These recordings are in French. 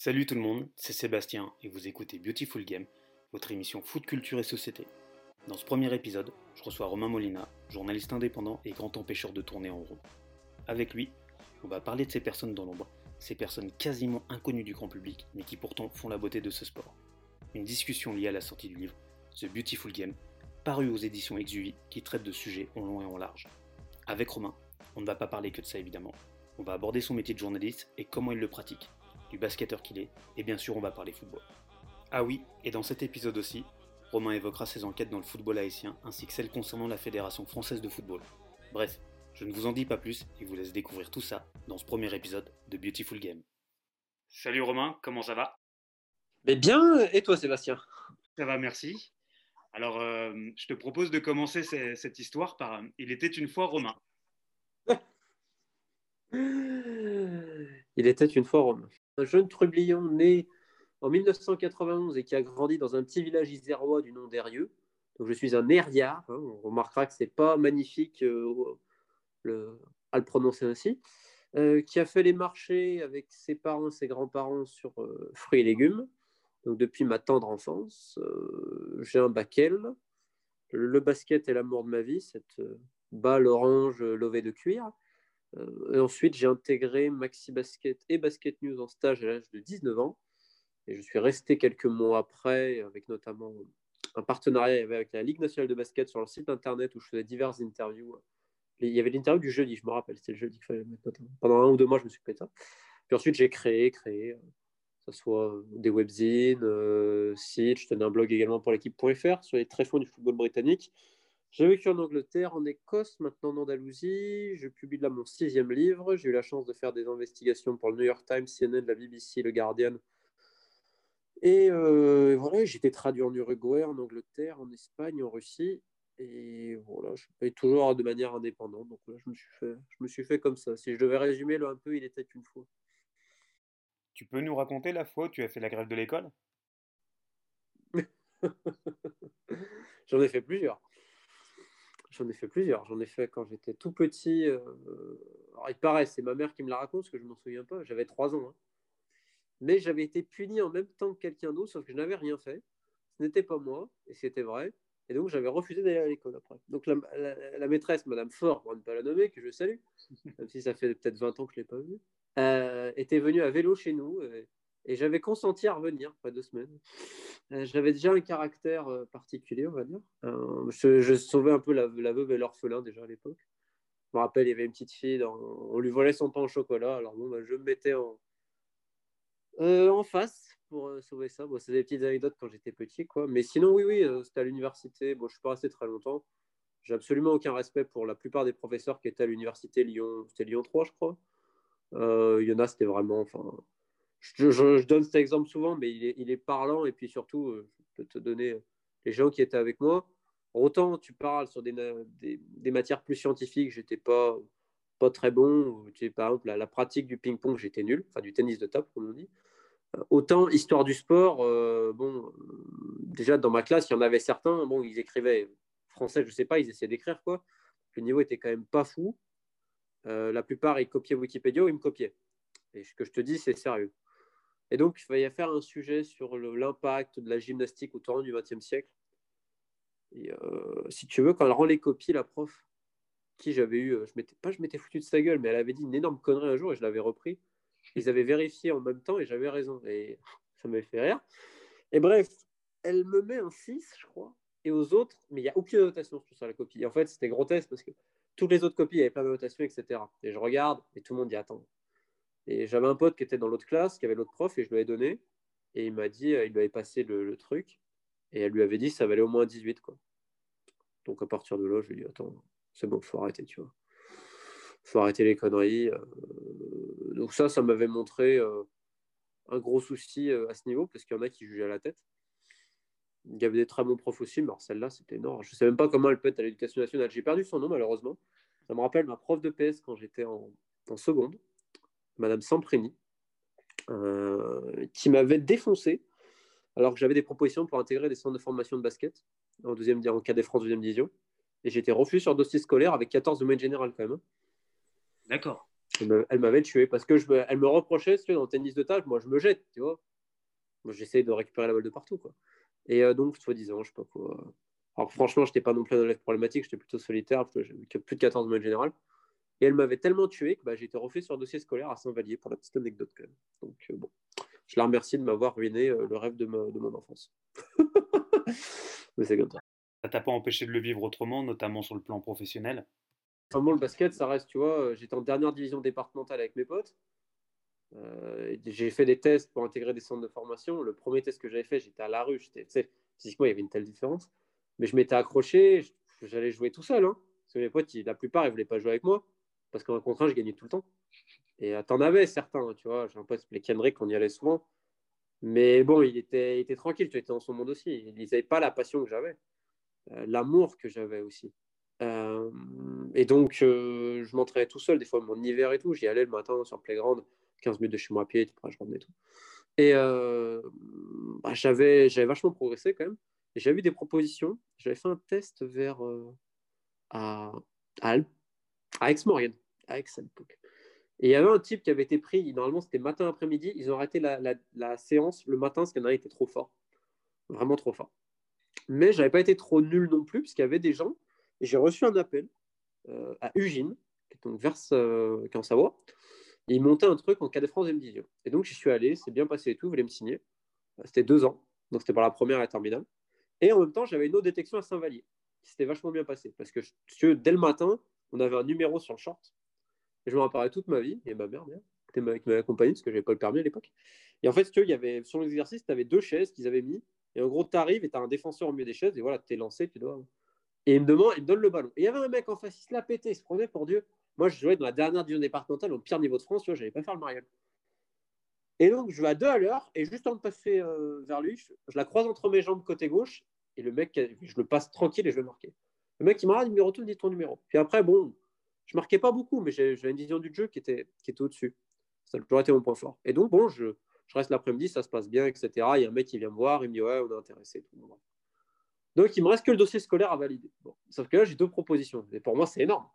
Salut tout le monde, c'est Sébastien et vous écoutez Beautiful Game, votre émission foot, culture et société. Dans ce premier épisode, je reçois Romain Molina, journaliste indépendant et grand empêcheur de tourner en rond. Avec lui, on va parler de ces personnes dans l'ombre, ces personnes quasiment inconnues du grand public, mais qui pourtant font la beauté de ce sport. Une discussion liée à la sortie du livre The Beautiful Game, paru aux éditions Exuvie, qui traite de sujets en long et en large. Avec Romain, on ne va pas parler que de ça évidemment. On va aborder son métier de journaliste et comment il le pratique, du basketteur qu'il est, et bien sûr on va parler football. Ah oui, et dans cet épisode aussi, Romain évoquera ses enquêtes dans le football haïtien ainsi que celles concernant la Fédération française de football. Bref, je ne vous en dis pas plus et vous laisse découvrir tout ça dans ce premier épisode de Beautiful Game. Salut Romain, comment ça va? Mais bien, et toi Sébastien? Ça va, merci. Alors, euh, je te propose de commencer cette histoire par Il était une fois Romain. Il était une fois Romain. Un jeune trublion né en 1991 et qui a grandi dans un petit village isérois du nom d'Erieux. Donc je suis un Eriard. Hein. on remarquera que c'est pas magnifique euh, à le prononcer ainsi. Euh, qui a fait les marchés avec ses parents, ses grands-parents sur euh, fruits et légumes. Donc depuis ma tendre enfance, j'ai un bac. Le basket est l'amour de ma vie, cette balle orange lovée de cuir. Et ensuite, j'ai intégré Maxi Basket et Basket News en stage à l'âge de 19 ans. Et je suis resté quelques mois après, avec notamment un partenariat avec la Ligue nationale de basket sur leur site internet où je faisais diverses interviews. Il y avait l'interview du jeudi, je me rappelle, c'était le jeudi qu'il fallait mettre. Pendant un ou deux mois, je me suis fait. Puis ensuite, j'ai créé, créé, que ce soit des webzines, euh, sites. Je tenais un blog également pour l'équipe.fr sur les tréfonds du football britannique. J'ai vécu en Angleterre, en Écosse, maintenant en Andalousie. Je publie là mon sixième livre. J'ai eu la chance de faire des investigations pour le New York Times, CNN, la BBC, le Guardian, et euh, voilà, j'étais traduit en Uruguay, en Angleterre, en Espagne, en Russie. Et voilà, je paye toujours de manière indépendante. Donc là, je me suis fait, je me suis fait comme ça. Si je devais résumer un peu, il était une fois. Tu peux nous raconter la fois où tu as fait la grève de l'école? J'en ai fait plusieurs. J'en ai fait plusieurs. J'en ai fait quand j'étais tout petit. Euh, alors, il paraît, c'est ma mère qui me la raconte, parce que je ne m'en souviens pas. J'avais trois ans. Hein mais j'avais été puni en même temps que quelqu'un d'autre, sauf que je n'avais rien fait. Ce n'était pas moi, et c'était vrai. Et donc, j'avais refusé d'aller à l'école après. Donc, la, maîtresse, Madame Fort, pour ne pas la nommer, que je salue, même si ça fait peut-être 20 ans que je ne l'ai pas vue, euh, était venue à vélo chez nous. Et, j'avais consenti à revenir après deux semaines. Euh, j'avais déjà un caractère euh, particulier, on va dire. Je, sauvais un peu la, veuve et l'orphelin déjà à l'époque. Je me rappelle, il y avait une petite fille, on lui volait son pain au chocolat. Alors, bon, bah, je me mettais en, euh, face pour euh, sauver ça. Bon, c'est des petites anecdotes quand j'étais petit, quoi. Mais sinon, oui, oui, euh, c'était à l'université. Bon, je suis pas resté très longtemps. J'ai absolument aucun respect pour la plupart des professeurs qui étaient à l'université Lyon. C'était Lyon 3, je crois. Il y en a, c'était vraiment. Enfin, je, donne cet exemple souvent, mais il est, parlant. Et puis surtout, je peux te donner les gens qui étaient avec moi. Autant tu parles sur des, matières plus scientifiques, j'étais pas pas très bon. Par exemple, la, pratique du ping-pong, j'étais nul, enfin du tennis de top, comme on dit. Euh, autant histoire du sport, euh, bon, euh, déjà dans ma classe, il y en avait certains, bon, ils écrivaient français, je sais pas, ils essayaient d'écrire quoi. Le niveau était quand même pas fou. la plupart, ils copiaient Wikipédia ou ils me copiaient. Et ce que je te dis, c'est sérieux. Et donc, il fallait faire un sujet sur l'impact de la gymnastique au tournant du XXe siècle. Et si tu veux, quand elle rend les copies, la prof, qui j'avais eu, je m'étais pas je m'étais foutu de sa gueule, mais elle avait dit une énorme connerie un jour et je l'avais repris. Ils avaient vérifié en même temps et j'avais raison. Et ça m'avait fait rire. Et bref, elle me met un 6, je crois, et aux autres, mais il n'y a aucune notation sur la copie. Et en fait, c'était grotesque parce que toutes les autres copies avaient plein de notations, etc. Et je regarde et tout le monde dit attends. Et j'avais un pote qui était dans l'autre classe, qui avait l'autre prof, et je lui ai donné. Et il m'a dit, il lui avait passé le, truc. Et elle lui avait dit, ça valait au moins 18. Quoi. Donc à partir de là, je lui ai dit, attends, c'est bon, faut arrêter, tu vois. faut arrêter les conneries. Euh. donc ça, ça m'avait montré euh, un gros souci euh, à ce niveau, parce qu'il y en a qui jugeaient à la tête. Il y avait des très bons profs aussi, mais celle-là, c'était énorme. Je ne sais même pas comment elle peut être à l'éducation nationale. J'ai perdu son nom, malheureusement. Ça me rappelle ma prof de PS quand j'étais en, seconde, Madame Samprini, qui m'avait défoncé alors que j'avais des propositions pour intégrer des centres de formation de basket en, deuxième, en des France deuxième division. Et j'ai été refus sur dossier scolaire avec 14 de moyenne générale quand même. Hein. D'accord. Elle m'avait tué parce que je me, elle me reprochait, tu dans le tennis de table, moi je me jette, tu vois. Moi j'essaie de récupérer la balle de partout, quoi. Et euh, donc, soi-disant, je sais pas quoi. Alors franchement, je n'étais pas non plus un élève problématique, j'étais plutôt solitaire, parce que j'avais plus de 14 mois en général. Et elle m'avait tellement tué que bah, j'ai été refait sur dossier scolaire à Saint-Vallier pour la petite anecdote quand même. Donc euh, bon, je la remercie de m'avoir ruiné euh, le rêve de, de mon enfance. Mais c'est comme ça. Ça t'a pas empêché de le vivre autrement, notamment sur le plan professionnel? Enfin, moi, le basket, ça reste, tu vois, j'étais en dernière division départementale avec mes potes. Euh, j'ai fait des tests pour intégrer des centres de formation. Le premier test que j'avais fait, j'étais à la rue. Physiquement, il y avait une telle différence. Mais je m'étais accroché, j'allais jouer tout seul. Hein. Parce que mes potes, la plupart, ils ne voulaient pas jouer avec moi. Parce qu'en contraint, je gagnais tout le temps. Et euh, t'en avais certains, tu vois. J'ai un pote, Kendrick, on y allait souvent. Mais bon, il était, était tranquille, tu étais dans son monde aussi. Il n'avait pas la passion que j'avais, euh, l'amour que j'avais aussi. Euh, et donc, je m'entraînais tout seul, des fois, mon hiver et tout. J'y allais le matin sur playground, 15 minutes de chez moi à pied, je revenais tout. Et bah, j'avais vachement progressé quand même. Et j'avais eu des propositions. J'avais fait un test vers à, à, à Aix-Maurienne, à Aix à. Et il y avait un type qui avait été pris, normalement c'était matin après-midi, ils ont arrêté la, séance le matin parce qu'il y en a était trop fort. Vraiment trop fort. Mais je n'avais pas été trop nul non plus, puisqu'il y avait des gens. J'ai reçu un appel euh, à Ugine, qui est donc vers euh, en Savoie. Ils montaient un truc en cas de France division. Et donc j'y suis allé, c'est bien passé et tout, ils voulaient me signer. C'était deux ans, donc c'était pour la première et la terminale. Et en même temps, j'avais une autre détection à Saint-Vallier, qui s'était vachement bien passé. Parce que dès le matin, on avait un numéro sur le short je m'en rappellerai toute ma vie, et ma mère, bien, qui m'avait accompagné, parce que je n'avais pas le permis à l'époque. Et en fait, tu il y avait, sur l'exercice, tu avais deux chaises qu'ils avaient mis. Et en gros, tu arrives et tu as un défenseur au milieu des chaises. Et voilà, tu es lancé, tu dois. Et il me demande, il me donne le ballon. Et il y avait un mec en face, il se l'a pété, il se prenait pour Dieu. Moi, je jouais dans la dernière division départementale, au pire niveau de France, tu vois, je n'allais pas faire le mariage. Et donc, je vais à deux à l'heure, et juste avant de passer euh, vers lui, je, la croise entre mes jambes côté gauche, et le mec, je le passe tranquille et je vais marquer. Le mec, il m'a dit, numéro tout, dit ton numéro. Puis après, bon, je marquais pas beaucoup, mais j'avais une vision du jeu qui était, qui au-dessus. Ça a toujours été mon point fort. Et donc, bon, je, je reste l'après-midi, ça se passe bien, etc. Il y a un mec qui vient me voir, il me dit Ouais, on est intéressé. Tout. Donc, il me reste que le dossier scolaire à valider. Bon. Sauf que là, j'ai deux propositions. Et pour moi, c'est énorme.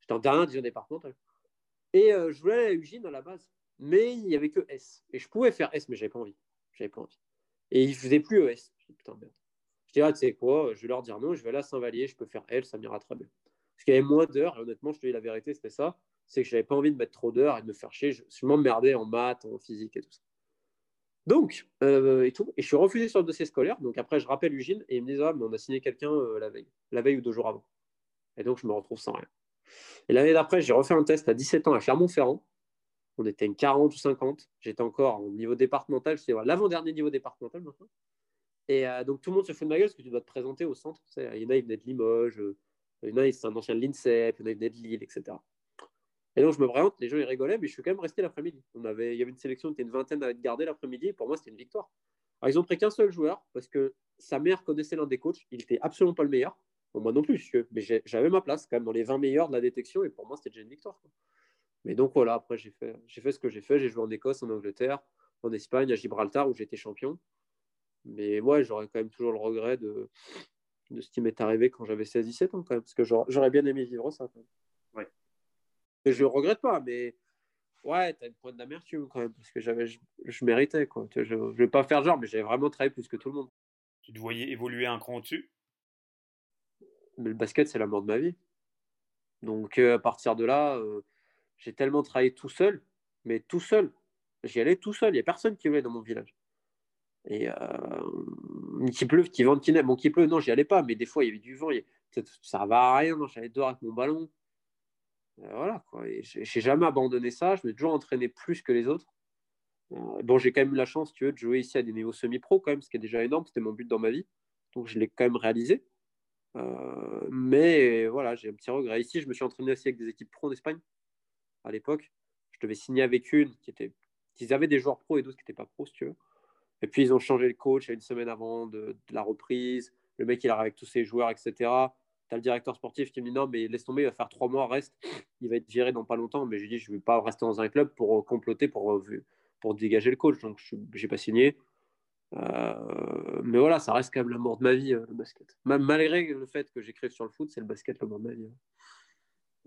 J'étais en dernière division départementale. Et euh, je voulais aller à Eugene à la base. Mais il n'y avait que S. Et je pouvais faire S, mais j'avais pas envie. J'avais pas envie. Et il ne faisait plus ES. Putain, merde. Je dis, ah, tu sais quoi, je vais leur dire non, je vais aller à Saint-Vallier, je peux faire L, ça m'ira très bien. Parce qu'il y avait moins d'heures, et honnêtement, je te dis la vérité, c'était ça. C'est que je n'avais pas envie de mettre trop d'heures et de me faire chier. Je, je m'emmerdais en maths, en physique et tout ça. Donc, euh, et tout. Et je suis refusé sur le dossier scolaire. Donc après, je rappelle Eugène et il me disent Ah, mais on a signé quelqu'un euh, la veille, la veille ou deux jours avant. Et donc, je me retrouve sans rien. Et l'année d'après, j'ai refait un test à 17 ans à Clermont-Ferrand. On était une 40 ou 50. J'étais encore au niveau départemental. C'est l'avant-dernier niveau départemental maintenant. Et euh, donc, tout le monde se fout de ma gueule parce que tu dois te présenter au centre. Tu sais, il y en a, ils venaient de Limoges. Il y en a, c'est un ancien de l'INSEP. Il y en a, ils venaient de Lille, etc. Et donc, je me présente, les gens, ils rigolaient, mais je suis quand même resté l'après-midi. Il y avait une sélection, était une vingtaine à être gardée l'après-midi, pour moi, c'était une victoire. Alors, ils ont pris qu'un seul joueur, parce que sa mère connaissait l'un des coachs, il était absolument pas le meilleur. moi non plus, mais j'avais ma place quand même dans les 20 meilleurs de la détection, et pour moi, c'était déjà une victoire. Mais donc, voilà, après, j'ai fait, j'ai fait ce que j'ai fait. J'ai joué en Écosse, en Angleterre, en Espagne, à Gibraltar, où j'étais champion. Mais moi, j'aurais quand même toujours le regret de, de ce qui m'est arrivé quand j'avais 16-17 ans, quand même, parce que j'aurais bien aimé vivre ça. Quand même. Et je regrette pas, mais ouais, tu as une pointe d'amertume quand même, parce que j'avais, je, méritais. Quoi. Je ne vais pas faire genre, mais j'avais vraiment travaillé plus que tout le monde. Tu te voyais évoluer un cran au-dessus? Mais le basket, c'est la mort de ma vie. Donc euh, à partir de là, euh, j'ai tellement travaillé tout seul, mais tout seul. J'y allais tout seul, il n'y a personne qui voulait dans mon village. Et euh, qui pleuve, qui vente, qui neige. Bon, qui pleut, non, j'y allais pas, mais des fois, il y avait du vent. Ça va à rien, j'allais dehors avec mon ballon. Euh, voilà, quoi. J'ai jamais abandonné ça. Je me suis toujours entraîné plus que les autres. Euh, bon, j'ai quand même eu la chance, tu veux, de jouer ici à des niveaux semi-pro, quand même, ce qui est déjà énorme. C'était mon but dans ma vie. Donc, je l'ai quand même réalisé. Euh, mais voilà, j'ai un petit regret. Ici, je me suis entraîné aussi avec des équipes pro en Espagne à l'époque. Je devais signer avec une qui était. Ils avaient des joueurs pro et d'autres qui n'étaient pas pro, si tu veux. Et puis, ils ont changé le coach une semaine avant de, de la reprise. Le mec, il arrive avec tous ses joueurs, etc tu as le directeur sportif qui me dit non, mais laisse tomber, il va faire trois mois, reste, il va être viré dans pas longtemps. Mais je lui dis, je ne vais pas rester dans un club pour euh, comploter, pour, euh, pour dégager le coach. Donc, je n'ai pas signé. Euh, mais voilà, ça reste quand même l'amour de ma vie, le basket. Malgré le fait que j'écrive sur le foot, c'est le basket l'amour de ma vie.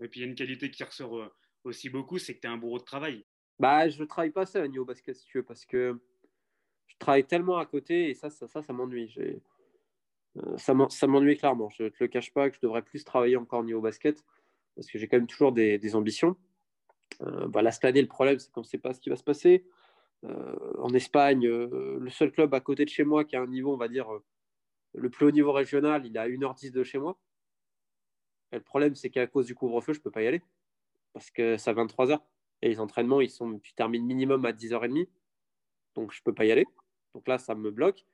Et puis il y a une qualité qui ressort aussi beaucoup, c'est que tu es un bourreau de travail. Bah, je travaille pas ça au niveau basket, si tu veux, parce que je travaille tellement à côté et ça, ça, ça, ça m'ennuie. Euh, ça m'ennuie clairement. Je ne te le cache pas que je devrais plus travailler encore au niveau basket parce que j'ai quand même toujours des, ambitions. Euh, là, cette année, le problème, c'est qu'on ne sait pas ce qui va se passer. Euh, en Espagne, euh, le seul club à côté de chez moi qui a un niveau, on va dire, le plus haut niveau régional, il est à 1h10 de chez moi. Et le problème, c'est qu'à cause du couvre-feu, je ne peux pas y aller parce que ça 23h. Et les entraînements, ils sont, tu termines minimum à 10h30. Donc, je ne peux pas y aller. Donc là, ça me bloque.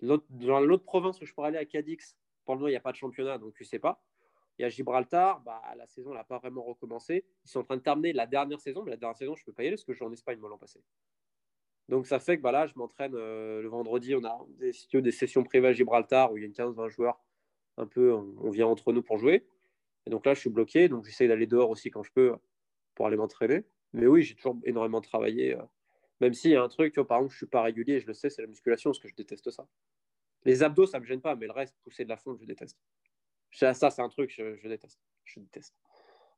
Dans l'autre province où je pourrais aller à Cadix, moment, il n'y a pas de championnat, donc tu sais pas. Il y a Gibraltar, bah, la saison n'a pas vraiment recommencé. Ils sont en train de terminer la dernière saison, mais la dernière saison, je ne peux pas y aller parce que je suis en Espagne l'an passé. Donc ça fait que bah, là, je m'entraîne euh, le vendredi. On a des, des sessions privées à Gibraltar où il y a une 15-20 joueurs. Un peu, on, vient entre nous pour jouer. Et donc là, je suis bloqué. Donc j'essaye d'aller dehors aussi quand je peux pour aller m'entraîner. Mais oui, j'ai toujours énormément travaillé. Euh, même s'il y a un truc, tu vois, par exemple, je ne suis pas régulier, je le sais, c'est la musculation, parce que je déteste ça. Les abdos, ça ne me gêne pas, mais le reste, pousser de la fonte, je déteste. Ça, c'est un truc, je, je, déteste. Je déteste.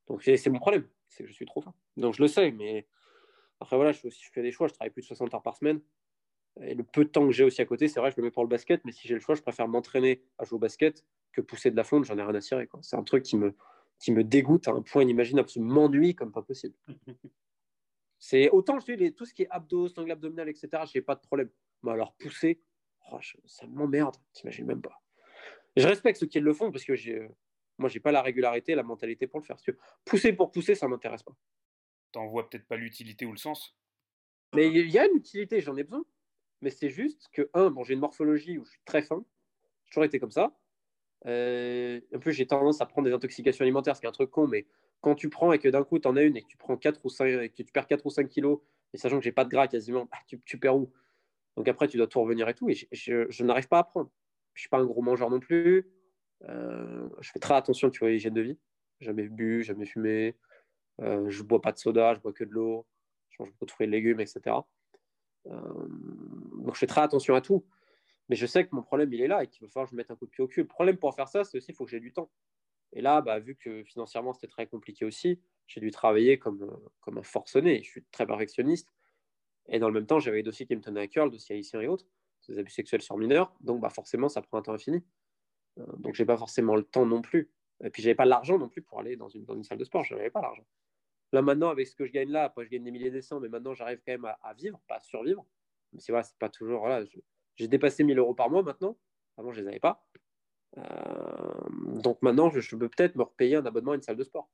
Donc c'est mon problème, c'est que je suis trop fin. Donc je le sais, mais après voilà, je, fais des choix, je travaille plus de 60 heures par semaine. Et le peu de temps que j'ai aussi à côté, c'est vrai, je le mets pour le basket, mais si j'ai le choix, je préfère m'entraîner à jouer au basket que pousser de la fonte, j'en ai rien à cirer. C'est un truc qui me, qui me dégoûte à un point inimaginable, ça m'ennuie comme pas possible. C'est autant je dis, tout ce qui est abdos, sangle abdominal, etc. Je n'ai pas de problème. Mais alors pousser, oh, ça m'emmerde. T'imagines même pas. Je respecte ceux qui le font parce que j'ai, moi, j'ai pas la régularité, la mentalité pour le faire. Pousser pour pousser, ça m'intéresse pas. T'en vois peut-être pas l'utilité ou le sens. Mais il y a une utilité, j'en ai besoin. Mais c'est juste que, un, bon, j'ai une morphologie où je suis très fin. J'ai toujours été comme ça. Euh, un peu, j'ai tendance à prendre des intoxications alimentaires, ce qui est un truc con, mais quand tu prends et que d'un coup tu en as une et que tu prends 4 ou 5 et que tu perds 4 ou 5 kilos, et sachant que j'ai pas de gras quasiment, bah, tu, perds où? Donc après tu dois tout revenir et tout, et je, n'arrive pas à prendre. Je suis pas un gros mangeur non plus. Euh, je fais très attention tu vois, à l'hygiène de vie. Jamais bu, jamais fumé. Euh, je bois pas de soda, je bois que de l'eau. Je mange beaucoup de fruits et légumes, etc. Euh, donc je fais très attention à tout. Mais je sais que mon problème, il est là et qu'il va falloir que je mette un coup de pied au cul. Le problème pour faire ça, c'est aussi qu'il faut que j'ai du temps. Et là, bah, vu que financièrement c'était très compliqué aussi, j'ai dû travailler comme, euh, comme un forcené. Je suis très perfectionniste. Et dans le même temps, j'avais des dossiers qui me tenaient à cœur, le dossier haïtien et autres, des abus sexuels sur mineurs. Donc bah, forcément, ça prend un temps infini. Euh, donc j'ai pas forcément le temps non plus. Et puis j'avais pas l'argent non plus pour aller dans une, salle de sport. Je n'avais pas l'argent. Là maintenant, avec ce que je gagne là, après je gagne des milliers de cents, mais maintenant j'arrive quand même à, vivre, pas à survivre. Mais c'est vrai, c'est pas toujours. Voilà, j'ai dépassé 1000 euros par mois maintenant. Avant, je les avais pas. Euh, donc maintenant, je, peux peut-être me repayer un abonnement à une salle de sport.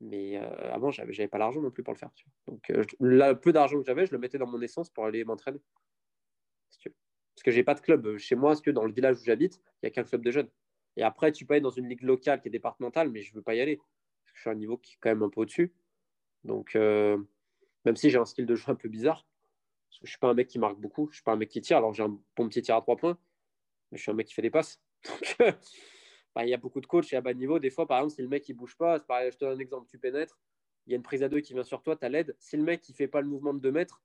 Mais euh, avant, je n'avais pas l'argent non plus pour le faire. Donc euh, le peu d'argent que j'avais, je le mettais dans mon essence pour aller m'entraîner. Parce que j'ai pas de club chez moi, parce que dans le village où j'habite, il n'y a qu'un club de jeunes. Et après, tu peux aller dans une ligue locale qui est départementale, mais je ne veux pas y aller. Parce je suis à un niveau qui est quand même un peu au-dessus. Donc, même si j'ai un style de jeu un peu bizarre, je ne suis pas un mec qui marque beaucoup, je ne suis pas un mec qui tire, alors j'ai un bon petit tir à trois points, mais je suis un mec qui fait des passes. Donc, bah, il y a beaucoup de coachs et à bas niveau. Des fois, par exemple, si le mec il bouge pas, je te donne un exemple, tu pénètres, il y a une prise à deux qui vient sur toi, tu as l'aide. Si le mec il fait pas le mouvement de 2 mètres,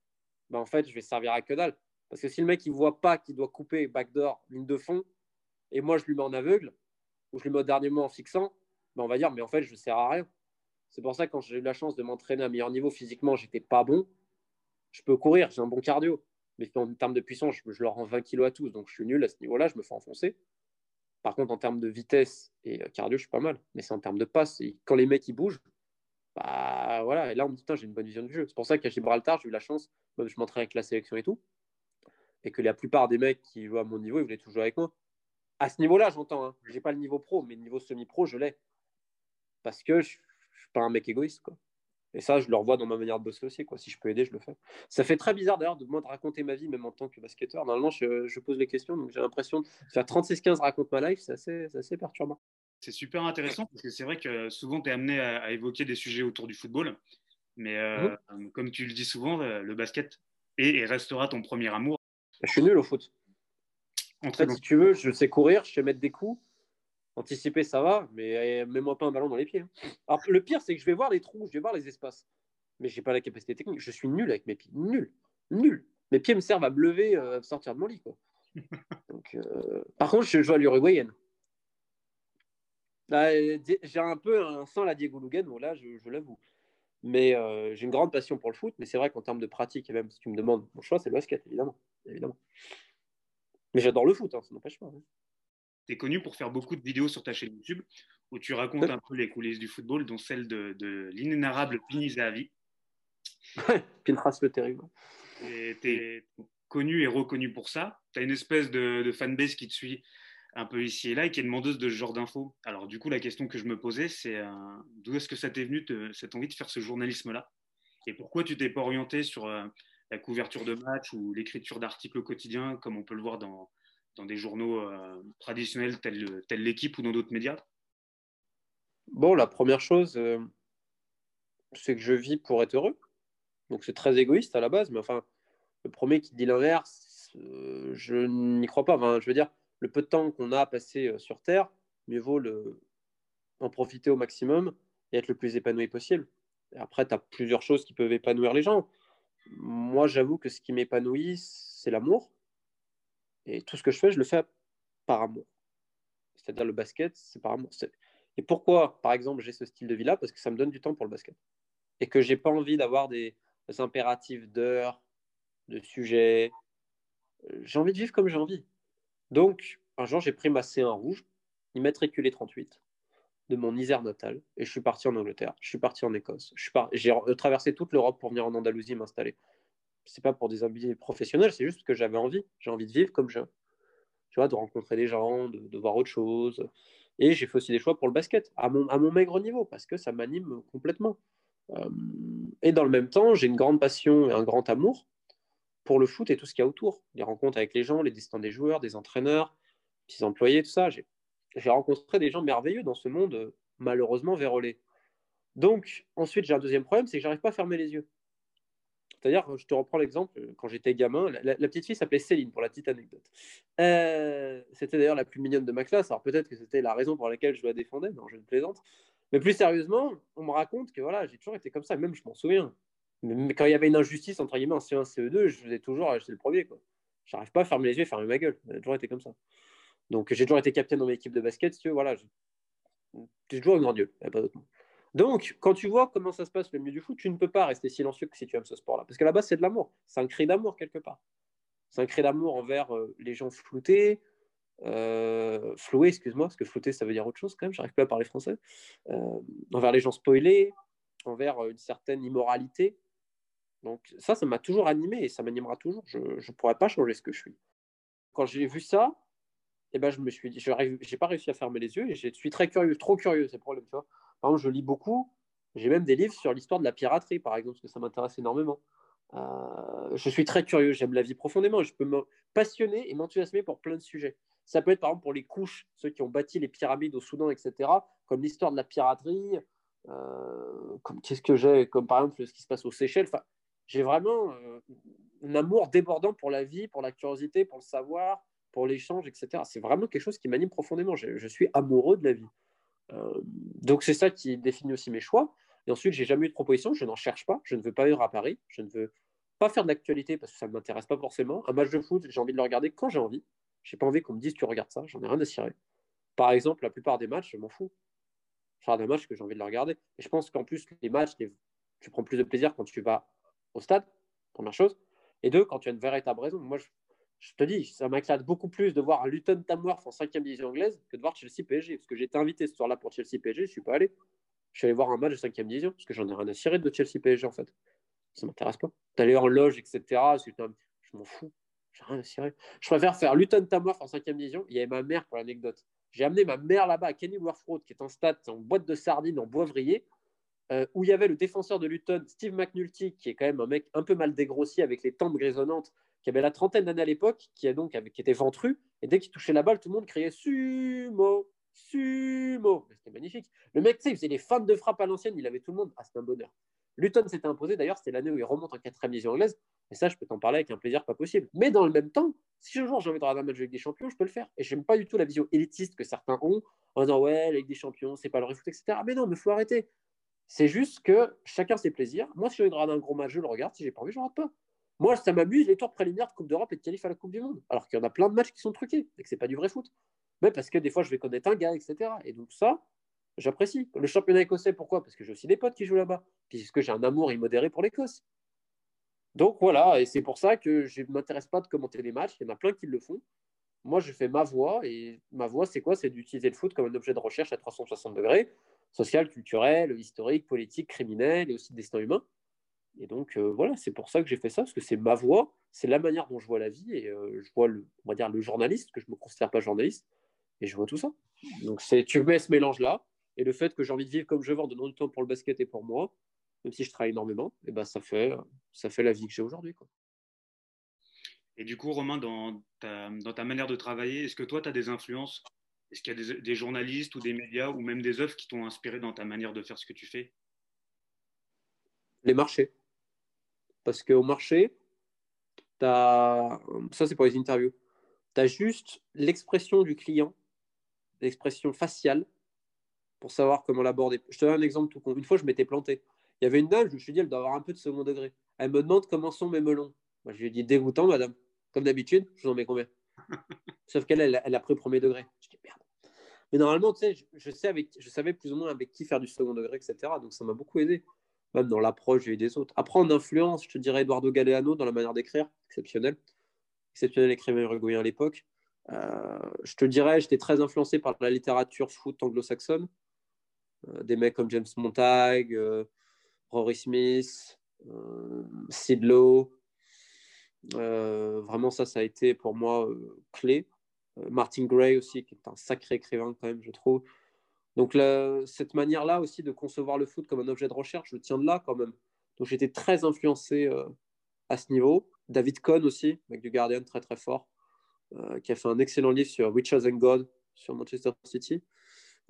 bah, en fait, je vais servir à que dalle. Parce que si le mec il voit pas qu'il doit couper backdoor, ligne de fond, et moi je lui mets en aveugle, ou je lui mets au dernier mot en fixant, bah, on va dire, mais en fait, je ne sers à rien. C'est pour ça que quand j'ai eu la chance de m'entraîner à meilleur niveau physiquement, j'étais pas bon. Je peux courir, j'ai un bon cardio. Mais en termes de puissance, je, leur rends 20 kilos à tous. Donc je suis nul à ce niveau-là, je me fais enfoncer. Par contre, en termes de vitesse et euh, cardio, je suis pas mal. Mais c'est en termes de passe. Quand les mecs ils bougent, bah voilà. Et là, on me dit, j'ai une bonne vision du jeu. C'est pour ça qu'à Gibraltar, j'ai eu la chance, même je m'entraîne avec la sélection et tout, et que la plupart des mecs qui jouent à mon niveau, ils voulaient tout jouer avec moi. À ce niveau-là, j'entends. Hein. Je n'ai pas le niveau pro, mais le niveau semi-pro, je l'ai. Parce que je ne suis pas un mec égoïste. Quoi. Et ça, je le revois dans ma manière de bosser aussi. Quoi. Si je peux aider, je le fais. Ça fait très bizarre d'ailleurs de moi de raconter ma vie, même en tant que basketteur. Normalement, je, pose les questions, donc j'ai l'impression de faire 36-15 raconte ma life, c'est assez, assez, perturbant. C'est super intéressant parce que c'est vrai que souvent tu es amené à, évoquer des sujets autour du football. Mais euh, mhm. comme tu le dis souvent, euh, le basket est et restera ton premier amour. Je suis nul au foot. En fait, si tu veux, je sais courir, je sais mettre des coups. Anticiper, ça va, mais euh, mets-moi pas un ballon dans les pieds. Hein. Alors, le pire, c'est que je vais voir les trous, je vais voir les espaces. Mais j'ai pas la capacité technique. Je suis nul avec mes pieds. Nul. Nul. Mes pieds me servent à me lever, euh, sortir de mon lit. Quoi. Donc, euh, Par contre, je joue à l'uruguayenne. J'ai un peu un sang la Diego Lugan, bon, là, je, l'avoue. Mais euh, j'ai une grande passion pour le foot, mais c'est vrai qu'en termes de pratique, et même si tu me demandes mon choix, c'est le basket, évidemment. évidemment. Mais j'adore le foot, hein, ça n'empêche pas. Hein. Tu es connu pour faire beaucoup de vidéos sur ta chaîne YouTube où tu racontes un peu les coulisses du football, dont celle de, de l'inénarrable Pini Zahavi. Pinras le terrible. Tu es connu et reconnu pour ça. Tu as une espèce de, de fanbase qui te suit un peu ici et là et qui est demandeuse de ce genre d'infos. Alors du coup, la question que je me posais, c'est euh, d'où est-ce que ça t'est venu, cette envie de faire ce journalisme-là? Et pourquoi tu t'es pas orienté sur euh, la couverture de match ou l'écriture d'articles au quotidien, comme on peut le voir dans, dans des journaux euh, traditionnels tels, l'équipe ou dans d'autres médias? Bon, la première chose, c'est que je vis pour être heureux. Donc c'est très égoïste à la base, mais enfin, le premier qui dit l'inverse, je n'y crois pas. Enfin, je veux dire, le peu de temps qu'on a passé euh, sur Terre, mieux vaut en profiter au maximum et être le plus épanoui possible. Et après, tu as plusieurs choses qui peuvent épanouir les gens. Moi, j'avoue que ce qui m'épanouit, c'est l'amour. Et tout ce que je fais, je le fais par amour. C'est-à-dire le basket, c'est par amour. Et pourquoi, par exemple, j'ai ce style de vie-là? Parce que ça me donne du temps pour le basket. Et que j'ai pas envie d'avoir des, impératifs d'heures, de sujets. J'ai envie de vivre comme j'ai envie. Donc, un jour, j'ai pris ma C1 rouge, immatriculé 38 de mon Isère natal, et je suis parti en Angleterre, je suis parti en Écosse, j'ai traversé toute l'Europe pour venir en Andalousie m'installer. C'est pas pour des ambitions professionnels, c'est juste que j'avais envie. J'ai envie de vivre comme je. Tu vois, de rencontrer des gens, de, voir autre chose. Et j'ai fait aussi des choix pour le basket, à mon, à mon maigre niveau, parce que ça m'anime complètement. Euh, et dans le même temps, j'ai une grande passion et un grand amour pour le foot et tout ce qu'il y a autour. Les rencontres avec les gens, les destins des joueurs, des entraîneurs, des employés, tout ça. J'ai rencontré des gens merveilleux dans ce monde, euh, malheureusement vérolé. Donc, ensuite, j'ai un deuxième problème, c'est que j'arrive pas à fermer les yeux. C'est-à-dire, je te reprends l'exemple, quand j'étais gamin, la, petite fille s'appelait Céline, pour la petite anecdote. Euh, c'était d'ailleurs la plus mignonne de ma classe, alors peut-être que c'était la raison pour laquelle je la défendais, non, je ne plaisante. Mais plus sérieusement, on me raconte que voilà, j'ai toujours été comme ça, même je m'en souviens. Mais quand il y avait une injustice, entre guillemets, en C1, CE2, je faisais toujours, j'étais le premier. Quoi. J'arrive pas à fermer les yeux et fermer ma gueule. A toujours été comme ça. Donc, j'ai toujours été capitaine dans mon équipe de basket. Si tu veux, voilà, j'ai toujours un grand Dieu. pas d'autre Donc, quand tu vois comment ça se passe le milieu du foot, tu ne peux pas rester silencieux si tu aimes ce sport-là. Parce que là-bas, c'est de l'amour. C'est un cri d'amour quelque part. C'est un cri d'amour envers euh, les gens floutés, euh, floués, excuse-moi, parce que flouté, ça veut dire autre chose quand même. J'arrive pas à parler français. Euh, envers les gens spoilés, envers une certaine immoralité. Donc ça, ça m'a toujours animé et ça m'animera toujours. Je ne pourrais pas changer ce que je suis. Quand j'ai vu ça, eh ben, je me suis dit, je n'ai pas réussi à fermer les yeux et je suis très curieux, trop curieux, c'est le problème. Tu vois par exemple, je lis beaucoup. J'ai même des livres sur l'histoire de la piraterie, par exemple, parce que ça m'intéresse énormément. Euh, je suis très curieux, j'aime la vie profondément. Je peux me passionner et m'enthousiasmer pour plein de sujets. Ça peut être par exemple pour les couches, ceux qui ont bâti les pyramides au Soudan, etc., comme l'histoire de la piraterie, euh, comme qu'est-ce que j'ai, comme par exemple ce qui se passe aux Seychelles. Enfin, j'ai vraiment euh, un amour débordant pour la vie, pour la curiosité, pour le savoir, pour l'échange, etc. C'est vraiment quelque chose qui m'anime profondément. Je, suis amoureux de la vie. Euh, donc c'est ça qui définit aussi mes choix. Et ensuite, j'ai jamais eu de proposition, je n'en cherche pas, je ne veux pas vivre à Paris, je ne veux pas faire de l'actualité parce que ça ne m'intéresse pas forcément. Un match de foot, j'ai envie de le regarder quand j'ai envie. J'ai pas envie qu'on me dise tu regardes ça, j'en ai rien à cirer. Par exemple, la plupart des matchs, je m'en fous. Je regarde un match que j'ai envie de le regarder. Et je pense qu'en plus, les matchs, tu prends plus de plaisir quand tu vas au stade, première chose. Et deux, quand tu as une véritable raison. Moi, je, te dis, ça m'éclate beaucoup plus de voir Luton Tamworth en 5 division anglaise que de voir Chelsea PSG. Parce que été invité ce soir-là pour Chelsea PSG, je ne suis pas allé. Je suis allé voir un match de 5 division parce que j'en ai rien à cirer de Chelsea PSG en fait. Ça ne m'intéresse pas. D'aller en loge, etc. Je m'en fous. J'ai rien à cirer. Je préfère faire Luton Tamworth en 5 division. Il y avait ma mère pour l'anecdote. J'ai amené ma mère là-bas à Kenilworth Road, qui est un stade en boîte de sardines en boivrier. Euh, où il y avait le défenseur de Luton, Steve McNulty, qui est quand même un mec un peu mal dégrossi avec les tempes grisonnantes, qui avait la trentaine d'années à l'époque, qui, a donc, qui était ventru, et dès qu'il touchait la balle, tout le monde criait Sumo, Sumo. C'était magnifique. Le mec, tu sais, il faisait les fans de frappe à l'ancienne, il avait tout le monde. Ah, c'était un bonheur. Luton s'était imposé, d'ailleurs, c'était l'année où il remonte en quatrième division anglaise, et ça, je peux t'en parler avec un plaisir pas possible. Mais dans le même temps, si un jour j'ai envie de regarder un match avec des champions, je peux le faire. Et j'aime pas du tout la vision élitiste que certains ont en disant ouais, avec des champions, c'est pas le foot, etc. Mais non, mais faut arrêter. C'est juste que chacun ses plaisirs. Moi, si j'ai envie de regarder un gros match, je le regarde. Si j'ai pas envie, je regarde pas. Moi, ça m'amuse les tours préliminaires de Coupe d'Europe et de qualif à la Coupe du Monde. Alors qu'il y en a plein de matchs qui sont truqués et que c'est pas du vrai foot. Mais parce que des fois, je vais connaître un gars, etc. Et donc ça, J'apprécie. Le championnat écossais, pourquoi? Parce que j'ai aussi des potes qui jouent là-bas. Puisque j'ai un amour immodéré pour l'Écosse. Donc voilà, et c'est pour ça que je ne m'intéresse pas de commenter les matchs. Il y en a plein qui le font. Moi, je fais ma voix, et ma voix, c'est quoi? C'est d'utiliser le foot comme un objet de recherche à 360 degrés, social, culturel, historique, politique, criminel, et aussi destin humain. Et donc, euh, voilà, c'est pour ça que j'ai fait ça, parce que c'est ma voix, c'est la manière dont je vois la vie, et euh, je vois, le, on va dire, le journaliste, que je ne me considère pas journaliste, et je vois tout ça. Donc, c'est, tu mets ce mélange-là, et le fait que j'ai envie de vivre comme je veux en donnant du temps pour le basket et pour moi, même si je travaille énormément, et ben ça fait, ça fait la vie que j'ai aujourd'hui. Et du coup, Romain, dans ta, dans ta manière de travailler, est-ce que toi, tu as des influences? Est-ce qu'il y a des, des, journalistes ou des médias ou même des œuvres qui t'ont inspiré dans ta manière de faire ce que tu fais? Les marchés. Parce qu'au marché, as... ça c'est pour les interviews, tu as juste l'expression du client, l'expression faciale, pour savoir comment l'aborder. Je te donne un exemple tout con. Une fois, je m'étais planté. Il y avait une dame, je me suis dit, elle doit avoir un peu de second degré. Elle me demande comment sont mes melons. Moi, je lui ai dit, dégoûtant, madame. Comme d'habitude, je vous en mets combien? Sauf qu'elle, elle, a pris premier degré. Je dis, merde. Mais normalement, tu sais, je, sais avec, je savais plus ou moins avec qui faire du second degré, etc. Donc, ça m'a beaucoup aidé. Même dans l'approche, des autres. Après, en influence, je te dirais Eduardo Galeano dans la manière d'écrire, exceptionnel. Exceptionnel écrivain uruguayen à l'époque. Euh, je te dirais, j'étais très influencé par la littérature foot anglo-saxonne. Euh, des mecs comme James Montag, euh, Rory Smith, euh, Sid Lowe. vraiment, ça, ça a été pour moi clé. Martin Gray aussi, qui est un sacré écrivain quand même, je trouve. Donc cette manière-là aussi de concevoir le foot comme un objet de recherche, je tiens de là quand même. Donc j'étais très influencé à ce niveau. David Cohn aussi, mec du Guardian, très très fort, qui a fait un excellent livre sur Witches and God sur Manchester City.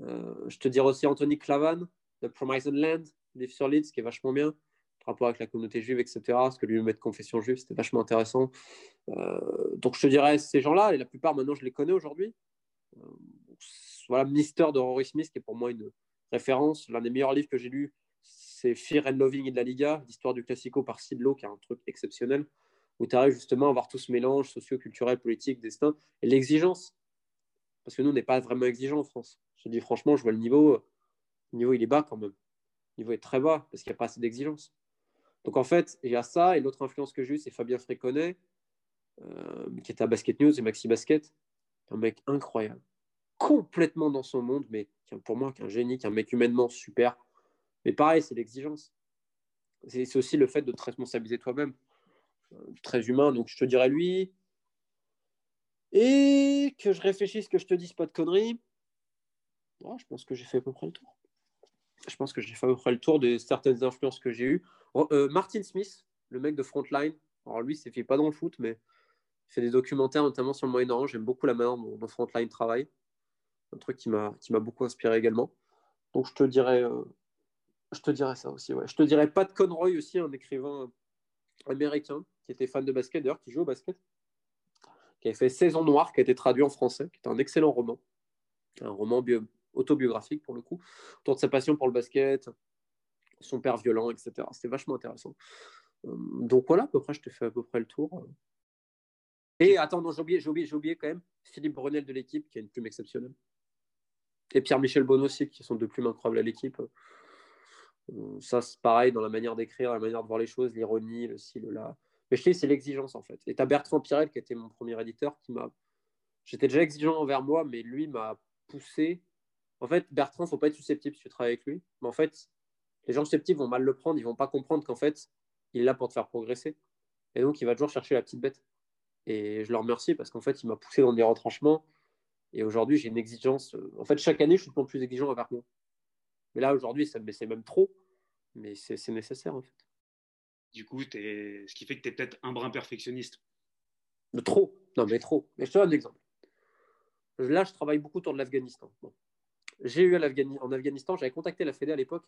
Euh, je te dirais aussi Anthony Clavan, The Promised Land, livre sur Leeds, qui est vachement bien, par rapport avec la communauté juive, etc. Parce que lui, mettre confession juive, c'était vachement intéressant. Euh, donc je te dirais ces gens-là, et la plupart maintenant, je les connais aujourd'hui. Voilà, Mister de Rory Smith, qui est pour moi une référence. L'un des meilleurs livres que j'ai lu, c'est Fear and Loving de la Liga, l'histoire du classico par Sidlow, qui est un truc exceptionnel, où tu arrives justement à voir tout ce mélange socio-culturel, politique, destin, et l'exigence. Parce que nous, on n'est pas vraiment exigeant en France. Je dis franchement, je vois le niveau, le niveau il est bas quand même. Le niveau est très bas parce qu'il n'y a pas assez d'exigence. Donc en fait, il y a ça. Et l'autre influence que j'ai eue, c'est Fabien Fréconnet, euh, qui est à Basket News et Maxi Basket. Un mec incroyable. Complètement dans son monde, mais pour moi, qui est un génie, qui est un mec humainement super. Mais pareil, c'est l'exigence. C'est aussi le fait de te responsabiliser toi-même. Euh, très humain. Donc je te dirais lui. Et que je réfléchisse, que je te dise pas de conneries je pense que j'ai fait à peu près le tour. Je pense que j'ai fait à peu près le tour de certaines influences que j'ai eues. Oh, euh, Martin Smith, le mec de Frontline, alors lui, il fait pas dans le foot, mais il fait des documentaires, notamment sur le Moyen-Orient. J'aime beaucoup la manière dont, Frontline travaille. Un truc qui m'a beaucoup inspiré également. Donc je te dirais, euh, je te dirais ça aussi. Je te dirais Pat Conroy aussi, un écrivain américain qui était fan de basket, d'ailleurs, qui joue au basket, qui avait fait Saison Noire, qui a été traduit en français, qui est un excellent roman. Un roman bio, autobiographique pour le coup, autour de sa passion pour le basket, son père violent, etc. C'était vachement intéressant. Euh, donc voilà, à peu près, je te fais à peu près le tour. Et attends, j'ai oublié, j'ai oublié, oublié quand même Philippe Brunel de l'équipe, qui a une plume exceptionnelle. Et Pierre-Michel Bonneau aussi, qui sont deux plumes incroyables à l'équipe. Euh, ça, c'est pareil dans la manière d'écrire, la manière de voir les choses, l'ironie, le ci, le là. Mais je sais, c'est l'exigence en fait. Et tu as Bertrand Pirel, qui était mon premier éditeur, qui m'a. J'étais déjà exigeant envers moi, mais lui m'a poussé en fait, Bertrand, faut pas être susceptible si tu travailles avec lui. Mais en fait, les gens susceptibles vont mal le prendre. Ils vont pas comprendre qu'en fait, il est là pour te faire progresser. Et donc, il va toujours chercher la petite bête. Et je le remercie parce qu'en fait, il m'a poussé dans des retranchements. Et aujourd'hui, j'ai une exigence. En fait, chaque année, je suis de plus exigeant envers moi. Mais là, aujourd'hui, c'est même trop. Mais c'est nécessaire, en fait. Du coup, es... ce qui fait que tu es peut-être un brin perfectionniste. De trop. Non, mais trop. Mais je te donne un exemple. Là, je travaille beaucoup autour de l'Afghanistan. Bon j'ai eu en Afghanistan, j'avais contacté la Fédé à l'époque,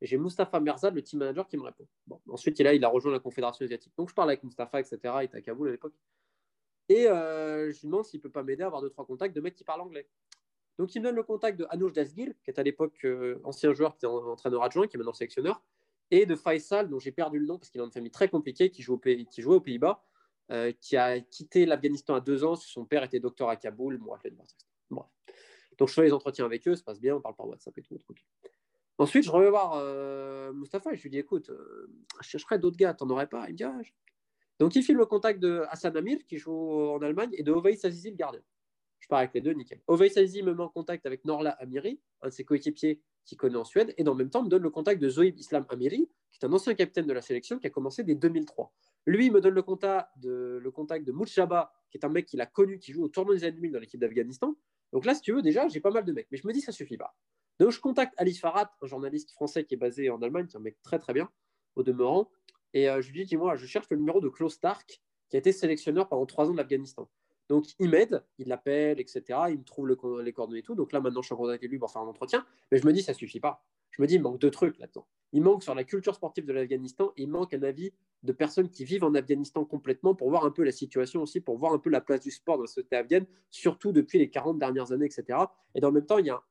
et j'ai Mustapha Merzad, le team manager, qui me répond. Bon, ensuite, il a, il a rejoint la Confédération asiatique. Donc, je parle avec Mustapha, etc. Il était à Kaboul à l'époque. Et euh, je lui demande s'il peut pas m'aider à avoir deux, trois contacts de mecs qui parlent anglais. Donc, il me donne le contact de Anoush Dasgil, qui est à l'époque euh, ancien joueur, qui était entraîneur adjoint, qui est maintenant sélectionneur, et de Faisal, dont j'ai perdu le nom parce qu'il a une famille très compliquée, qui, joue qui jouait aux Pays-Bas, euh, qui a quitté l'Afghanistan à deux ans. Son père était docteur à Kaboul. Bref, Donc je fais les entretiens avec eux, ça passe bien, on parle par WhatsApp et tout. Ensuite, je reviens voir Mustapha et je lui dis écoute, je chercherai d'autres gars, t'en aurais pas? Il me dit ah, Donc il filme le contact de Hassan Amir qui joue en Allemagne et de Ovei Sazizi, le gardien. Je pars avec les deux, nickel. Ovei Sazizi me met en contact avec Norla Amiri, un de ses coéquipiers qui connaît en Suède, et dans le même temps me donne le contact de Zoïb Islam Amiri, qui est un ancien capitaine de la sélection qui a commencé dès 2003. Lui, me donne le contact de, le contact de qui est un mec qu'il a connu, qui joue au tournoi des années dans l'équipe d'Afghanistan. Donc là, si tu veux, déjà, j'ai pas mal de mecs. Mais je me dis, ça suffit pas. Donc je contacte Alice Farhat, un journaliste français qui est basé en Allemagne, qui est un mec très très bien, au demeurant. Et euh, je lui dis, dis-moi, je cherche le numéro de Klaus Stark, qui a été sélectionneur pendant trois ans de l'Afghanistan. Donc il m'aide, il l'appelle, etc. Il me trouve les coordonnées et tout. Donc là, maintenant, je suis en contact avec lui pour faire un entretien. Mais je me dis, ça suffit pas je me dis, il manque deux trucs là-dedans. Il manque sur la culture sportive de l'Afghanistan, il manque un avis de personnes qui vivent en Afghanistan complètement pour voir un peu la situation aussi, pour voir un peu la place du sport dans la société afghane, surtout depuis les 40 dernières années, etc. Et dans le même temps, il y a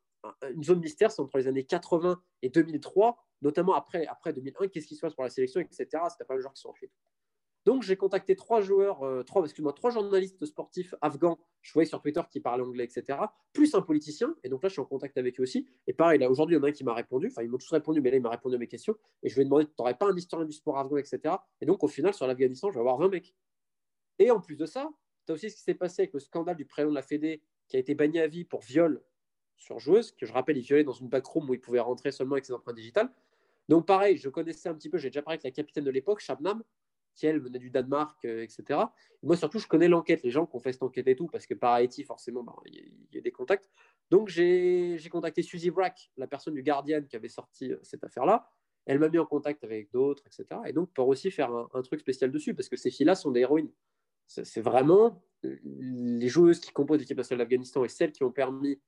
une zone mystère, c'est entre les années 80 et 2003, notamment après, après 2001, qu'est-ce qui se passe pour la sélection, etc. C'était pas le genre qui sont en donc, j'ai contacté trois joueurs, euh, trois, excuse-moi, trois journalistes sportifs afghans, je voyais sur Twitter qui parlaient anglais, etc., plus un politicien. Et donc là, je suis en contact avec eux aussi. Et pareil, là, aujourd'hui, il y en a un qui m'a répondu. Enfin, ils m'ont tous répondu, mais là, il m'a répondu à mes questions. Et je lui ai demandé, tu n'aurais pas un historien du sport afghan, etc. Et donc, au final, sur l'Afghanistan, je vais avoir 20 mecs. Et en plus de ça, tu as aussi ce qui s'est passé avec le scandale du président de la Fédé qui a été banni à vie pour viol sur joueuse, que je rappelle, il violait dans une backroom où il pouvait rentrer seulement avec ses empreintes digitales. Donc pareil, je connaissais un petit peu, j'ai déjà parlé avec la capitaine de l'époque, Shabnam, qui elle venait du Danemark, euh, etc. moi surtout, je connais l'enquête, les gens qui ont fait cette enquête et tout, parce que par Haïti, forcément, bah, il y, a des contacts. Donc j'ai contacté Suzy Brack, la personne du Guardian qui avait sorti euh, cette affaire-là. Elle m'a mis en contact avec d'autres, etc. Et donc pour aussi faire un, truc spécial dessus, parce que ces filles-là sont des héroïnes. C'est vraiment euh, les joueuses qui composent l'équipe nationale d'Afghanistan et celles qui ont permis,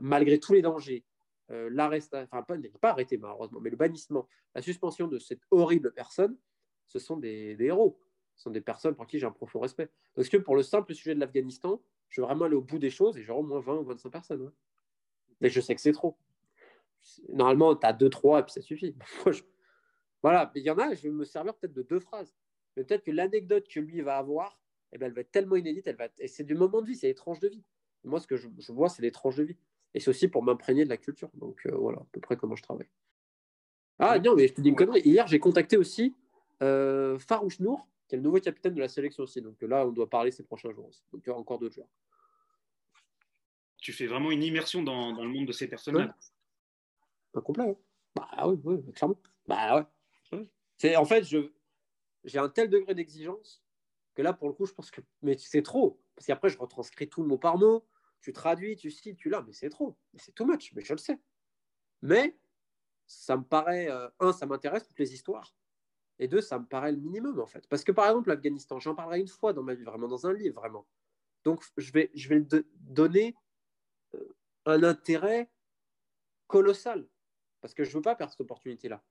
malgré tous les dangers, l'arrestation, enfin pas, pas arrêté malheureusement, mais le bannissement, la suspension de cette horrible personne, ce sont des, héros. Ce sont des personnes pour qui j'ai un profond respect. Parce que pour le simple sujet de l'Afghanistan, je veux vraiment aller au bout des choses et j'aurai au moins 20 ou 25 personnes. Mais je sais que c'est trop. Normalement, tu as 2-3 et puis ça suffit. Voilà, il y en a, je vais me servir peut-être de deux phrases. Mais peut-être que l'anecdote que lui va avoir, eh ben, elle va être tellement inédite, elle va et c'est du moment de vie, c'est les tranches de vie. moi, ce que je, vois, c'est les tranches de vie. Et c'est aussi pour m'imprégner de la culture. Donc euh, voilà, à peu près comment je travaille. Ah non, mais je te dis une connerie. Hier, j'ai contacté aussi euh, Farouche Nour, qui est le nouveau capitaine de la sélection aussi. Donc là, on doit parler ces prochains jours aussi. Donc il y aura encore d'autres joueurs. Tu fais vraiment une immersion dans, le monde de ces personnes-là. Pas complet. Hein. Bah oui, oui, clairement. Bah ouais. C'est, en fait, je, j'ai un tel degré d'exigence que là, pour le coup, je pense que. Mais c'est trop. Parce qu'après, je retranscris tout mot par mot. Tu traduis, tu cites, tu l'as. Mais c'est trop. C'est too much. Mais je le sais. Mais ça me paraît. Euh, un, ça m'intéresse, toutes les histoires. Et deux, ça me paraît le minimum, en fait. Parce que, par exemple, l'Afghanistan, j'en parlerai une fois dans ma vie, vraiment dans un livre, vraiment. Donc, je vais, je vais donner euh, un intérêt colossal. Parce que je ne veux pas perdre cette opportunité-là.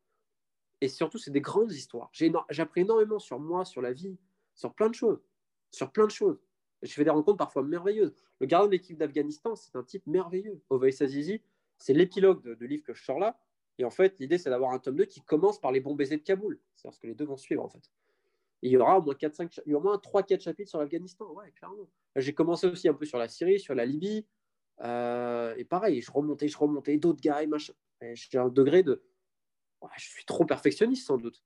Et surtout, c'est des grandes histoires. J'ai appris énormément sur moi, sur la vie, sur plein de choses. Sur plein de choses. Je fais des rencontres parfois merveilleuses. Le gardien de l'équipe d'Afghanistan, c'est un type merveilleux. Ovais Azizi, c'est l'épilogue de, livre que je sors là. Et en fait, l'idée, c'est d'avoir un tome 2 qui commence par les bons baisers de Kaboul. C'est parce que les deux vont suivre, en fait. il y aura au moins 4, 5, il y aura au moins 3-4 chapitres sur l'Afghanistan. Ouais, clairement. J'ai commencé aussi un peu sur la Syrie, sur la Libye. Euh, et pareil, je remontais, je remontais, d'autres gars et machin. J'ai un degré de. je suis trop perfectionniste, sans doute.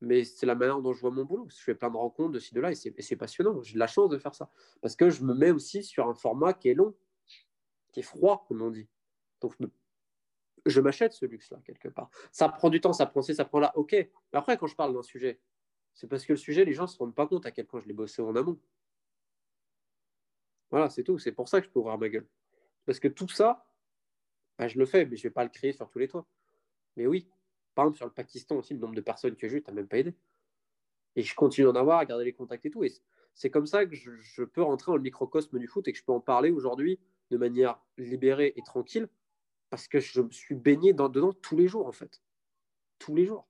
Mais c'est la manière dont je vois mon boulot. Je fais plein de rencontres de ci, de là, et c'est passionnant. J'ai de la chance de faire ça. Parce que je me mets aussi sur un format qui est long, qui est froid, comme on dit. Donc, je m'achète ce luxe-là, quelque part. Ça prend du temps, ça prend ci, ça prend là, ok. Mais après, quand je parle d'un sujet, c'est parce que le sujet, les gens ne se rendent pas compte à quel point je l'ai bossé en amont. Voilà, c'est tout. C'est pour ça que je peux ouvrir ma gueule. Parce que tout ça, bah, je le fais, mais je ne vais pas le créer sur tous les toits. Mais oui, par exemple, sur le Pakistan aussi, le nombre de personnes que j'ai eu, tu n'as même pas aidé. Et je continue d'en avoir, à garder les contacts et tout. Et c'est comme ça que je, je peux rentrer dans le microcosme du foot et que je peux en parler aujourd'hui de manière libérée et tranquille parce que je me suis baigné dans, dedans tous les jours, en fait. Tous les jours.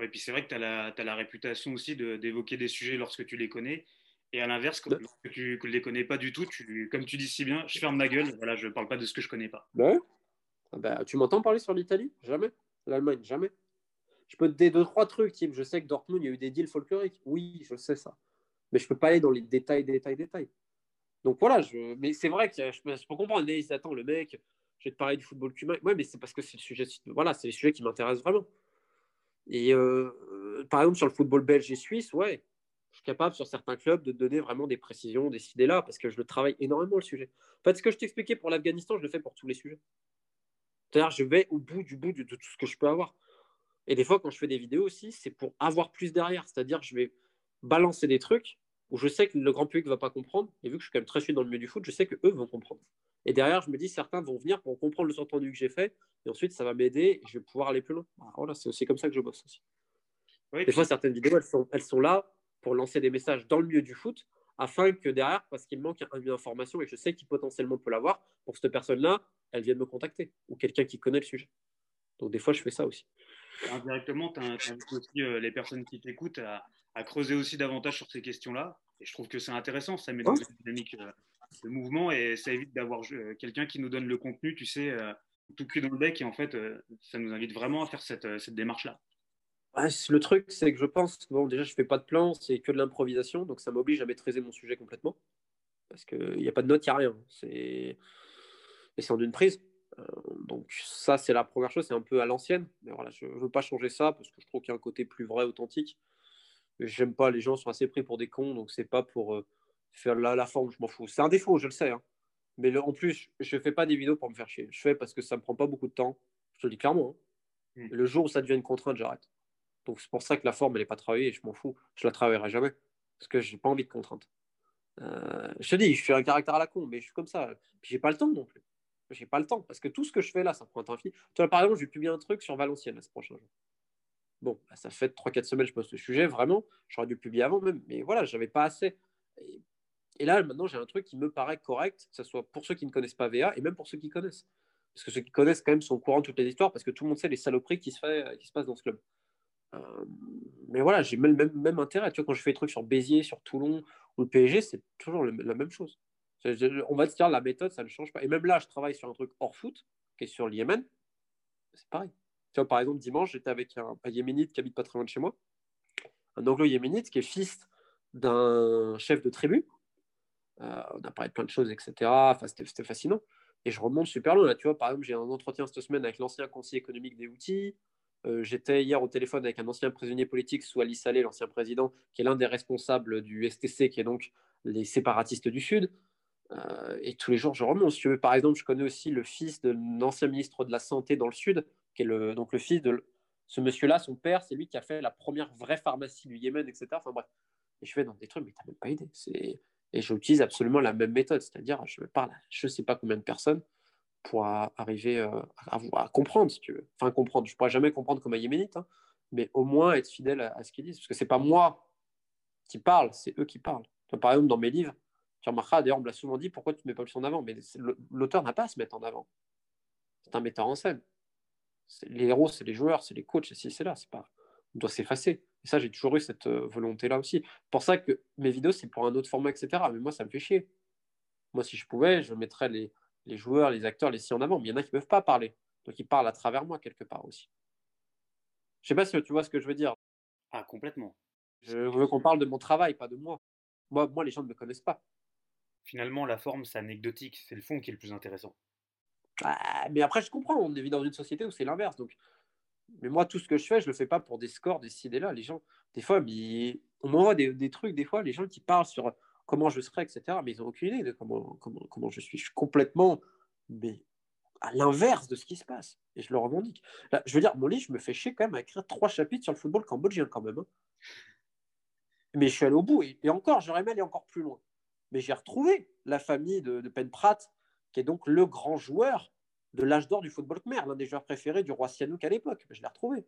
et puis c'est vrai que tu as, la réputation aussi d'évoquer des sujets lorsque tu les connais. Et à l'inverse, quand tu ne les connais pas du tout, tu, comme tu dis si bien, je ferme ma gueule, voilà, je ne parle pas de ce que je ne connais pas. Ben, bah, tu m'entends parler sur l'Italie? Jamais. L'Allemagne Jamais. Je peux te dire deux, trois trucs, type, je sais que Dortmund, il y a eu des deals folkloriques. Oui, je sais ça. Mais je ne peux pas aller dans les détails, détails, détails. Donc voilà, je... mais c'est vrai que je peux, comprendre. Mais attends, le mec, je vais te parler du football cubain. Ouais, mais c'est parce que c'est le sujet. Voilà, c'est les sujets qui m'intéressent vraiment. Et euh, par exemple, sur le football belge et suisse, ouais, je suis capable sur certains clubs de donner vraiment des précisions, des idées là, parce que je le travaille énormément le sujet. En fait, ce que je t'expliquais pour l'Afghanistan, je le fais pour tous les sujets. C'est-à-dire, je vais au bout du bout de tout ce que je peux avoir. Et des fois, quand je fais des vidéos aussi, c'est pour avoir plus derrière. C'est-à-dire, je vais balancer des trucs où je sais que le grand public ne va pas comprendre. Et vu que je suis quand même très suivi dans le milieu du foot, je sais qu'eux vont comprendre. Et derrière, je me dis, certains vont venir pour comprendre le sous-entendu que j'ai fait. Et ensuite, ça va m'aider et je vais pouvoir aller plus loin. Voilà, c'est aussi comme ça que je bosse aussi. des fois, certaines vidéos, elles sont, elles sont là pour lancer des messages dans le milieu du foot afin que derrière, parce qu'il manque une information et je sais qu'il potentiellement peut l'avoir, pour cette personne-là, elle vienne me contacter ou quelqu'un qui connaît le sujet. Donc des fois, je fais ça aussi. Indirectement, tu invites aussi euh, les personnes qui t'écoutent à, creuser aussi davantage sur ces questions-là. Et je trouve que c'est intéressant, ça met dans la dynamique euh, de mouvement et ça évite d'avoir euh, quelqu'un qui nous donne le contenu, tu sais, tout cul dans le bec. Et en fait, ça nous invite vraiment à faire cette, cette démarche-là. Le truc, c'est que je pense, bon, déjà, je fais pas de plan, c'est que de l'improvisation, donc ça m'oblige à maîtriser mon sujet complètement. Parce qu'il n'y a pas de notes, il n'y a rien. C'est... Et c'est en une prise. Euh, donc ça, c'est la première chose, c'est un peu à l'ancienne. Mais voilà, je ne veux pas changer ça parce que je trouve qu'il y a un côté plus vrai, authentique. J'aime pas, les gens sont assez pris pour des cons, donc c'est pas pour euh, faire la, la, forme, je m'en fous. C'est un défaut, je le sais. Hein. Mais en plus, je fais pas des vidéos pour me faire chier. Je fais parce que ça me prend pas beaucoup de temps. Je te le dis clairement. Hein. Hmm. Le jour où ça devient une contrainte, j'arrête. Donc c'est pour ça que la forme, elle n'est pas travaillée je m'en fous. Je la travaillerai jamais parce que j'ai pas envie de contrainte. Euh, je te dis, je suis un caractère à la con, mais je suis comme ça. Puis j'ai pas le temps non plus j'ai pas le temps parce que tout ce que je fais là, ça prend un temps infini. Tu vois, par exemple, je vais publier un truc sur Valenciennes ce prochain jour. Bon, bah, ça fait 3-4 semaines que je poste le sujet, vraiment. J'aurais dû publier avant même, mais voilà, j'avais pas assez. Et, là, maintenant, j'ai un truc qui me paraît correct, que ce soit pour ceux qui ne connaissent pas VA et même pour ceux qui connaissent. Parce que ceux qui connaissent, quand même, sont au courant de toutes les histoires parce que tout le monde sait les saloperies qui se, fait, qui se passent dans ce club. Euh, mais voilà, j'ai même, même, intérêt. Tu vois, quand je fais des trucs sur Béziers, sur Toulon ou le PSG, c'est toujours la même chose. On va se dire, la méthode, ça ne change pas. Et même là, je travaille sur un truc hors foot, qui est sur le Yémen. C'est pareil. Tu vois, par exemple, dimanche, j'étais avec un, yéménite qui habite pas très loin de chez moi, un anglo-yéménite qui est fils d'un chef de tribu. Euh, on a parlé de plein de choses, etc. Enfin, c'était fascinant. Et je remonte super loin. Là, tu vois, par exemple, j'ai un entretien cette semaine avec l'ancien conseiller économique des outils. Euh, j'étais hier au téléphone avec un ancien prisonnier politique, Souali Saleh, l'ancien président, qui est l'un des responsables du STC, qui est donc les séparatistes du Sud. Euh, et tous les jours, je remonte. Par exemple, je connais aussi le fils de l'ancien ministre de la Santé dans le Sud, qui est le, donc le fils de ce monsieur-là, son père, c'est lui qui a fait la première vraie pharmacie du Yémen, etc. Enfin bref. Et je fais dans des trucs, mais tu n'as même pas idée. Et j'utilise absolument la même méthode, c'est-à-dire, je me parle à je ne sais pas combien de personnes pour arriver euh, à, comprendre, si tu veux. Enfin, comprendre. Je ne pourrais jamais comprendre comme un yéménite, hein, mais au moins être fidèle à, ce qu'ils disent. Parce que ce n'est pas moi qui parle, c'est eux qui parlent. par exemple, dans mes livres, tu remarqueras, d'ailleurs, on me l'a souvent dit, pourquoi tu ne mets pas plus en avant? Mais l'auteur n'a pas à se mettre en avant. C'est un metteur en scène. Les héros, c'est les joueurs, c'est les coachs, c'est c'est là. C'est pas... On doit s'effacer. Et ça, j'ai toujours eu cette euh, volonté-là aussi. pour ça que mes vidéos, c'est pour un autre format, etc. Mais moi, ça me fait chier. Moi, si je pouvais, je mettrais les, les joueurs, les acteurs, les si en avant. Mais il y en a qui ne peuvent pas parler. Donc, ils parlent à travers moi, quelque part aussi. Je sais pas si tu vois ce que je veux dire. Ah, complètement. Je veux qu'on parle de mon travail, pas de moi. Moi, moi les gens ne me connaissent pas finalement, la forme, c'est anecdotique. C'est le fond qui est le plus intéressant. Ah, mais après, je comprends. On vit dans une société où c'est l'inverse. Donc, mais moi, tout ce que je fais, je le fais pas pour des scores, des là. Les gens, des fois, on m'envoie des, des, trucs, des fois, les gens qui parlent sur comment je serais, etc. Mais ils n'ont aucune idée de comment, comment, je suis. Je suis complètement à l'inverse de ce qui se passe. Et je le revendique. je veux dire, mon livre, je me fais chier quand même à écrire trois chapitres sur le football cambodgien quand même. Hein. Mais je suis allé au bout. Et, et encore, j'aurais aimé aller encore plus loin mais j'ai retrouvé la famille de, de Penprat, qui est donc le grand joueur de l'âge d'or du football khmer, l'un des joueurs préférés du roi Sihanouk à l'époque. Je l'ai retrouvé.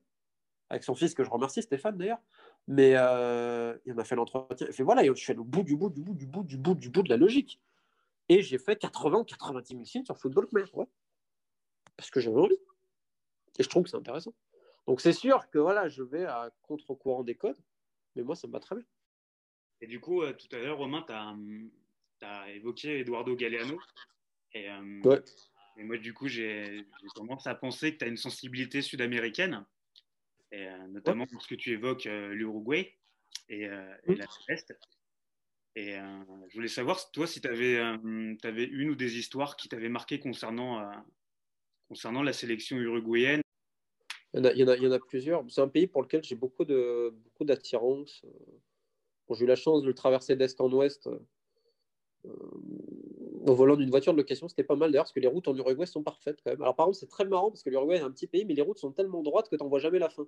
Avec son fils, que je remercie, Stéphane d'ailleurs. Mais euh, il m'a fait l'entretien. Il fait voilà, je suis allé au bout du bout, du bout, du bout, du bout, du bout de la logique. Et j'ai fait 80 ou 90 000 signes sur football khmer. Ouais. Parce que j'avais envie. Et je trouve que c'est intéressant. Donc c'est sûr que voilà, je vais à contre-courant des codes, mais moi, ça me va très bien. Et du coup, euh, tout à l'heure, Romain, tu as, évoqué Eduardo Galeano. Et, euh, ouais. et moi, du coup, j'ai tendance à penser que tu as une sensibilité sud-américaine, et, euh, notamment ouais. lorsque tu évoques l'Uruguay et, et, la Céleste. Et je voulais savoir, toi, si tu avais, avais, une ou des histoires qui t'avaient marqué concernant, concernant la sélection uruguayenne. Il y, en a, il y en a, plusieurs. C'est un pays pour lequel j'ai beaucoup de beaucoup d'attirance. j'ai eu la chance de le traverser d'est en ouest au volant d'une voiture de location, c'était pas mal d'ailleurs, parce que les routes en Uruguay sont parfaites quand même. Alors par contre, c'est très marrant parce que l'Uruguay est un petit pays, mais les routes sont tellement droites que tu n'en vois jamais la fin.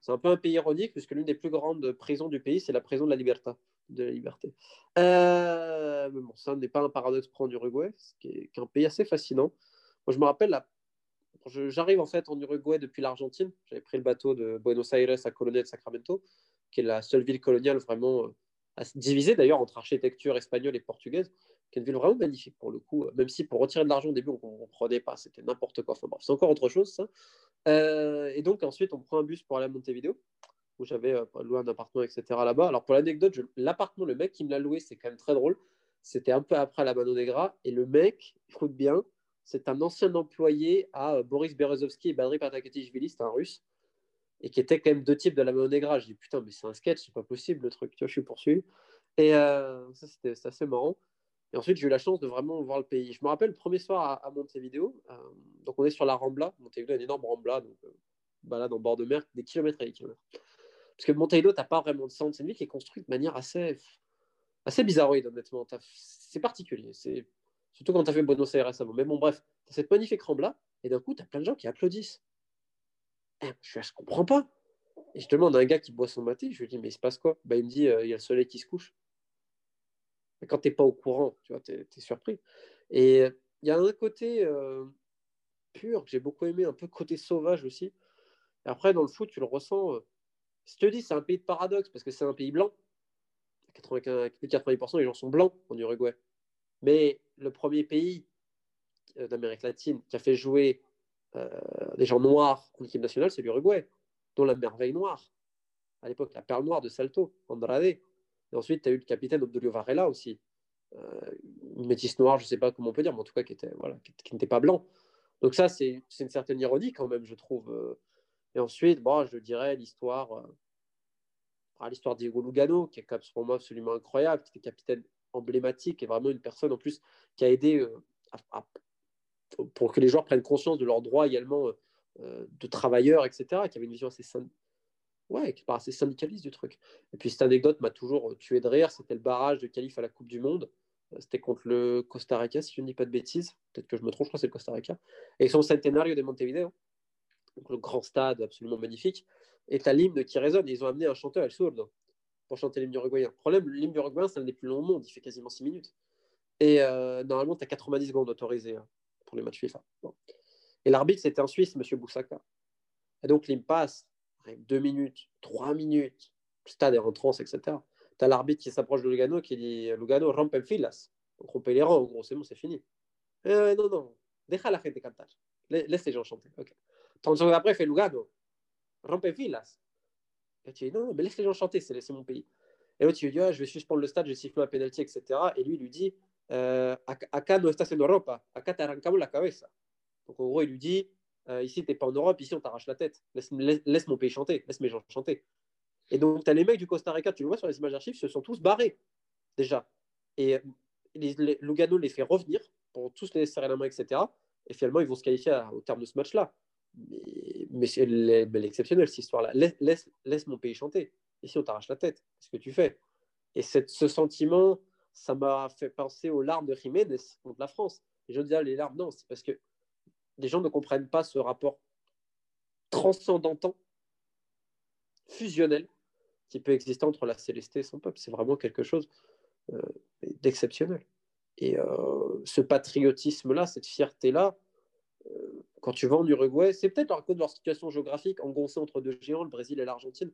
C'est un peu un pays ironique, puisque l'une des plus grandes prisons du pays, c'est la prison de la liberté. De la liberté. Euh, mais bon, ça n'est pas un paradoxe pour en Uruguay, qui est, un pays assez fascinant. Moi, je me rappelle, j'arrive en fait en Uruguay depuis l'Argentine. J'avais pris le bateau de Buenos Aires à Colonial Sacramento, qui est la seule ville coloniale vraiment euh, divisée d'ailleurs entre architecture espagnole et portugaise qui est une ville vraiment magnifique pour le coup, même si pour retirer de l'argent au début, on ne comprenait pas, c'était n'importe quoi. Enfin bref, c'est encore autre chose ça. Euh, et donc ensuite, on prend un bus pour aller à Montevideo, où j'avais euh, loué un appartement, etc. là-bas. Alors pour l'anecdote, l'appartement, le mec qui me l'a loué, c'est quand même très drôle. C'était un peu après la Mano Negra, et le mec, écoute bien, c'est un ancien employé à euh, Boris Berezovski et Badri Patakatichvili, c'est un russe, et qui était quand même deux types de la Mano Negra. Je dis putain, mais c'est un sketch, c'est pas possible le truc, tu vois, je suis poursuivi. Et ça, c'était assez marrant. Et ensuite, j'ai eu la chance de vraiment voir le pays. Je me rappelle le premier soir à, Montevideo. Euh, donc, on est sur la Rambla. Montevideo, une énorme Rambla, donc euh, balade en bord de mer, des kilomètres et des kilomètres. Parce que Montevideo, tu n'as pas vraiment de centre. C'est une ville qui est construite de manière assez, assez bizarroïde, honnêtement. C'est particulier. Surtout quand tu as fait Buenos Aires avant. Mais bon, bref, tu cette magnifique Rambla. Et d'un coup, tu as plein de gens qui applaudissent. Eh, je ne comprends pas. Et je demande à un gars qui boit son maté, je lui dis, mais il se passe quoi? Bah, Il me dit, euh, il y a le soleil qui se couche quand tu n'es pas au courant, tu vois, tu es, surpris. Et il y a un côté euh, pur que j'ai beaucoup aimé, un peu côté sauvage aussi. Après, dans le foot, tu le ressens. Euh, je te dis, c'est un pays de paradoxe parce que c'est un pays blanc. 80, 90% des gens sont blancs en Uruguay. Mais le premier pays euh, d'Amérique latine qui a fait jouer des gens noirs en équipe nationale, c'est l'Uruguay, dont la merveille noire. À l'époque, la perle noire de Salto, Andrade. Et ensuite, tu as eu le capitaine Obdulio Varela aussi, euh, métis noir, je ne sais pas comment on peut dire, mais en tout cas qui, était, voilà, qui, n'était pas blanc. Donc ça, c'est une certaine ironie quand même, je trouve. Euh. Et ensuite, bon, je dirais l'histoire euh, ah, l'histoire d'Diego Lugano, qui est pour moi absolument incroyable, qui était capitaine emblématique et vraiment une personne en plus qui a aidé pour que les joueurs prennent conscience de leurs droits également de travailleurs, etc., qui avait une vision assez ouais, qui assez syndicaliste du truc. Et puis cette anecdote m'a toujours tué de rire, c'était le barrage de qualif à la Coupe du Monde. Euh, c'était contre le Costa Rica, si je ne dis pas de bêtises. Peut-être que je me trompe, je crois que c'est le Costa Rica. Et son centenario de Montevideo, le grand stade absolument magnifique, est à l'hymne qui résonne. Ils ont amené un chanteur, El Sourdo, pour chanter l'hymne uruguayen. Le problème, l'hymne uruguayen, c'est l'un des plus longs au monde, il fait quasiment 6 minutes. Et euh, normalement, tu as 90 secondes autorisées hein, pour les matchs FIFA. Et l'arbitre, c'était un Suisse, M. Boussaka. Et donc, l'hymne passe, deux minutes, trois minutes, stade est en etc. Tu as l'arbitre qui s'approche de Lugano qui dit Lugano, rompe filas. Donc romper les rangs, en gros, c'est bon, c'est fini. Euh, non, non, deja la gente cantar. Laisse les gens chanter. Okay. 30 secondes après, il fait Lugano, rompe filas. Et tu dis non, mais laisse les gens chanter, c'est mon pays. Et l'autre, tu lui dis ah, je vais suspendre le stade, je vais siffler un penalty, etc. Et lui, il lui dit euh, acá no estás en Europa, acá te arrancamos la cabeza? Donc en gros, il lui dit euh, ici, tu n'es pas en Europe, ici, on t'arrache la tête. Laisse, mon pays chanter, laisse mes gens chanter. Et donc, tu as les mecs du Costa Rica, tu le vois sur les images d'archives, se sont tous barrés, déjà. Et les, Lugano les fait revenir pour tous les serrer la main, etc. Et finalement, ils vont se qualifier au terme de ce match-là. Mais, c'est l'exceptionnel, cette histoire-là. Laisse, mon pays chanter. Ici, on t'arrache la tête. Qu'est-ce que tu fais? Et ce sentiment, ça m'a fait penser aux larmes de Jiménez contre la France. Et je dis, ah, les larmes, non, c'est parce que les gens ne comprennent pas ce rapport transcendantant, fusionnel, qui peut exister entre la Célesté et son peuple. C'est vraiment quelque chose euh, d'exceptionnel. Et euh, ce patriotisme-là, cette fierté-là, euh, quand tu vas en Uruguay, c'est peut-être à cause de leur situation géographique, engoncée entre deux géants, le Brésil et l'Argentine.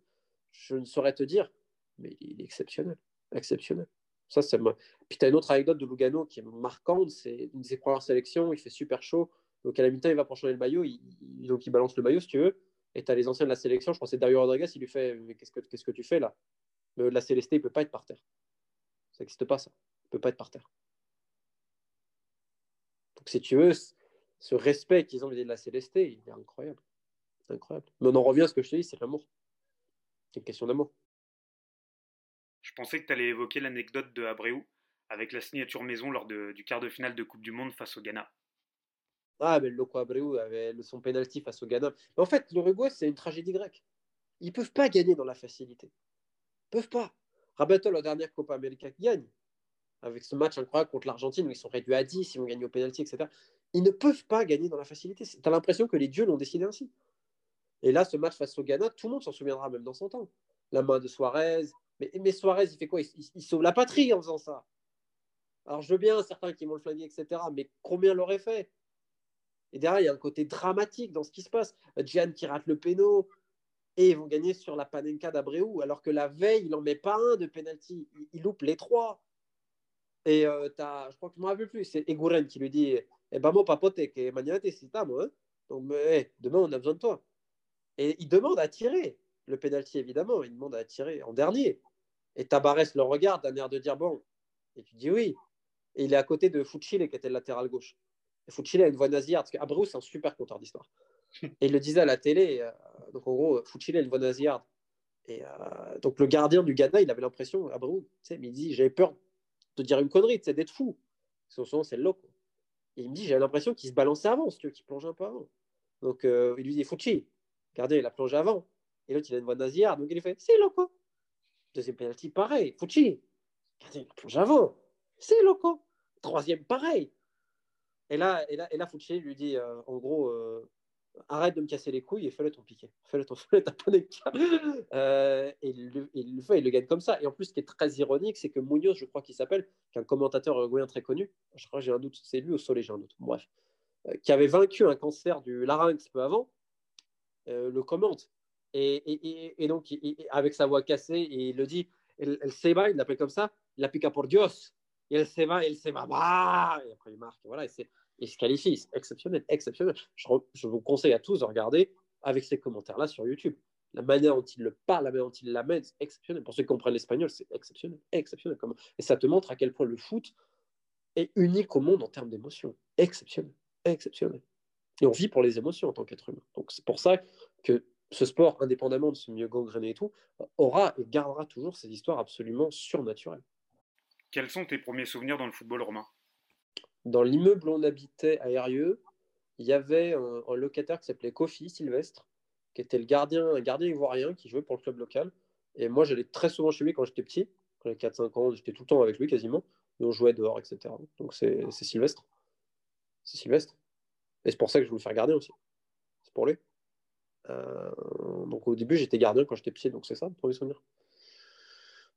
Je ne saurais te dire, mais il est exceptionnel. Exceptionnel. Ça, c'est Puis tu as une autre anecdote de Lugano qui est marquante, c'est une de ses premières sélections, il fait super chaud, donc à la mi-temps, il va pour changer le maillot, il, donc il balance le maillot si tu veux. Et tu as les anciens de la sélection, je pense que Dario Rodriguez, il lui fait qu'est-ce que, qu'est-ce que tu fais là? La Célesté, il ne peut pas être par terre. Ça n'existe pas ça. Il ne peut pas être par terre. Donc si tu veux, ce respect qu'ils ont de la Célesté, il est incroyable. incroyable. Mais on en revient à ce que je te dis, c'est l'amour. C'est une question d'amour. Je pensais que tu allais évoquer l'anecdote de Abreu avec la signature maison lors du quart de finale de Coupe du Monde face au Ghana. Ah, mais Loco Abreu avait son penalty face au Ghana. en fait, l'Uruguay, c'est une tragédie grecque. Ils ne peuvent pas gagner dans la facilité. Ils ne peuvent pas. Rabato, la dernière Copa América, gagne. Avec ce match incroyable contre l'Argentine où ils sont réduits à 10, ils vont gagner au penalty, etc. Ils ne peuvent pas gagner dans la facilité. Tu as l'impression que les dieux l'ont décidé ainsi. Et là, ce match face au Ghana, tout le monde s'en souviendra, même dans son temps. La main de Suarez. Mais, mais Suarez, il fait quoi? Il, sauve la patrie en faisant ça. Alors, je veux bien certains qui vont le flinguer, etc. Mais combien l'auraient fait? Et derrière, il y a un côté dramatique dans ce qui se passe. Gian qui rate le péno. Et ils vont gagner sur la Panenka d'Abreu. Alors que la veille, il n'en met pas un de penalty. Il, loupe les trois. Et euh, as, je crois que je ne me rappelle plus. C'est Eguren qui lui dit Eh ben, moi, papote, que mañana te citamos. Hein? Donc, demain, on a besoin de toi. Et il demande à tirer. Le penalty, évidemment, il demande à tirer en dernier. Et Tabarès le regarde d'un air de dire bon. Et tu dis oui. Et il est à côté de Fuchile, qui était le latéral gauche. Et Fuchile a une voix nasillarde, parce qu'Abreu, c'est un super conteur d'histoire. Et il le disait à la télé. Euh, donc, en gros, Fuchile a une voix nasillarde. Et euh, donc, le gardien du Ghana, il avait l'impression, Abreu, tu sais, mais il dit J'avais peur de dire une connerie, c'est d'être fou. Que c'est le loco. Et il me dit J'avais l'impression qu'il se balançait avant, qu'il plongeait un peu avant. Donc, euh, il lui dit Fuchile, Regardez, il a plongé avant. Et l'autre, il a une voix nasillarde. Donc il fait C'est loco. Deuxième penalty, pareil. Fucci. Regardez, il a plongé avant. C'est loco. Troisième, pareil. Et là, et là, et là lui dit euh, En gros, euh, arrête de me casser les couilles et fais-le ton piqué. Fais-le ton fais euh, Et il, le fait, il le gagne comme ça. Et en plus, ce qui est très ironique, c'est que Munoz, je crois qu'il s'appelle, qui est un commentateur uruguayen très connu, je crois que j'ai un doute, c'est lui au soleil, j'ai un doute, bref, euh, qui avait vaincu un cancer du larynx peu avant, le commente. Et, et, donc, avec sa voix cassée, il le dit, elle, se va, il l'appelle comme ça, la pica por Dios. Elle se elle se et après il marque. Voilà, il se qualifie. C'est exceptionnel, exceptionnel. Je, je, vous conseille à tous de regarder avec ces commentaires-là sur YouTube. La manière dont il le parle, la manière dont il l'amène, c'est exceptionnel. Pour ceux qui comprennent l'espagnol, c'est exceptionnel, exceptionnel. Et ça te montre à quel point le foot est unique au monde en termes d'émotion. Exceptionnel, exceptionnel. Et on vit pour les émotions en tant qu'être humain. Donc c'est pour ça que ce sport, indépendamment de ce milieu gangréné et tout, aura et gardera toujours ces histoires absolument surnaturelles. Quels sont tes premiers souvenirs dans le football romain? Dans l'immeuble où on habitait à Erieux, il y avait un, locataire qui s'appelait Kofi Sylvestre, qui était le gardien, un gardien ivoirien qui jouait pour le club local. Et moi, j'allais très souvent chez lui quand j'étais petit. Quand j'avais 4-5 ans, j'étais tout le temps avec lui quasiment. Et on jouait dehors, etc. Donc c'est Sylvestre. C'est Sylvestre. Et c'est pour ça que je voulais faire gardien aussi. C'est pour lui. Euh, donc au début, j'étais gardien quand j'étais petit, donc c'est ça, le premier souvenir.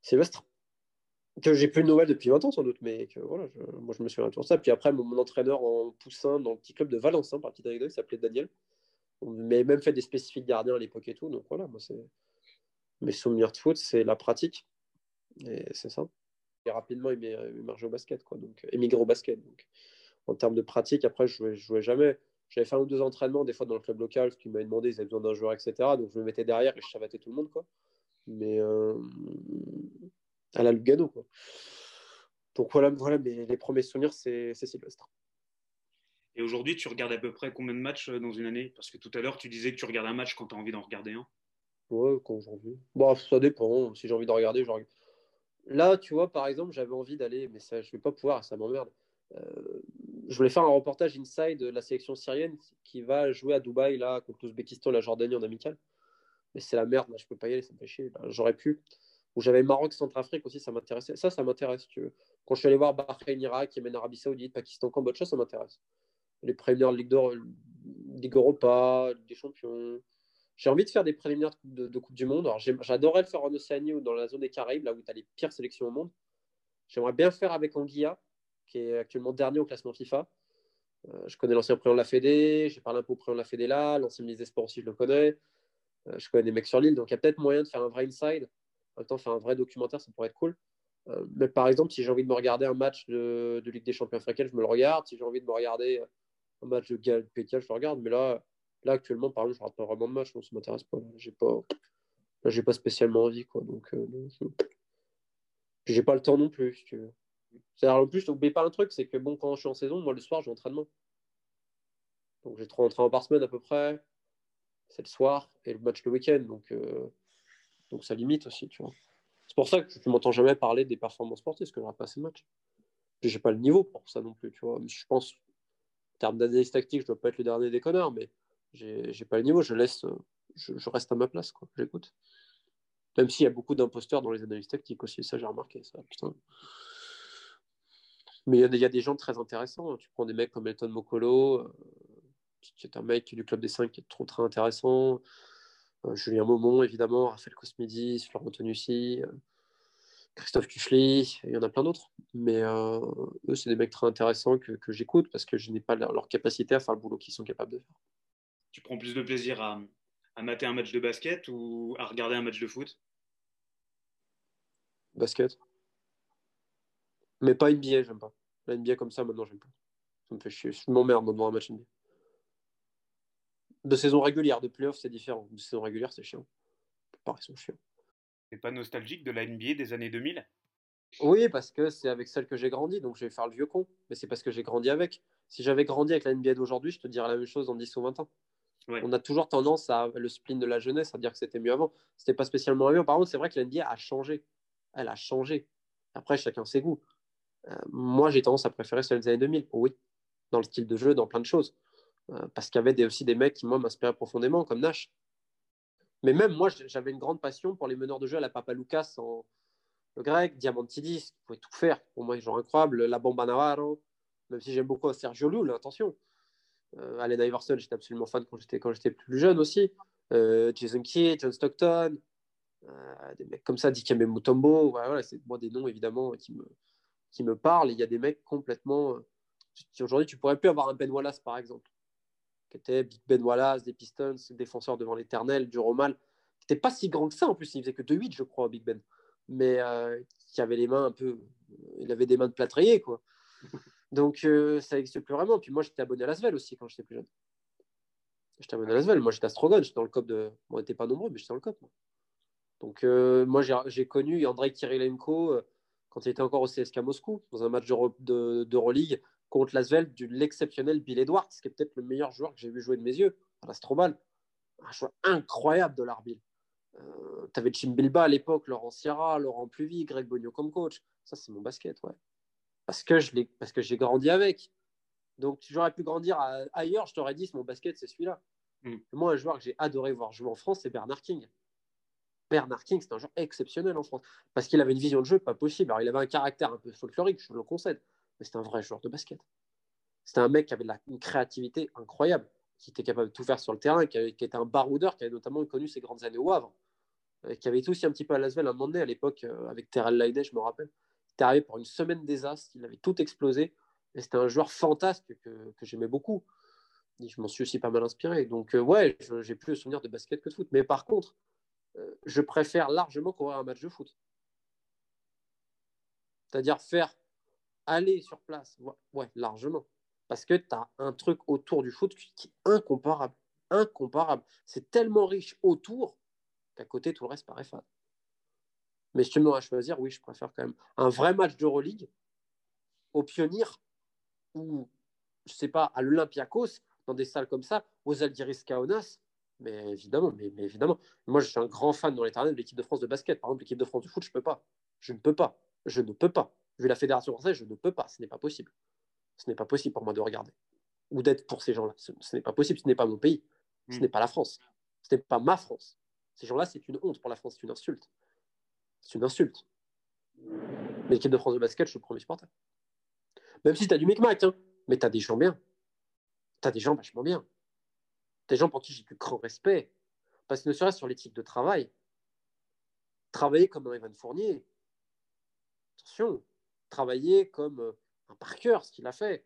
Sylvestre. Que j'ai plus de nouvelles depuis 20 ans sans doute, mais que voilà, moi je me souviens de ça. Puis après, mon, entraîneur en poussin dans le petit club de Valence, hein, par petite anecdote, il s'appelait Daniel. Mais même fait des spécifiques gardiens à l'époque et tout. Donc voilà, moi c'est mes souvenirs de foot, c'est la pratique. Et c'est ça. Et rapidement, il émergé au basket, quoi. Donc émigré au basket. Donc en termes de pratique, après, je jouais, jamais. J'avais fait un ou deux entraînements, des fois dans le club local, ce qui m'avait demandé, ils avaient besoin d'un joueur, etc. Donc je me mettais derrière et je savatais tout le monde, quoi. Mais euh, à la Lugano, quoi. Donc voilà, voilà les premiers souvenirs, c'est Sylvestre. Et aujourd'hui, tu regardes à peu près combien de matchs euh, dans une année? Parce que tout à l'heure, tu disais que tu regardes un match quand tu as envie d'en regarder un. Ouais, quand envie. Bon, ça dépend. Si j'ai envie de regarder, je regarde. Là, tu vois, par exemple, j'avais envie d'aller, mais ça, je ne vais pas pouvoir, ça m'emmerde. Euh, je voulais faire un reportage inside de la sélection syrienne qui va jouer à Dubaï là contre l'Ouzbékistan et la Jordanie en amical. Mais c'est la merde, là, je peux pas y aller, ça me fait chier. J'aurais pu. Ou j'avais Maroc, Centrafrique aussi, ça m'intéressait. Ça, ça m'intéresse. Quand je suis allé voir Bahreïn, Irak, Yémen, Arabie Saoudite, Pakistan, Cambodge, ça, m'intéresse. Les préliminaires de Ligue, Ligue Europa, Ligue des Champions. J'ai envie de faire des préliminaires de, Coupe du Monde. J'adorais le faire en Océanie ou dans la zone des Caraïbes, là où tu as les pires sélections au monde. J'aimerais bien faire avec Anguilla, qui est actuellement dernier au classement FIFA. Euh, je connais l'ancien président de la Fédé, j'ai parlé un peu au président de la Fédé là, l'ancien ministre des Sports aussi, je le connais. Euh, je connais des mecs sur l'île, donc il y a peut-être moyen de faire un vrai inside. En même temps, faire un vrai documentaire, ça pourrait être cool. Euh, mais par exemple, si j'ai envie de me regarder un match de, Ligue des Champions africaine, je me le regarde. Si j'ai envie de me regarder un match de Gal je le regarde. Mais là, là actuellement, par exemple, je ne regarde pas vraiment de match, donc ça ne m'intéresse pas. J'ai pas, j'ai pas spécialement envie. Quoi, donc, je... j'ai pas le temps non plus, si tu veux. En plus, n'oubliez pas un truc, c'est que bon, quand je suis en saison, moi le soir, j'ai entraînement. Donc j'ai trois entraînements par semaine à peu près. C'est le soir et le match le week-end. Donc, euh, donc ça limite aussi, tu vois. C'est pour ça que tu m'entends jamais parler des performances sportives, parce que je n'aurai pas assez de matchs. J'ai pas le niveau pour ça non plus, tu vois. Je pense, en termes d'analyse tactique, je dois pas être le dernier des connards, mais j'ai pas le niveau. Je laisse, je, reste à ma place, quoi. J'écoute. Même s'il y a beaucoup d'imposteurs dans les analyses tactiques aussi, ça j'ai remarqué, ça. Mais il y, a des gens très intéressants. Tu prends des mecs comme Elton Mokolo, euh, qui est un mec du Club des 5 qui est trop très intéressant. Euh, Julien Maumont, évidemment, Raphaël Cosmidis, Florent Tonussi, euh, Christophe Kuchli, il y en a plein d'autres. Mais eux, c'est des mecs très intéressants que, j'écoute parce que je n'ai pas leur, capacité à faire le boulot qu'ils sont capables de faire. Tu prends plus de plaisir à, à mater un match de basket ou à regarder un match de foot? Basket. Mais pas NBA, j'aime pas. La NBA comme ça, maintenant, j'aime pas. Ça me fait chier. Je m'emmerde devant un match NBA. De saison régulière, de playoff, c'est différent. De saison régulière, c'est chiant. Pareil, sont chiants. T'es pas nostalgique de la NBA des années 2000 Oui, parce que c'est avec celle que j'ai grandi, donc je vais faire le vieux con. Mais c'est parce que j'ai grandi avec. Si j'avais grandi avec la NBA d'aujourd'hui, je te dirais la même chose dans 10 ou 20 ans. On a toujours tendance à le spleen de la jeunesse, à dire que c'était mieux avant. C'était pas spécialement mieux. Par contre, c'est vrai que la NBA a changé. Elle a changé. Après, chacun ses goûts. Euh, moi, j'ai tendance à préférer celle des années 2000. Oui, dans le style de jeu, dans plein de choses. Euh, parce qu'il y avait aussi des mecs qui, moi, m'inspiraient profondément, comme Nash. Mais même moi, j'avais une grande passion pour les meneurs de jeu à la Papa Lucas en le grec, Diamantidis, qui pouvait tout faire. Pour moi, genre incroyable. La Bomba Navarro, même si j'aime beaucoup Sergio Llull, attention. Euh, Allen Iverson, j'étais absolument fan quand j'étais, plus jeune aussi. Euh, Jason Kidd, John Stockton, des mecs comme ça, Dikembe Mutombo. Voilà, c'est moi des noms évidemment qui me, qui me parlent. Il y a des mecs complètement. Aujourd'hui, tu pourrais plus avoir un Ben Wallace par exemple, qui était Big Ben Wallace, des Pistons, défenseur devant l'éternel, du Romal, qui n'était pas si grand que ça en plus. Il faisait que 2-8, je crois, Big Ben. Mais qui avait les mains un peu. Il avait des mains de plâtrier, quoi. Donc, euh, ça n'existe plus vraiment. Puis moi, j'étais abonné à Lasvel aussi quand j'étais plus jeune. J'étais abonné à Lasvel. Moi, j'étais à Strogon. J'étais dans le COP de. on n'était pas nombreux, mais j'étais dans le COP. Donc, euh, moi, j'ai connu Andrei Kirilenko euh, quand il était encore au CSK Moscou, dans un match d'Euroleague de, contre Lasvel, de l'exceptionnel Bill Edwards, qui est peut-être le meilleur joueur que j'ai vu jouer de mes yeux, à l'Astrobal. Un joueur incroyable de l'arbitre. tu avais Jim Bilba à l'époque, Laurent Sierra, Laurent Pluvy, Greg Bogno comme coach. Ça, c'est mon basket, ouais parce que je parce que j'ai grandi avec. Donc j'aurais pu grandir ailleurs, je t'aurais dit mon basket c'est celui-là. Mm. Moi un joueur que j'ai adoré voir jouer en France c'est Bernard King. Bernard King c'est un joueur exceptionnel en France parce qu'il avait une vision de jeu pas possible. Alors il avait un caractère un peu folklorique, je le concède, mais c'était un vrai joueur de basket. C'était un mec qui avait une créativité incroyable, qui était capable de tout faire sur le terrain, qui, était un baroudeur, qui avait notamment connu ses grandes années au Havre, qui avait tout aussi un petit peu à Lasvel un moment donné à l'époque euh, avec Terrell Laide, je me rappelle était arrivé pour une semaine désastre, il avait tout explosé. Et c'était un joueur fantasque que, j'aimais beaucoup. Je m'en suis aussi pas mal inspiré. Donc, euh, ouais, j'ai plus le souvenir de basket que de foot. Mais par contre, euh, je préfère largement courir un match de foot. C'est-à-dire faire aller sur place. Ouais, largement. Parce que tu as un truc autour du foot qui est incomparable. Incomparable. C'est tellement riche autour qu'à côté, tout le reste paraît fade. Mais si tu me dois choisir, oui, je préfère quand même un vrai match d'Euroleague au Pionnier ou, je sais pas, à l'Olympiakos, dans des salles comme ça, aux Aldiris Kaunas. Mais évidemment, mais, évidemment. Moi, je suis un grand fan dans l'éternel de l'équipe de France de basket. Par exemple, l'équipe de France de foot, je ne peux pas. Je ne peux pas. Je ne peux pas. Vu la Fédération française, je ne peux pas. Ce n'est pas possible. Ce n'est pas possible pour moi de regarder. Ou d'être pour ces gens-là. Ce, n'est pas possible. Ce n'est pas mon pays. Ce hmm. n'est pas la France. Ce n'est pas ma France. Ces gens-là, c'est une honte pour la France. C'est une insulte. C'est une insulte. Mais l'équipe de France de basket, je suis le premier supporter. Même si tu as du micmac, hein, mais tu as des gens bien. Tu as des gens vachement bien. Des gens pour qui j'ai du grand respect. Parce que ne serait-ce sur l'éthique de travail, travailler comme un Evan Fournier, attention, travailler comme euh, un Parker, ce qu'il a fait.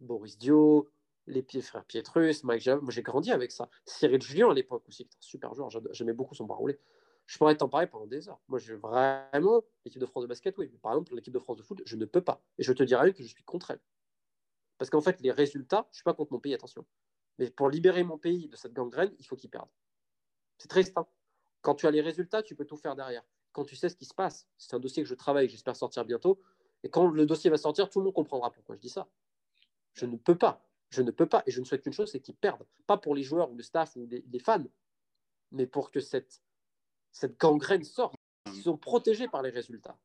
Boris Dio, les frères Pietrus, Mike Jav, moi j'ai grandi avec ça. Cyril Julien à l'époque aussi, un super joueur, j'aimais beaucoup son bras roulé je pourrais t'en parler pendant des heures. Moi, je vraiment l'équipe de France de basket, oui. Par exemple, l'équipe de France de foot, je ne peux pas. Et je te dirais que je suis contre elle. Parce qu'en fait, les résultats, je ne suis pas contre mon pays, attention. Mais pour libérer mon pays de cette gangrène, il faut qu'il perde. C'est triste. Hein quand tu as les résultats, tu peux tout faire derrière. Quand tu sais ce qui se passe, c'est un dossier que je travaille, j'espère sortir bientôt. Et quand le dossier va sortir, tout le monde comprendra pourquoi je dis ça. Je ne peux pas. Je ne peux pas. Et je ne souhaite qu'une chose, c'est qu'ils perdent. Pas pour les joueurs ou le staff ou les fans, mais pour que cette cette gangrène sort. Ils sont protégés par les résultats.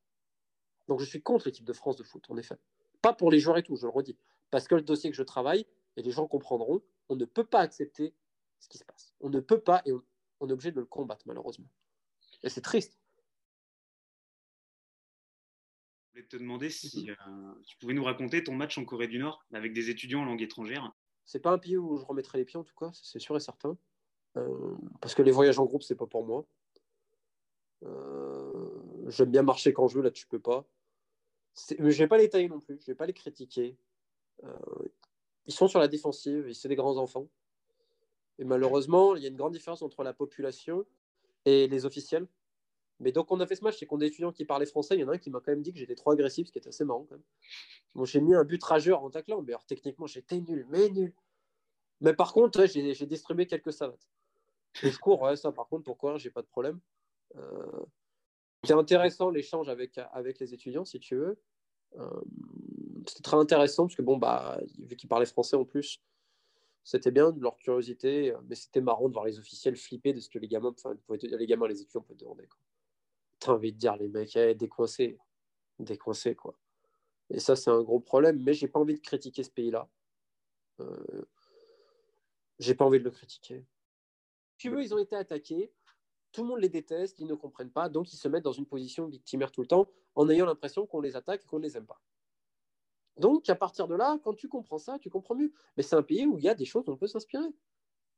Donc je suis contre l'équipe de France de foot, en effet. Pas pour les joueurs et tout, je le redis. Parce que le dossier que je travaille, et les gens comprendront, on ne peut pas accepter ce qui se passe. On ne peut pas et on, est obligé de le combattre, malheureusement. Et c'est triste. Voulais te demander si mhm. euh, tu pouvais nous raconter ton match en Corée du Nord avec des étudiants en langue étrangère. C'est pas un pays où je remettrai les pieds, en tout cas, c'est sûr et certain. Euh, parce que les voyages en groupe, c'est pas pour moi. Euh, j'aime bien marcher quand je veux, là, tu peux pas. Mais je vais pas les tailler non plus, je vais pas les critiquer. ils sont sur la défensive, c'est des grands enfants. Et malheureusement, il y a une grande différence entre la population et les officiels. Mais donc, on a fait ce match, c'est qu'on des étudiants qui parlaient français. Il y en a un qui m'a quand même dit que j'étais trop agressif, ce qui est assez marrant quand même. J'ai mis un but rageur en taclant, mais alors techniquement, j'étais nul, mais nul. Mais par contre, j'ai distribué quelques savates. Et je cours, ouais, ça par contre, pour courir, j'ai pas de problème. Euh, c'est intéressant l'échange avec, avec les étudiants, si tu veux. Euh, C'était très intéressant parce que, bon, bah, vu qu'ils parlaient français en plus, c'était bien de leur curiosité, mais c'était marrant de voir les officiels flipper de ce que les gamins, enfin, les gamins, les étudiants peuvent demander. T'as envie de dire, les mecs, hey, décoincés, décoincés, quoi. Et ça, c'est un gros problème, mais j'ai pas envie de critiquer ce pays-là. Euh, j'ai pas envie de le critiquer. Tu veux, ils ont été attaqués, tout le monde les déteste, ils ne comprennent pas, donc ils se mettent dans une position victimaire tout le temps en ayant l'impression qu'on les attaque et qu'on ne les aime pas. Donc, à partir de là, quand tu comprends ça, tu comprends mieux. Mais c'est un pays où il y a des choses dont on peut s'inspirer.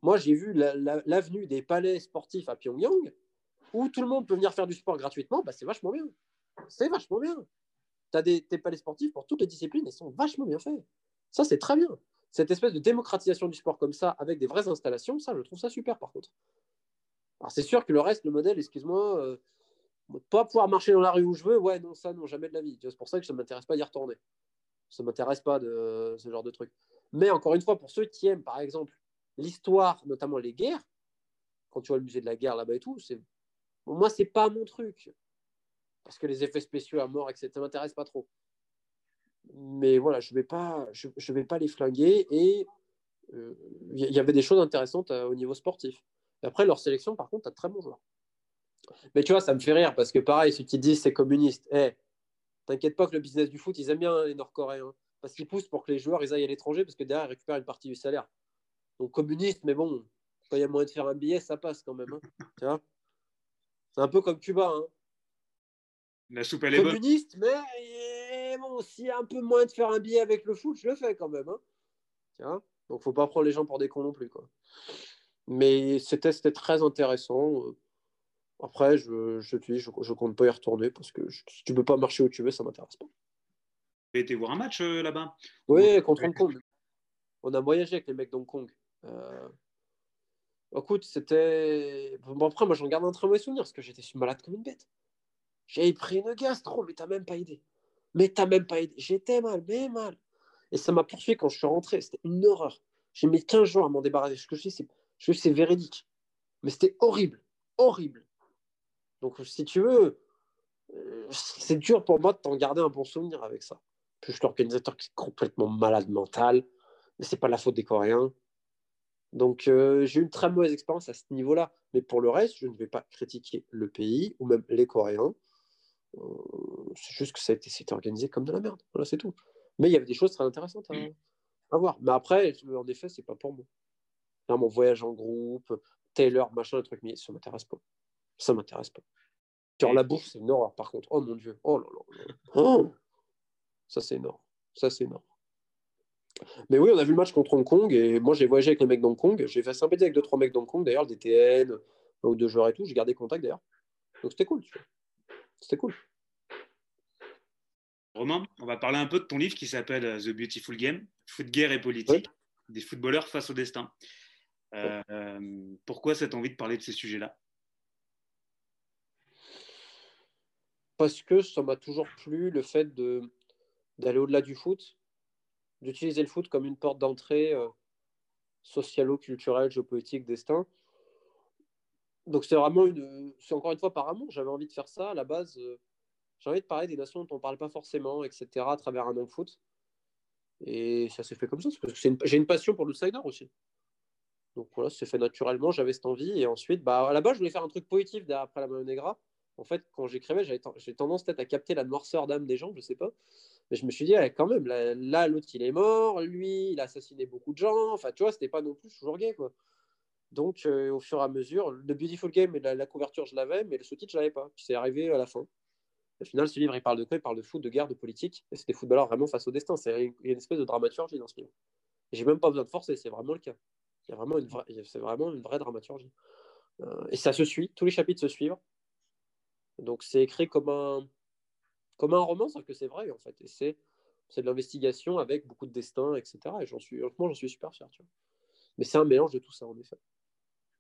Moi, j'ai vu l'avenue des palais sportifs à Pyongyang, où tout le monde peut venir faire du sport gratuitement. Bah, c'est vachement bien. C'est vachement bien. Tu as des, palais sportifs pour toutes les disciplines, ils sont vachement bien faits. Ça, c'est très bien. Cette espèce de démocratisation du sport comme ça, avec des vraies installations, ça, je trouve ça super par contre. Alors, c'est sûr que le reste, le modèle, excuse-moi, euh, pas pouvoir marcher dans la rue où je veux, ouais, non, ça, non, jamais de la vie. C'est pour ça que ça ne m'intéresse pas d'y retourner. Ça ne m'intéresse pas de ce genre de truc. Mais encore une fois, pour ceux qui aiment, par exemple, l'histoire, notamment les guerres, quand tu vois le musée de la guerre là-bas et tout, c'est moi, c'est pas mon truc. Parce que les effets spéciaux à mort, etc., ça m'intéresse pas trop. Mais voilà, je vais je, vais pas les flinguer. Et il euh, y avait des choses intéressantes euh, au niveau sportif. Après, leur sélection, par contre, as de très bons joueurs. Mais tu vois, ça me fait rire parce que pareil, ceux qui disent c'est communiste, hey, T'inquiète pas que le business du foot, ils aiment bien les Nord-Coréens. Parce qu'ils poussent pour que les joueurs ils aillent à l'étranger parce que derrière, ils récupèrent une partie du salaire. Donc communiste, mais bon, quand il y a moyen de faire un billet, ça passe quand même. Hein. C'est un peu comme Cuba. Hein. La soupe, elle est communiste, mais bon, s'il y a un peu moins de faire un billet avec le foot, je le fais quand même. Hein. Tiens. Donc faut pas prendre les gens pour des cons non plus. Quoi. Mais c'était très intéressant. Après, je, je te dis, je, je, compte pas y retourner parce que si tu peux pas marcher où tu veux, ça m'intéresse pas. Tu été voir un match euh, là-bas? Oui, contre Hong Kong. On a voyagé avec les mecs d'Hong Kong. Euh... Écoute, c'était. Bon, après, moi, j'en garde un très mauvais souvenir parce que j'étais malade comme une bête. J'ai pris une gastro, mais t'as même pas aidé. Mais t'as même pas aidé. J'étais mal, mais mal. Et ça m'a poursuivi quand je suis rentré. C'était une horreur. J'ai mis 15 jours à m'en débarrasser. Ce que je dis, c'est véridique. Mais c'était horrible. Horrible. Donc, si tu veux, euh, c'est dur pour moi de t'en garder un bon souvenir avec ça. Puis je suis l'organisateur qui est complètement malade mental, mais c'est pas la faute des Coréens. Donc, euh, j'ai eu une très mauvaise expérience à ce niveau-là. Mais pour le reste, je ne vais pas critiquer le pays ou même les Coréens. Euh, c'est juste que ça a été, organisé comme de la merde. Voilà, c'est tout. Mais il y avait des choses très intéressantes à, voir. Mais après, en effet, c'est pas pour moi. Là, mon voyage en groupe, Taylor, machin, le truc, mais ça m'intéresse pas. Ça m'intéresse pas. Sur la bouffe, c'est une horreur, par contre. Oh mon Dieu. Oh là là. Oh ça, c'est énorme. Ça, c'est énorme. Mais oui, on a vu le match contre Hong Kong et moi, j'ai voyagé avec les mecs d'Hong Kong. J'ai fait sympathiser avec deux, trois mecs d'Hong Kong, d'ailleurs, des TN, ou deux joueurs et tout. J'ai gardé contact, d'ailleurs. Donc, c'était cool. C'était cool. Romain, on va parler un peu de ton livre qui s'appelle euh, The Beautiful Game, Foot, guerre et politique, des footballeurs face au destin. Euh, pourquoi cette envie de parler de ces sujets-là? Parce que ça m'a toujours plu le fait d'aller au-delà du foot, d'utiliser le foot comme une porte d'entrée euh, socialo-culturelle, géopolitique, destin. Donc c'est vraiment une, c'est encore une fois par amour. J'avais envie de faire ça à la base. Euh, j'ai envie de parler des nations dont on ne parle pas forcément, etc. à travers un nom foot. Et ça s'est fait comme ça, parce que j'ai une passion pour l'outsider aussi. Donc voilà, c'est fait naturellement, j'avais cette envie. Et ensuite, bah, à la base, je voulais faire un truc positif après la Negra En fait, quand j'écrivais, j'ai tendance peut-être à capter la noirceur d'âme des gens, je sais pas. Mais je me suis dit, quand même, là, l'autre, il est mort, lui, il a assassiné beaucoup de gens. Enfin, tu vois, c'était pas non plus toujours gay, quoi. Donc, euh, au fur et à mesure, le Beautiful Game et la, couverture, je l'avais, mais le sous-titre, je l'avais pas. C'est arrivé à la fin. Au final, ce livre, il parle de quoi? Il parle de foot, de guerre, de politique. Et c'est des footballeurs vraiment face au destin. C'est une, une espèce de dramaturgie dans ce livre. J'ai même pas besoin de forcer, c'est vraiment le cas. Il y a vraiment une vraie, c'est vraiment une vraie dramaturgie. Euh, et ça se suit, tous les chapitres se suivent. Donc c'est écrit comme un, comme un roman, sauf que c'est vrai en fait. Et c'est, c'est de l'investigation avec beaucoup de destin, etc. Et j'en suis, moi, j'en suis super fier. Tu vois. Mais c'est un mélange de tout ça, en effet.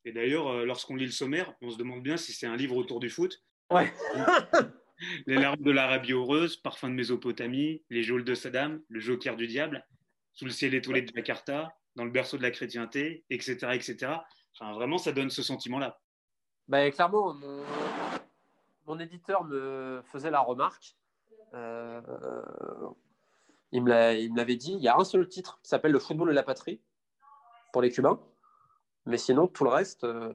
Et d'ailleurs, euh, lorsqu'on lit le sommaire, on se demande bien si c'est un livre autour du foot. Ouais. les larmes de l'Arabie heureuse, Parfum de Mésopotamie, Les geôles de Saddam, Le Joker du diable, Sous le ciel étoilé de Jakarta, Dans le berceau de la chrétienté, etc. etc. Enfin, vraiment, ça donne ce sentiment-là. Bah, clairement, mon, éditeur me faisait la remarque. Euh, il me l'avait dit. Il y a un seul titre qui s'appelle Le football de la patrie pour les Cubains. Mais sinon, tout le reste, euh,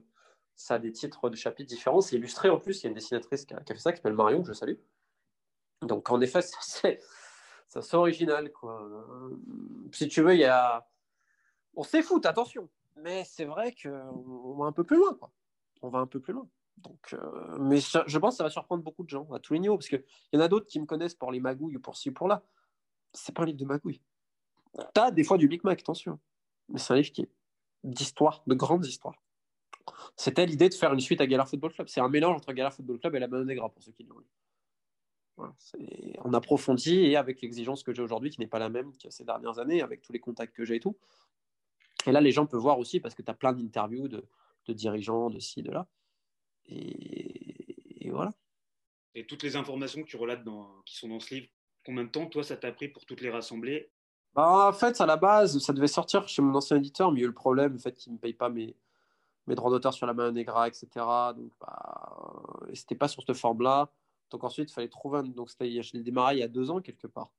ça a des titres de chapitres différents. C'est illustré en plus. Il y a une dessinatrice qui a, fait ça, qui s'appelle Marion, que je salue. Donc, en effet, c'est original. Quoi. Si tu veux, il y a. On s'effoute, attention. Mais c'est vrai qu'on va un peu plus loin. Quoi. On va un peu plus loin. Donc, euh, mais je pense que ça va surprendre beaucoup de gens à tous les niveaux, parce qu'il y en a d'autres qui me connaissent pour les magouilles ou pour ci ou pour là. C'est pas un livre de magouilles. T'as des fois du Big Mac, attention. Mais c'est un livre qui est d'histoire, de grandes histoires. C'était l'idée de faire une suite à Galère Football Club. C'est un mélange entre Galère Football Club et La Banane Negra, pour ceux qui l'ont lu. On approfondit et avec l'exigence que j'ai aujourd'hui, qui n'est pas la même que ces dernières années, avec tous les contacts que j'ai et tout. Et là, les gens peuvent voir aussi, parce que tu as plein d'interviews de, dirigeants, de ci, de là. Et, voilà. Et toutes les informations que tu relates dans, qui sont dans ce livre, combien de temps, toi, ça t'a pris pour toutes les rassembler? Bah, en fait, à la base, ça devait sortir chez mon ancien éditeur, mais il y a eu le problème, le fait qu'il ne me paye pas mes, mes droits d'auteur sur la main Negra, etc. Donc, bah, c'était pas sur cette forme-là. Donc ensuite, il fallait trouver un. Donc, je l'ai démarré il y a deux ans, quelque part.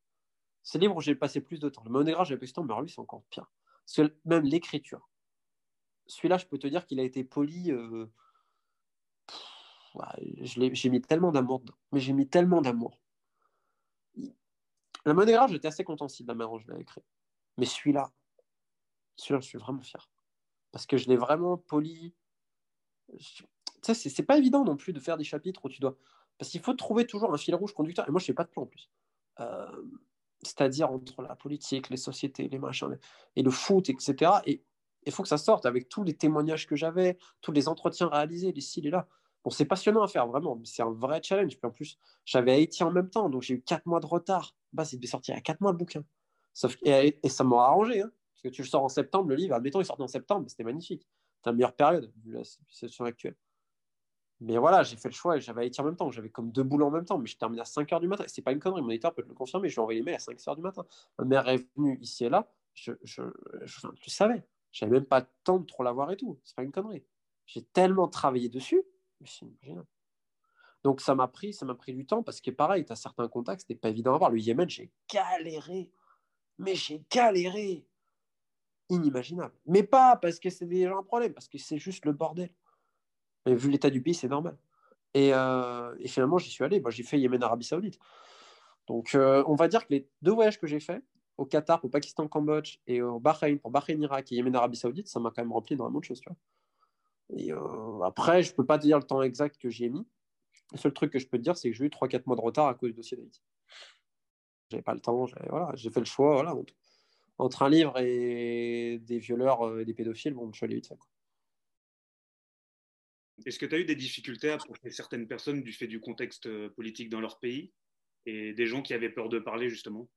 C'est libre où j'ai passé plus de temps. Le main Negra, j'ai passé de temps, mais lui, c'est encore pire. Parce que même l'écriture. Celui-là, je peux te dire qu'il a été poli. Euh... j'ai mis tellement d'amour dedans. Mais j'ai mis tellement d'amour. La Monera, j'étais assez content aussi de la manière dont je l'ai écrit. Mais celui-là, celui-là, je suis vraiment fier. Parce que je l'ai vraiment poli. Tu sais, c'est pas évident non plus de faire des chapitres où tu dois. Parce qu'il faut trouver toujours un fil rouge conducteur. Et moi, je n'ai pas de plan en plus. Euh, c'est-à-dire entre la politique, les sociétés, les machins, et le foot, etc. Et il faut que ça sorte avec tous les témoignages que j'avais, tous les entretiens réalisés, les ci, et là. C'est passionnant à faire, vraiment. C'est un vrai challenge. Puis en plus, j'avais Haïti en même temps, donc j'ai eu quatre mois de retard. Bah, il devait sortir a 4 mois le bouquin. Sauf, et, ça m'a arrangé, hein, parce que tu le sors en septembre, le livre, admettons, il sortait en septembre, c'était magnifique. C'est la meilleure période, vu la situation actuelle. Mais voilà, j'ai fait le choix et j'avais Haïti en même temps. J'avais comme deux boulots en même temps, mais je terminais à 5 h du matin. C'est pas une connerie, mon éditeur peut le confirmer. Je lui envoyé les mails à 5 h du matin. Ma mère est venue ici et là. Je, je, je, je savais. J'avais même pas le temps de trop l'avoir et tout. C'est pas une connerie. J'ai tellement travaillé dessus. C'est donc ça m'a pris, ça m'a pris du temps parce que pareil, tu as certains contacts, c'était pas évident à voir. Le Yémen, j'ai galéré. Mais j'ai galéré. Inimaginable. Mais pas parce que c'est déjà un problème, parce que c'est juste le bordel. Et vu l'état du pays, c'est normal. Et, euh, finalement, j'y suis allé. Moi, j'ai fait Yémen, Arabie Saoudite. Donc, euh, on va dire que les deux voyages que j'ai faits, au Qatar, au Pakistan, Cambodge, et au Bahreïn, pour Bahreïn, Irak et Yémen, Arabie Saoudite, ça m'a quand même rempli énormément de choses. Tu vois. Et euh, après, je peux pas te dire le temps exact que j'y ai mis, le seul truc que je peux te dire, c'est que j'ai eu 3-4 mois de retard à cause du dossier d'Haïti. J'avais pas le temps, voilà, j'ai fait le choix. Voilà, entre, un livre et des violeurs euh, et des pédophiles, bon, je suis allé vite fait. Est-ce que tu as eu des difficultés à approcher certaines personnes du fait du contexte euh, politique dans leur pays et des gens qui avaient peur de parler justement?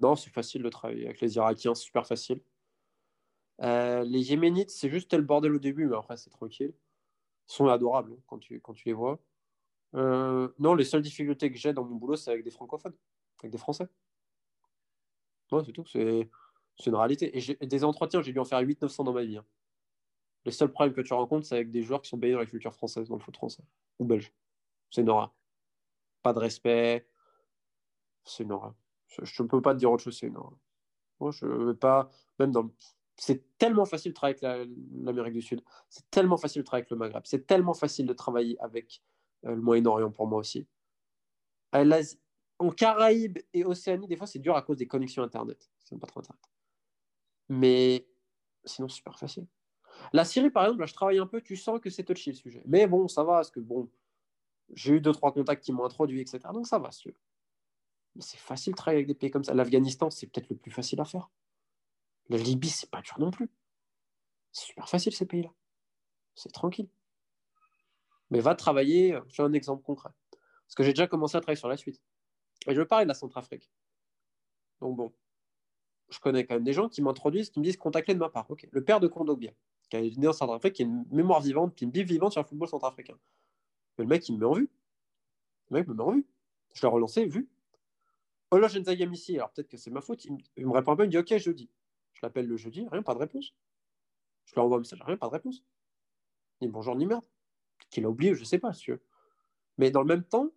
Non, c'est facile de travailler avec les Irakiens, c'est super facile. Euh, les Yéménites, c'est juste tel bordel au début, mais après c'est tranquille. Ils sont adorables hein, quand, tu, quand tu les vois. Euh, non, les seules difficultés que j'ai dans mon boulot, c'est avec des francophones, avec des Français. Ouais, c'est tout. C'est, une réalité. Et, des entretiens, j'ai dû en faire 800-900 dans ma vie. Hein. Les seuls problèmes que tu rencontres, c'est avec des joueurs qui sont baignés dans la culture française, dans le foot français ou belge. C'est une. Pas de respect. C'est une. Je ne peux pas te dire autre chose, c'est une. Moi, je veux pas, même dans c'est tellement facile de travailler avec l'Amérique du Sud, c'est tellement facile de travailler avec le Maghreb, c'est tellement facile de travailler avec le Moyen-Orient pour moi aussi. en Caraïbes et Océanie, des fois, c'est dur à cause des connexions Internet. C'est pas trop Internet. Mais sinon, super facile. La Syrie, par exemple, là, je travaille un peu, tu sens que c'est touchy le sujet. Mais bon, ça va, parce que bon, j'ai eu deux, trois contacts qui m'ont introduit, etc. Donc ça va, c'est facile de travailler avec des pays comme ça. L'Afghanistan, c'est peut-être le plus facile à faire. La Libye, c'est pas dur non plus. C'est super facile ces pays-là. C'est tranquille. Mais va travailler, j'ai un exemple concret. Parce que j'ai déjà commencé à travailler sur la suite. Et je veux parler de la Centrafrique. Donc bon, je connais quand même des gens qui m'introduisent, qui me disent contactez de ma part. Le père de Kondogbia, qui est né en Centrafrique, qui a une mémoire vivante, qui une Bible vivante sur le football centrafricain. Mais le mec, il me met en vue. Le mec me met en vue. Je l'ai relancé, vu. Olo ici, alors peut-être que c'est ma faute. Il me, répond pas, il me dit Ok, jeudi. Je l'appelle le jeudi, rien, pas de réponse. Je lui envoie un message, rien, pas de réponse. Ni bonjour, ni merde. Qu'il a oublié, je sais pas, si. Mais dans le même temps,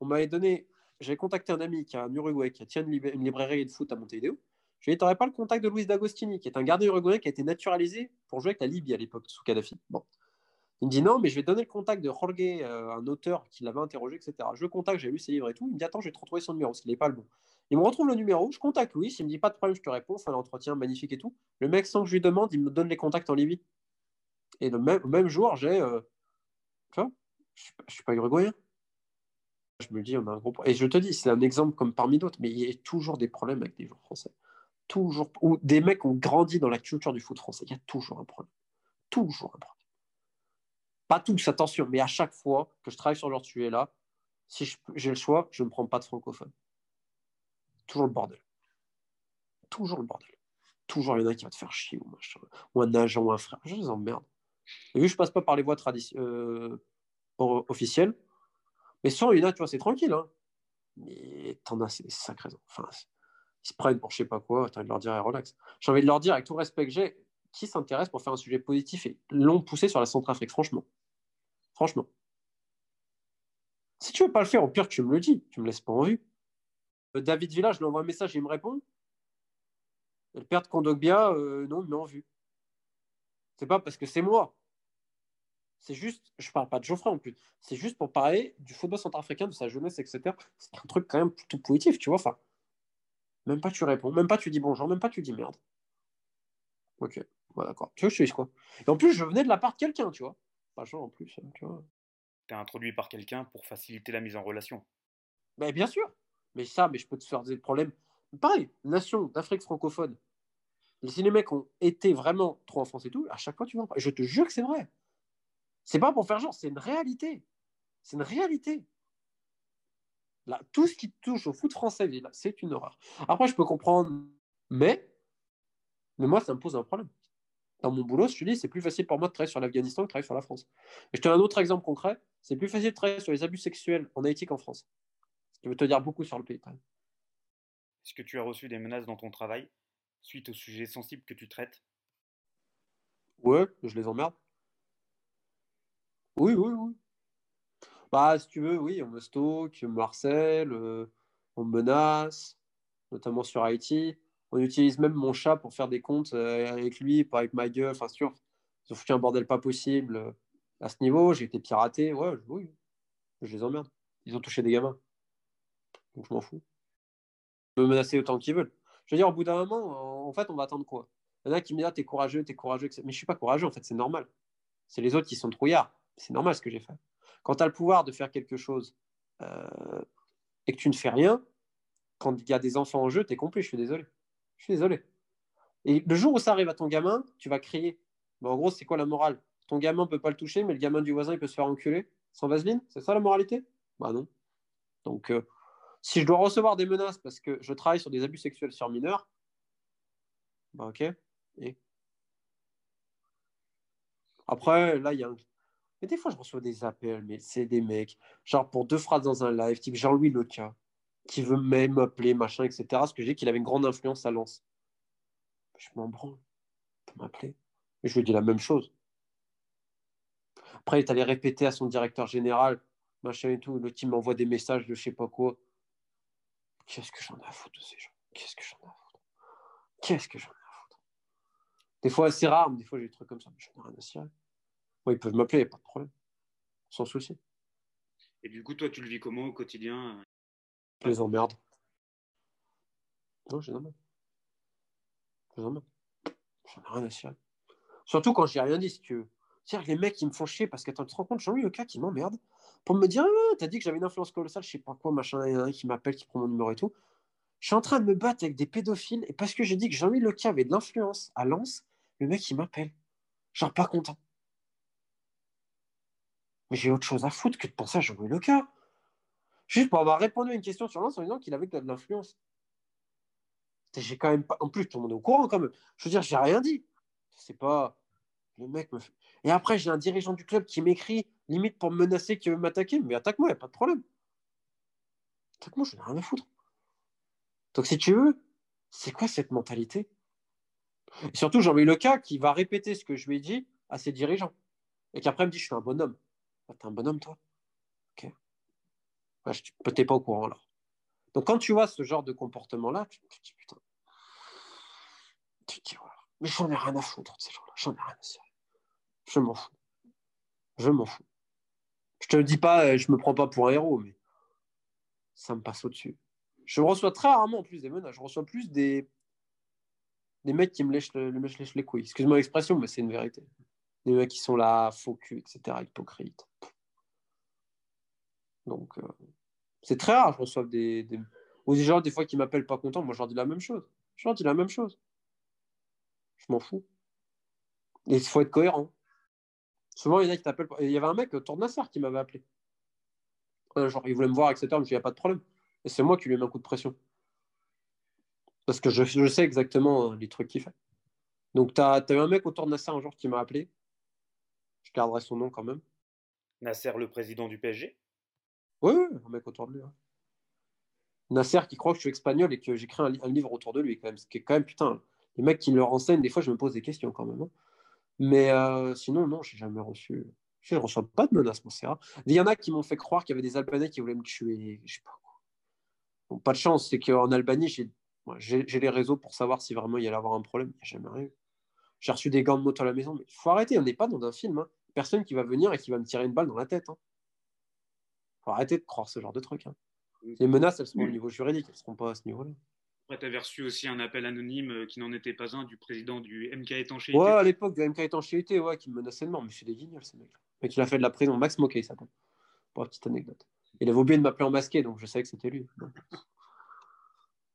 on m'avait donné. J'avais contacté un ami qui a un Uruguay, qui tient une, librairie de foot à Montevideo. Je lui ai dit T'aurais pas le contact de Luis D'Agostini, qui est un gardien uruguayen qui a été naturalisé pour jouer avec la Libye à l'époque, sous Kadhafi. Bon. Il me dit non, mais je vais donner le contact de Jorge, euh, un auteur qui l'avait interrogé, etc. Je le contacte, j'ai lu ses livres et tout. Il me dit attends, je vais te retrouver son numéro, parce qu'il n'est pas le bon. Il me retrouve le numéro, je contacte Louis, il me dit pas de problème, je te réponds, enfin l'entretien magnifique et tout. Le mec, sans que je lui demande, il me donne les contacts en Libye. Et le même, jour, j'ai. Euh, tu vois, je ne suis pas uruguayen. Je me dis, on a un gros problème. Et je te dis, c'est un exemple comme parmi d'autres, mais il y a toujours des problèmes avec des joueurs français. Toujours. Ou des mecs ont grandi dans la culture du foot français. Il y a toujours un problème. Toujours un problème. Pas tous, attention, mais à chaque fois que je travaille sur leur sujet-là, si j'ai le choix, je ne prends pas de francophone. Toujours le bordel. Toujours le bordel. Toujours il y en a qui va te faire chier ou, machin, ou un agent ou un frère. Je les emmerde. Et vu que je passe pas par les voies euh, officielles, mais sans il y en a, tu vois, c'est tranquille. Hein. Mais t'en as, c'est des sacrés. Enfin, ils se prennent pour je sais pas quoi. T'as envie de leur dire, relax. J'ai envie de leur dire, avec tout le respect que j'ai, qui s'intéresse pour faire un sujet positif et long poussé sur la Centrafrique, franchement. Franchement. Si tu veux pas le faire, au pire, tu me le dis. Tu me laisses pas en vue. Euh, David Villa, je lui envoie un message, il me répond. Le père de Kondogbia, euh, non, il en vue. C'est pas parce que c'est moi. C'est juste, je parle pas de Geoffrey en plus. C'est juste pour parler du football centrafricain, de sa jeunesse, etc. C'est un truc quand même plutôt positif, tu vois. Enfin, même pas tu réponds, même pas tu dis bonjour, même pas tu dis merde. Ok, voilà, d'accord. Tu que je dise quoi Et en plus, je venais de la part de quelqu'un, tu vois. Pas genre en plus, tu vois. T'es introduit par quelqu'un pour faciliter la mise en relation. Ben, bien sûr. Mais ça, mais je peux te faire des problèmes. Pareil, nation d'Afrique francophone. Si les mecs ont été vraiment trop en France et tout, à chaque fois tu vois. Je te jure que c'est vrai. C'est pas pour faire genre, c'est une réalité. C'est une réalité. Là, tout ce qui touche au foot français, c'est une horreur. Après, je peux comprendre, mais, mais moi, ça me pose un problème. Dans mon boulot, je te dis, c'est plus facile pour moi de travailler sur l'Afghanistan que de travailler sur la France. Et je te donne un autre exemple concret. C'est plus facile de travailler sur les abus sexuels en Haïti qu'en France. Qui veut te dire beaucoup sur le pays. Est-ce que tu as reçu des menaces dans ton travail suite aux sujets sensibles que tu traites? Ouais, je les emmerde. Oui, oui, oui. Bah, si tu veux, oui, on me stocke, on me harcèle, euh, on me menace, notamment sur Haïti. On utilise même mon chat pour faire des comptes euh, avec lui, pas avec ma gueule. Enfin, sûr, ils ont foutu un bordel pas possible euh, à ce niveau. J'ai été piraté. Ouais, oui, je les emmerde. Ils ont touché des gamins. Donc je m'en fous. Ils me menacer autant qu'ils veulent. Je veux dire, au bout d'un moment, en fait, on va attendre quoi? Il y en a qui me disent, ah, t'es courageux, t'es courageux. Mais je suis pas courageux, en fait, c'est normal. C'est les autres qui sont trouillards. C'est normal ce que j'ai fait. Quand tu as le pouvoir de faire quelque chose euh, et que tu ne fais rien, quand il y a des enfants en jeu, tu es complet, je suis désolé. Je suis désolé. Et le jour où ça arrive à ton gamin, tu vas crier. en gros, c'est quoi la morale? Ton gamin ne peut pas le toucher, mais le gamin du voisin, il peut se faire enculer sans vaseline? C'est ça la moralité? Bah non. Donc, euh, si je dois recevoir des menaces parce que je travaille sur des abus sexuels sur mineurs, bah ok. Après, là, il y a un... Mais des fois, je reçois des appels, mais c'est des mecs, genre pour deux phrases dans un live, type Jean-Louis Leca, qui veut même m'appeler, machin, etc. Parce que j'ai qu'il avait une grande influence à Lens. Je m'en branle. pour m'appeler. Et je lui dis la même chose. Après, il est allé répéter à son directeur général, machin et tout. Le team m'envoie des messages de je sais pas quoi. Qu'est-ce que j'en ai à foutre de ces gens? Qu'est-ce que j'en ai à foutre? Qu'est-ce que j'en ai à foutre? Des fois, c'est rare, mais des fois, j'ai des trucs comme ça. Mais j'en ai rien à cirer. ils peuvent m'appeler, pas de problème. Sans souci. Et du coup, toi, tu le vis comment au quotidien? Je les emmerde. Non, je les emmerde. Je les emmerde. J'en ai rien à cirer. Surtout quand j'ai rien dit, si tu veux. C'est-à-dire les mecs qui me font chier parce que tu te rends compte, Jean-Louis Leca qui m'emmerde pour me dire ah, T'as dit que j'avais une influence colossale, je sais pas quoi, machin, il y en a un qui m'appelle, qui prend mon numéro et tout. Je suis en train de me battre avec des pédophiles et parce que j'ai dit que Jean-Louis Leca avait de l'influence à Lens, le mec il m'appelle. Genre pas content. Mais j'ai autre chose à foutre que de penser à Jean-Louis Leca. Juste pour avoir répondu à une question sur Lens en disant qu'il avait de l'influence. J'ai quand même pas. En plus, tout le monde est au courant quand même. Je veux dire, j'ai rien dit. C'est pas. Le mec me fait. Et après, j'ai un dirigeant du club qui m'écrit, limite pour me menacer, qui veut m'attaquer. Mais attaque-moi, il n'y a pas de problème. Attaque-moi, je n'ai rien à foutre. Donc, si tu veux, c'est quoi cette mentalité? Et surtout, j'en le cas qui va répéter ce que je lui ai dit à ses dirigeants. Et qui après me dit Je suis un bonhomme. Ah, T'es un bonhomme, toi? Ok. Ouais, je n'étais pas au courant, là. Donc, quand tu vois ce genre de comportement-là, tu te dis Putain. Tu te dis. Mais j'en ai rien à foutre de ces gens-là. J'en ai rien à cirer. Je m'en fous. Je m'en fous. Je te le dis pas, euh, je me prends pas pour un héros, mais ça me passe au-dessus. Je reçois très rarement en plus des menaces. Je reçois plus des, des mecs qui me lèchent, le, lèchent les couilles. Excuse-moi l'expression, mais c'est une vérité. Des mecs qui sont là, faux cul, etc., hypocrites. Donc, euh, c'est très rare, je reçois des, des... Ou des gens, des fois, qui m'appellent pas content. Moi, je leur dis la même chose. Je leur dis la même chose. Je m'en fous. Et il faut être cohérent. Souvent, il y en a qui t'appellent. Il y avait un mec, Tour Nasser, qui m'avait appelé. Euh, genre, il voulait me voir, etc. Mais il n'y a pas de problème. Et c'est moi qui lui ai mis un coup de pression. Parce que je, je sais exactement euh, les trucs qu'il fait. Donc, tu as, eu un mec autour de Nasser un jour qui m'a appelé. Je garderai son nom quand même. Nasser, le président du PSG Oui, oui, un mec autour de lui. Nasser qui croit que je suis espagnol et que j'écris un, un, livre autour de lui, quand même. Ce qui est quand même, putain, les mecs qui le renseignent, des fois, je me pose des questions quand même. Hein. Mais euh, sinon, non, j'ai jamais reçu. Je ne reçois pas de menaces, c'est rare. Il y en a qui m'ont fait croire qu'il y avait des Albanais qui voulaient me tuer. Je sais pas quoi. Bon, pas de chance, c'est qu'en Albanie, j'ai les réseaux pour savoir si vraiment il y allait avoir un problème. Il n'y a jamais rien. J'ai reçu des gants de moto à la maison, mais il faut arrêter, on n'est pas dans un film. Hein. Personne qui va venir et qui va me tirer une balle dans la tête. Il hein. faut arrêter de croire ce genre de truc. Hein. Les menaces, elles sont au niveau juridique, elles ne seront pas à ce niveau-là. Après, tu avais reçu aussi un appel anonyme euh, qui n'en était pas un du président du MK étanchéité. Ouais, à l'époque du MK étanchéité, ouais, qui me menaçait de mort. Mais c'est des guignols, ces mecs. Mais il a fait de la prison. Max Moquet, ça s'appelle. Pour la petite anecdote. Il avait oublié de m'appeler en masqué, donc je savais que c'était lui.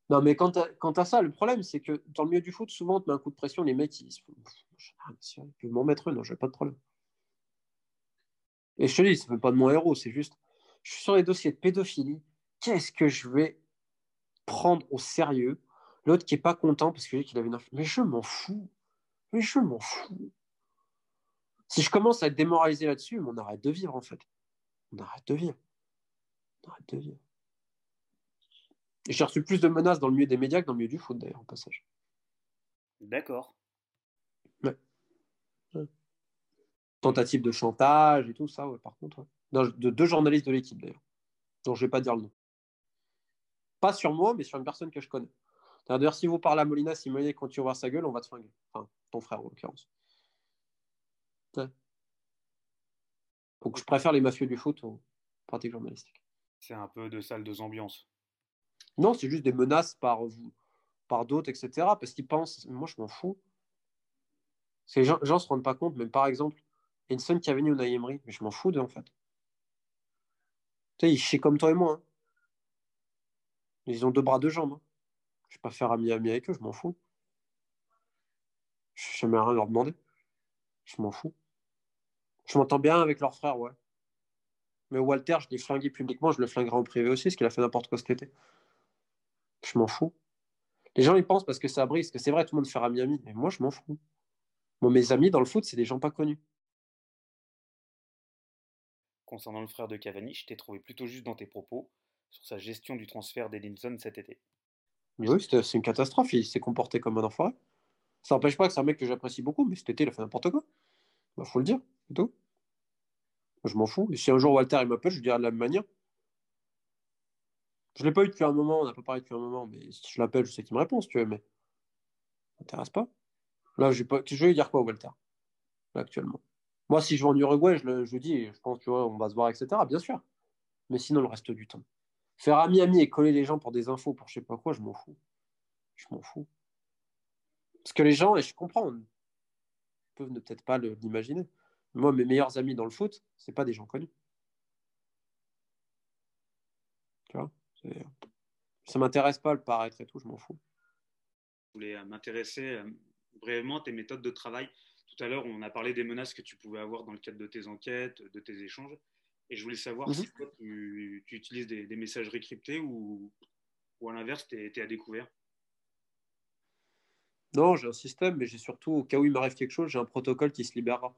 Non, mais quant à, ça, le problème, c'est que dans le milieu du foot, souvent, on te met un coup de pression, les mecs, ils se font. Je peux m'en mettre un, non, j'ai pas de problème. Et je te dis, ça fait pas de mon héros, c'est juste. Je suis sur les dossiers de pédophilie. Qu'est-ce que je vais prendre au sérieux. L'autre qui est pas content parce qu'il avait une Mais je m'en fous. Mais je m'en fous. Si je commence à être démoralisé là-dessus, on arrête de vivre en fait. On arrête de vivre. On arrête de vivre. Et j'ai reçu plus de menaces dans le milieu des médias que dans le milieu du foot d'ailleurs, au passage. D'accord. Ouais. Tentative de chantage et tout ça, ouais, par contre. de deux journalistes de l'équipe d'ailleurs, dont je vais pas dire le nom. Pas sur moi, mais sur une personne que je connais. D'ailleurs, si vous parlez à Molina, si Molina continue à voir sa gueule, on va te flinguer. Enfin, ton frère en l'occurrence. Donc je préfère les mafieux du foot aux pratiques journalistiques. C'est un peu de salle de ambiance. Non, c'est juste des menaces par, par d'autres, etc. Parce qu'ils pensent, moi je m'en fous. Les gens ne se rendent pas compte, mais par exemple, Enson qui a venu au Naïmri, mais je m'en fous d'eux en fait. Tu sais, ils chient comme toi et moi. Hein. Ils ont deux bras, deux jambes. Hein. Je ne vais pas faire ami-ami avec eux, je m'en fous. Je n'ai jamais rien leur demander. Je m'en fous. Je m'entends bien avec leur frère, ouais. Mais Walter, je l'ai flingué publiquement, je le flinguerai en privé aussi, parce qu'il a fait n'importe quoi cet été. Je m'en fous. Les gens, ils pensent parce que ça brise, que c'est vrai, tout le monde fait ami-ami. Mais moi, je m'en fous. Moi, mes amis dans le foot, c'est des gens pas connus. Concernant le frère de Cavani, je t'ai trouvé plutôt juste dans tes propos sur sa gestion du transfert d'Edinson cet été. Oui, c'est une catastrophe. Il s'est comporté comme un enfoiré. Ça n'empêche pas que c'est un mec que j'apprécie beaucoup, mais cet été, il a fait n'importe quoi. Il bah, faut le dire, c'est tout. Je m'en fous. Et si un jour Walter il m'appelle, je lui dirai de la même manière. Je ne l'ai pas eu depuis un moment, on n'a pas parlé depuis un moment, mais si je l'appelle, je sais qu'il me répond, si tu veux, mais ça m'intéresse pas. Là, je vais, je vais dire quoi, Walter, là, actuellement? Moi, si je vais en Uruguay, je le, dis, je pense, tu vois, on va se voir, etc. Bien sûr. Mais sinon, le reste du temps. Faire ami-ami et coller les gens pour des infos, pour je sais pas quoi, je m'en fous. Je m'en fous. Parce que les gens, et je comprends, peuvent ne peut-être pas l'imaginer. Moi, mes meilleurs amis dans le foot, c'est pas des gens connus. Tu vois Ça m'intéresse pas le paraître et tout, je m'en fous. Je voulais euh, m'intéresser euh, brièvement à tes méthodes de travail. Tout à l'heure, on a parlé des menaces que tu pouvais avoir dans le cadre de tes enquêtes, de tes échanges. Et je voulais savoir mhm. si toi, tu, utilises des, des, messageries cryptées ou, ou à l'inverse, tu es, à découvert Non, j'ai un système, mais j'ai surtout, au cas où il m'arrive quelque chose, j'ai un protocole qui se libérera.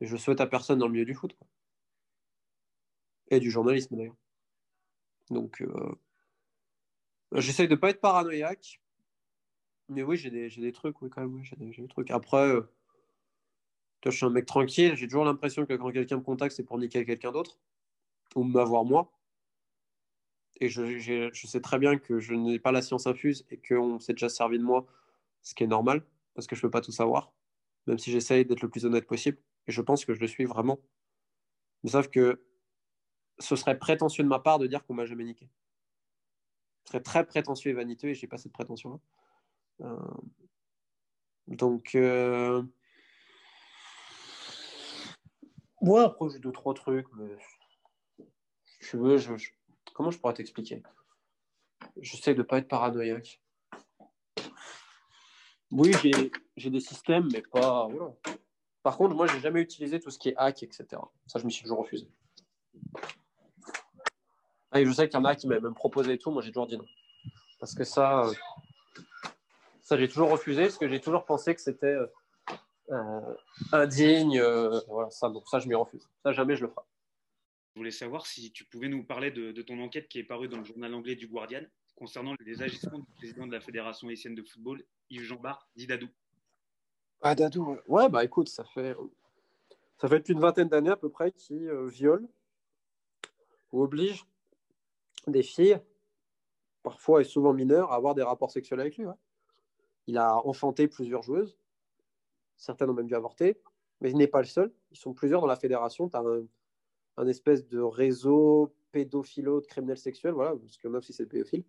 Et je souhaite à personne dans le milieu du foot. Et du journalisme d'ailleurs. Donc, euh, j'essaye de ne pas être paranoïaque. Mais oui, j'ai des, des, trucs, oui, quand même, oui, j'ai des, des, trucs. Après, euh, je suis un mec tranquille. J'ai toujours l'impression que quand quelqu'un me contacte, c'est pour niquer quelqu'un d'autre ou m'avoir moi. Et je, je, sais très bien que je n'ai pas la science infuse et qu'on s'est déjà servi de moi, ce qui est normal, parce que je ne peux pas tout savoir, même si j'essaye d'être le plus honnête possible. Et je pense que je le suis vraiment. Mais sauf que ce serait prétentieux de ma part de dire qu'on m'a jamais niqué. Ce serait très prétentieux et vaniteux et je n'ai pas cette prétention-là. Euh, donc, euh... ouais, après j'ai deux, trois trucs, je veux, comment je pourrais t'expliquer? J'essaie de ne pas être paranoïaque. Oui, j'ai des systèmes, mais pas. Par contre, moi, j'ai jamais utilisé tout ce qui est hack, etc. Ça, je me suis toujours refusé. Ah, et je sais qu'il y en a qui m'avaient même proposé et tout. Moi, j'ai toujours dit non. Parce que ça, euh, ça j'ai toujours refusé, parce que j'ai toujours pensé que c'était euh, euh, indigne. voilà, ça, donc ça, je m'y refuse. Ça, jamais je le ferai. Je voulais savoir si tu pouvais nous parler de, ton enquête qui est parue dans le journal anglais du Guardian concernant les agissements du président de la Fédération haïtienne de football, Yves Jean Bar, dit Dadou. Ah, Dadou, ouais, bah écoute, ça fait, ça fait d'une vingtaine d'années à peu près qu'il euh, viole ou oblige des filles, parfois et souvent mineures, à avoir des rapports sexuels avec lui. Il a enfanté plusieurs joueuses, certaines ont même dû avorter, mais il n'est pas le seul. Ils sont plusieurs dans la fédération. Un, un espèce de réseau pédophilo de criminels sexuels, voilà, parce en a aussi c'est pédophile,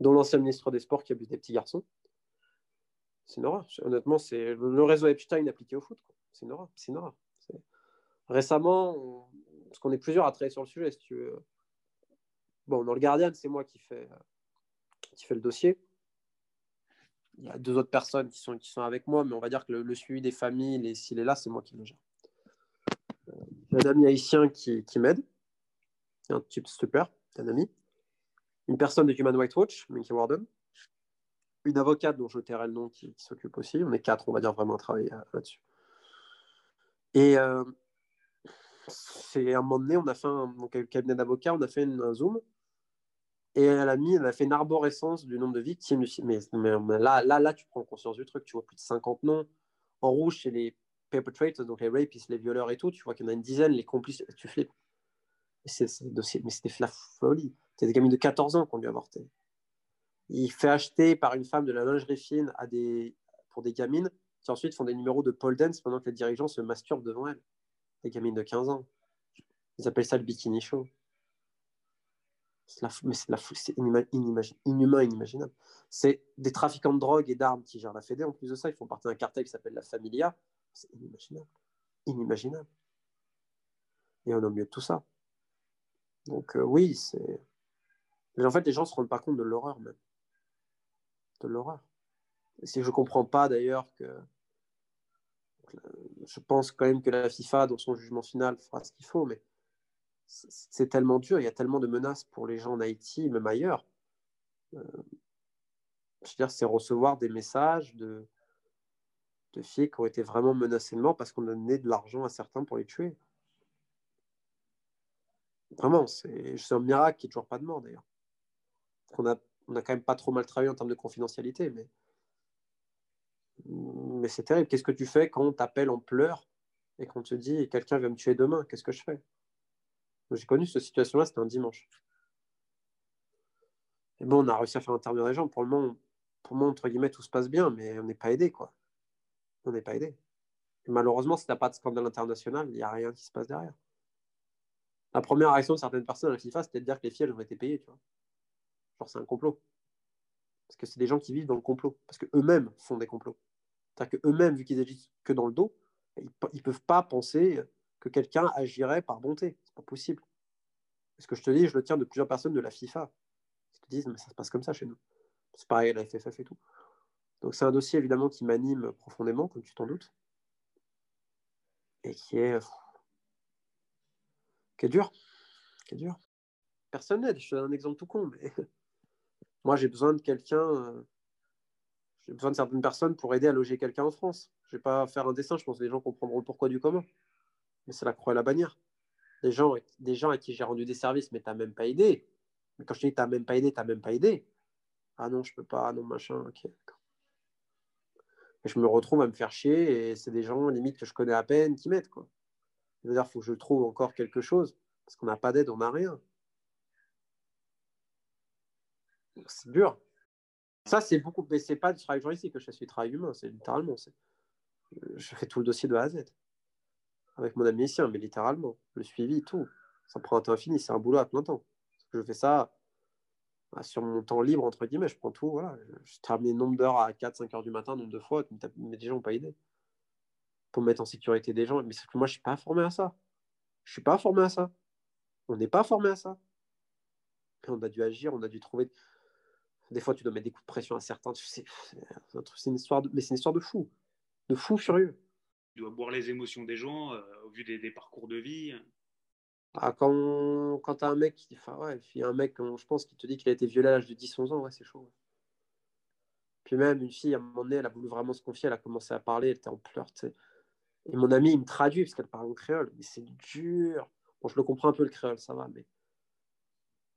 dont l'ancien ministre des Sports qui abuse des petits garçons. C'est une horreur. Honnêtement, c'est le réseau Epstein appliqué au foot. C'est une horreur. C'est une horreur. Récemment, parce qu'on est plusieurs à travailler sur le sujet, si tu veux. Bon, dans le Guardian, c'est moi qui fais, qui le dossier. Il y a deux autres personnes qui sont, qui sont avec moi, mais on va dire que le, suivi des familles, s'il est là, c'est moi qui le gère. Un ami haïtien qui, m'aide, un type super, un ami. Une personne de Human Rights Watch, Minky Warden. Une avocate dont je tairai le nom qui, s'occupe aussi. On est quatre, on va dire, vraiment à travailler euh, là-dessus. Et euh, c'est un moment donné, on a fait un cabinet d'avocats, on a fait un Zoom. Et elle a mis, elle a fait une arborescence du nombre de victimes. Mais, mais, là, là, là, tu prends conscience du truc. Tu vois plus de 50 noms. En rouge, c'est les perpetrators, donc les rapistes, les violeurs et tout, tu vois qu'il y en a une dizaine, les complices, tu flippes. C'est, mais c'était la folie. C'est des gamines de 14 ans qui ont dû avorter. Il fait acheter par une femme de la lingerie fine à des, pour des gamines qui ensuite font des numéros de pole dance pendant que les dirigeants se masturbent devant elles. Des gamines de 15 ans. Ils appellent ça le bikini show. Mais c'est, la, c'est inhumain, inimaginable. C'est des trafiquants de drogue et d'armes qui gèrent la Fédé. En plus de ça, ils font partie d'un cartel qui s'appelle la Familia. C'est inimaginable. Inimaginable. Et on a mieux de tout ça. Donc euh, oui, c'est... Mais en fait, les gens ne se rendent pas compte de l'horreur même. De l'horreur. Si je ne comprends pas d'ailleurs que... Je pense quand même que la FIFA, dans son jugement final, fera ce qu'il faut, mais c'est tellement dur, il y a tellement de menaces pour les gens en Haïti, même ailleurs. Euh, je veux dire, c'est recevoir des messages de, de filles qui ont été vraiment menacées de mort parce qu'on a donné de l'argent à certains pour les tuer. Vraiment, c'est un miracle qu'il n'y ait toujours pas de mort d'ailleurs. On a, on a quand même pas trop mal travaillé en termes de confidentialité, mais, mais c'est terrible. Qu'est-ce que tu fais quand on t'appelle en pleurs et qu'on te dit quelqu'un va me tuer demain? Qu'est-ce que je fais? J'ai connu cette situation-là, c'était un dimanche. Et bon, on a réussi à faire intervenir les gens. Pour le moment, pour le moment, entre guillemets, tout se passe bien, mais on n'est pas aidé, quoi on n'est pas aidé. malheureusement, si tu n'as pas de scandale international, il n'y a rien qui se passe derrière. La première réaction de certaines personnes à la FIFA, c'était de dire que les filles, ont été payées, tu vois. Genre, c'est un complot. Parce que c'est des gens qui vivent dans le complot. Parce qu'eux-mêmes font des complots. C'est-à-dire qu'eux-mêmes, vu qu'ils agissent que dans le dos, ils ne peuvent pas penser que quelqu'un agirait par bonté. C'est pas possible. Ce que je te dis, je le tiens de plusieurs personnes de la FIFA. Qui te disent, mais ça se passe comme ça chez nous. C'est pareil la FFF et tout. Donc c'est un dossier évidemment qui m'anime profondément, comme tu t'en doutes. Et qui est, qui est dur. Qui est dur. Personne n'aide. Je te donne un exemple tout con, mais moi j'ai besoin de quelqu'un. Euh, j'ai besoin de certaines personnes pour aider à loger quelqu'un en France. Je ne vais pas faire un dessin, je pense que les gens comprendront le pourquoi du comment. Mais c'est la croix et la bannière. Des gens, des gens à qui j'ai rendu des services, mais tu n'as même pas aidé. Mais quand je dis tu n'as même pas aidé, tu n'as même pas aidé. Ah non, je peux pas, ah non, machin, ok, Je me retrouve à me faire chier et c'est des gens limite que je connais à peine qui m'aident. Quoi. dire il faut que je trouve encore quelque chose parce qu'on n'a pas d'aide, on n'a rien. C'est dur. Ça, c'est beaucoup, mais c'est pas du travail journalistique que je fais, du travail humain, c'est littéralement. Je fais tout le dossier de A à Z avec mon admission, mais littéralement, le suivi, tout. Ça prend un temps infini, c'est un boulot à plein temps. Je fais ça sur mon temps libre, entre guillemets, je prends tout, voilà. Je termine nombre d'heures à 4-5 heures du matin, nombre de fois, mais des gens n'ont pas idée. Pour mettre en sécurité des gens. Mais que moi, je ne suis pas formé à ça. Je ne suis pas formé à ça. On n'est pas formé à ça. on a dû agir, on a dû trouver. Des fois, tu dois mettre des coups de pression à certains. C'est une histoire de... Mais c'est une histoire de fou. De fou furieux. Tu dois boire les émotions des gens euh, au vu des, parcours de vie. Ah, quand quand tu as un mec qui enfin, ouais, un mec, je pense, qui te dit qu'il a été violé à l'âge de 10-11 ans, ouais, c'est chaud. Puis même, une fille, à un moment donné, elle a voulu vraiment se confier, elle a commencé à parler, elle était en pleurs, Et mon ami, il me traduit parce qu'elle parle en créole, mais c'est dur. Bon, je le comprends un peu le créole, ça va, mais.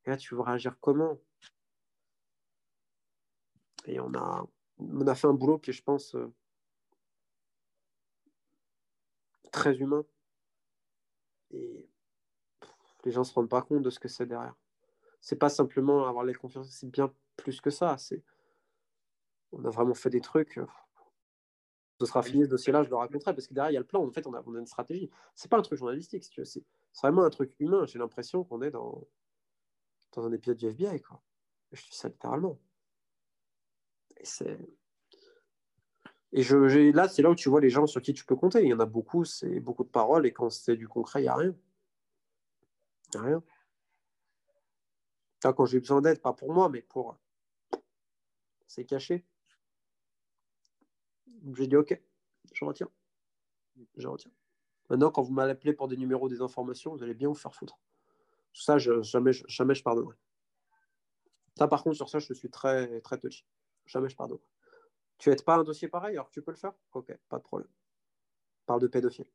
Et là, tu veux réagir comment? Et on a, on a fait un boulot qui, je pense, euh, très humain. Et les gens ne se rendent pas compte de ce que c'est derrière. C'est pas simplement avoir les confiances, c'est bien plus que ça. C'est, on a vraiment fait des trucs. Euh, ce sera fini ce dossier-là, je le raconterai parce que derrière il y a le plan. En fait, on a, on a une stratégie. C'est pas un truc journalistique, si tu veux. C'est, vraiment un truc humain. J'ai l'impression qu'on est dans, dans un épisode du FBI, quoi. Je dis ça littéralement. Et c'est. Et je, là, c'est là où tu vois les gens sur qui tu peux compter. Il y en a beaucoup, c'est beaucoup de paroles, et quand c'est du concret, il n'y a rien. Rien. quand j'ai besoin d'aide, pas pour moi, mais pour. C'est caché. J'ai dit OK, je retiens. Je retiens. Maintenant, quand vous appelé pour des numéros, des informations, vous allez bien vous faire foutre. Ça, je, jamais, jamais je pardonnerai. Ça, par contre, sur ça, je suis très, très touchy. Jamais je pardonnerai. Tu n'aides pas un dossier pareil, alors tu peux le faire? Ok, pas de problème. Parle de pédophile.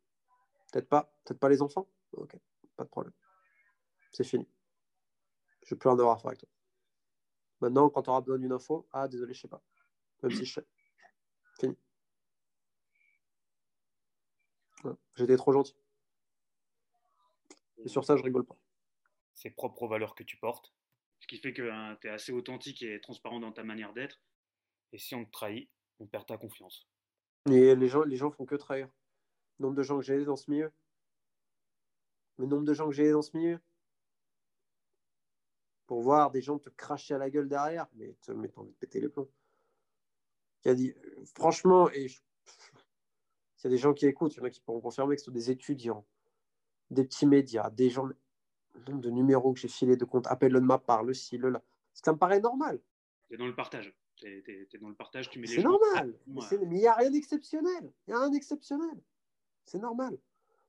Peut-être pas, peut-être pas les enfants? Ok, pas de problème c'est fini. Je ne veux plus en avoir à faire avec toi. Maintenant, quand tu auras besoin d'une info, ah, désolé, je ne sais pas. Même si je sais. Fini. J'étais trop gentil. Et sur ça, je rigole pas. C'est propre aux valeurs que tu portes. Ce qui fait que hein, tu es assez authentique et transparent dans ta manière d'être. Et si on te trahit, on perd ta confiance. Et les gens, les gens font que trahir. Le nombre de gens que j'ai dans ce milieu. Le nombre de gens que j'ai dans ce milieu pour voir des gens te cracher à la gueule derrière, mais tu envie de péter les plombs. Qui a dit, franchement, et il y a des gens qui écoutent, il y en a qui pourront confirmer que ce sont des étudiants, des petits médias, des gens, le nombre de numéros que j'ai filés de compte, appelle-le de ma part, le ci, le là. Ça me paraît normal. C'est dans le partage. es dans le partage, tu mets C'est normal. Mais il n'y a rien d'exceptionnel. Il n'y a rien d'exceptionnel. C'est normal.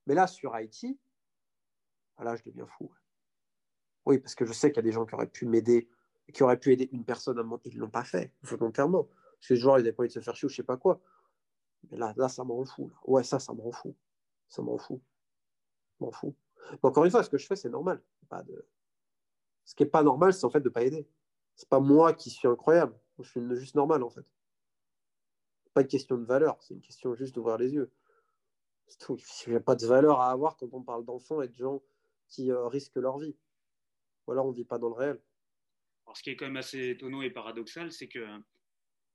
Mais là, sur Haïti, là, je deviens fou. Oui, parce que je sais qu'il y a des gens qui auraient pu m'aider, qui auraient pu aider une personne à monter. Ils ne l'ont pas fait, volontairement. Parce que ce joueur, il n'avait pas envie de se faire chier ou je sais pas quoi. Mais là, là ça m'en fout. Ouais, ça, ça m'en fout. Ça m'en fout. M'en fout. encore une fois, ce que je fais, c'est normal. Ce qui n'est pas normal, c'est en fait de ne pas aider. C'est pas moi qui suis incroyable. Je suis juste normal, en fait. Pas une question de valeur, c'est une question juste d'ouvrir les yeux. Il n'y a pas de valeur à avoir quand on parle d'enfants et de gens qui euh, risquent leur vie ou alors on ne vit pas dans le réel. Alors, ce qui est quand même assez étonnant et paradoxal, c'est que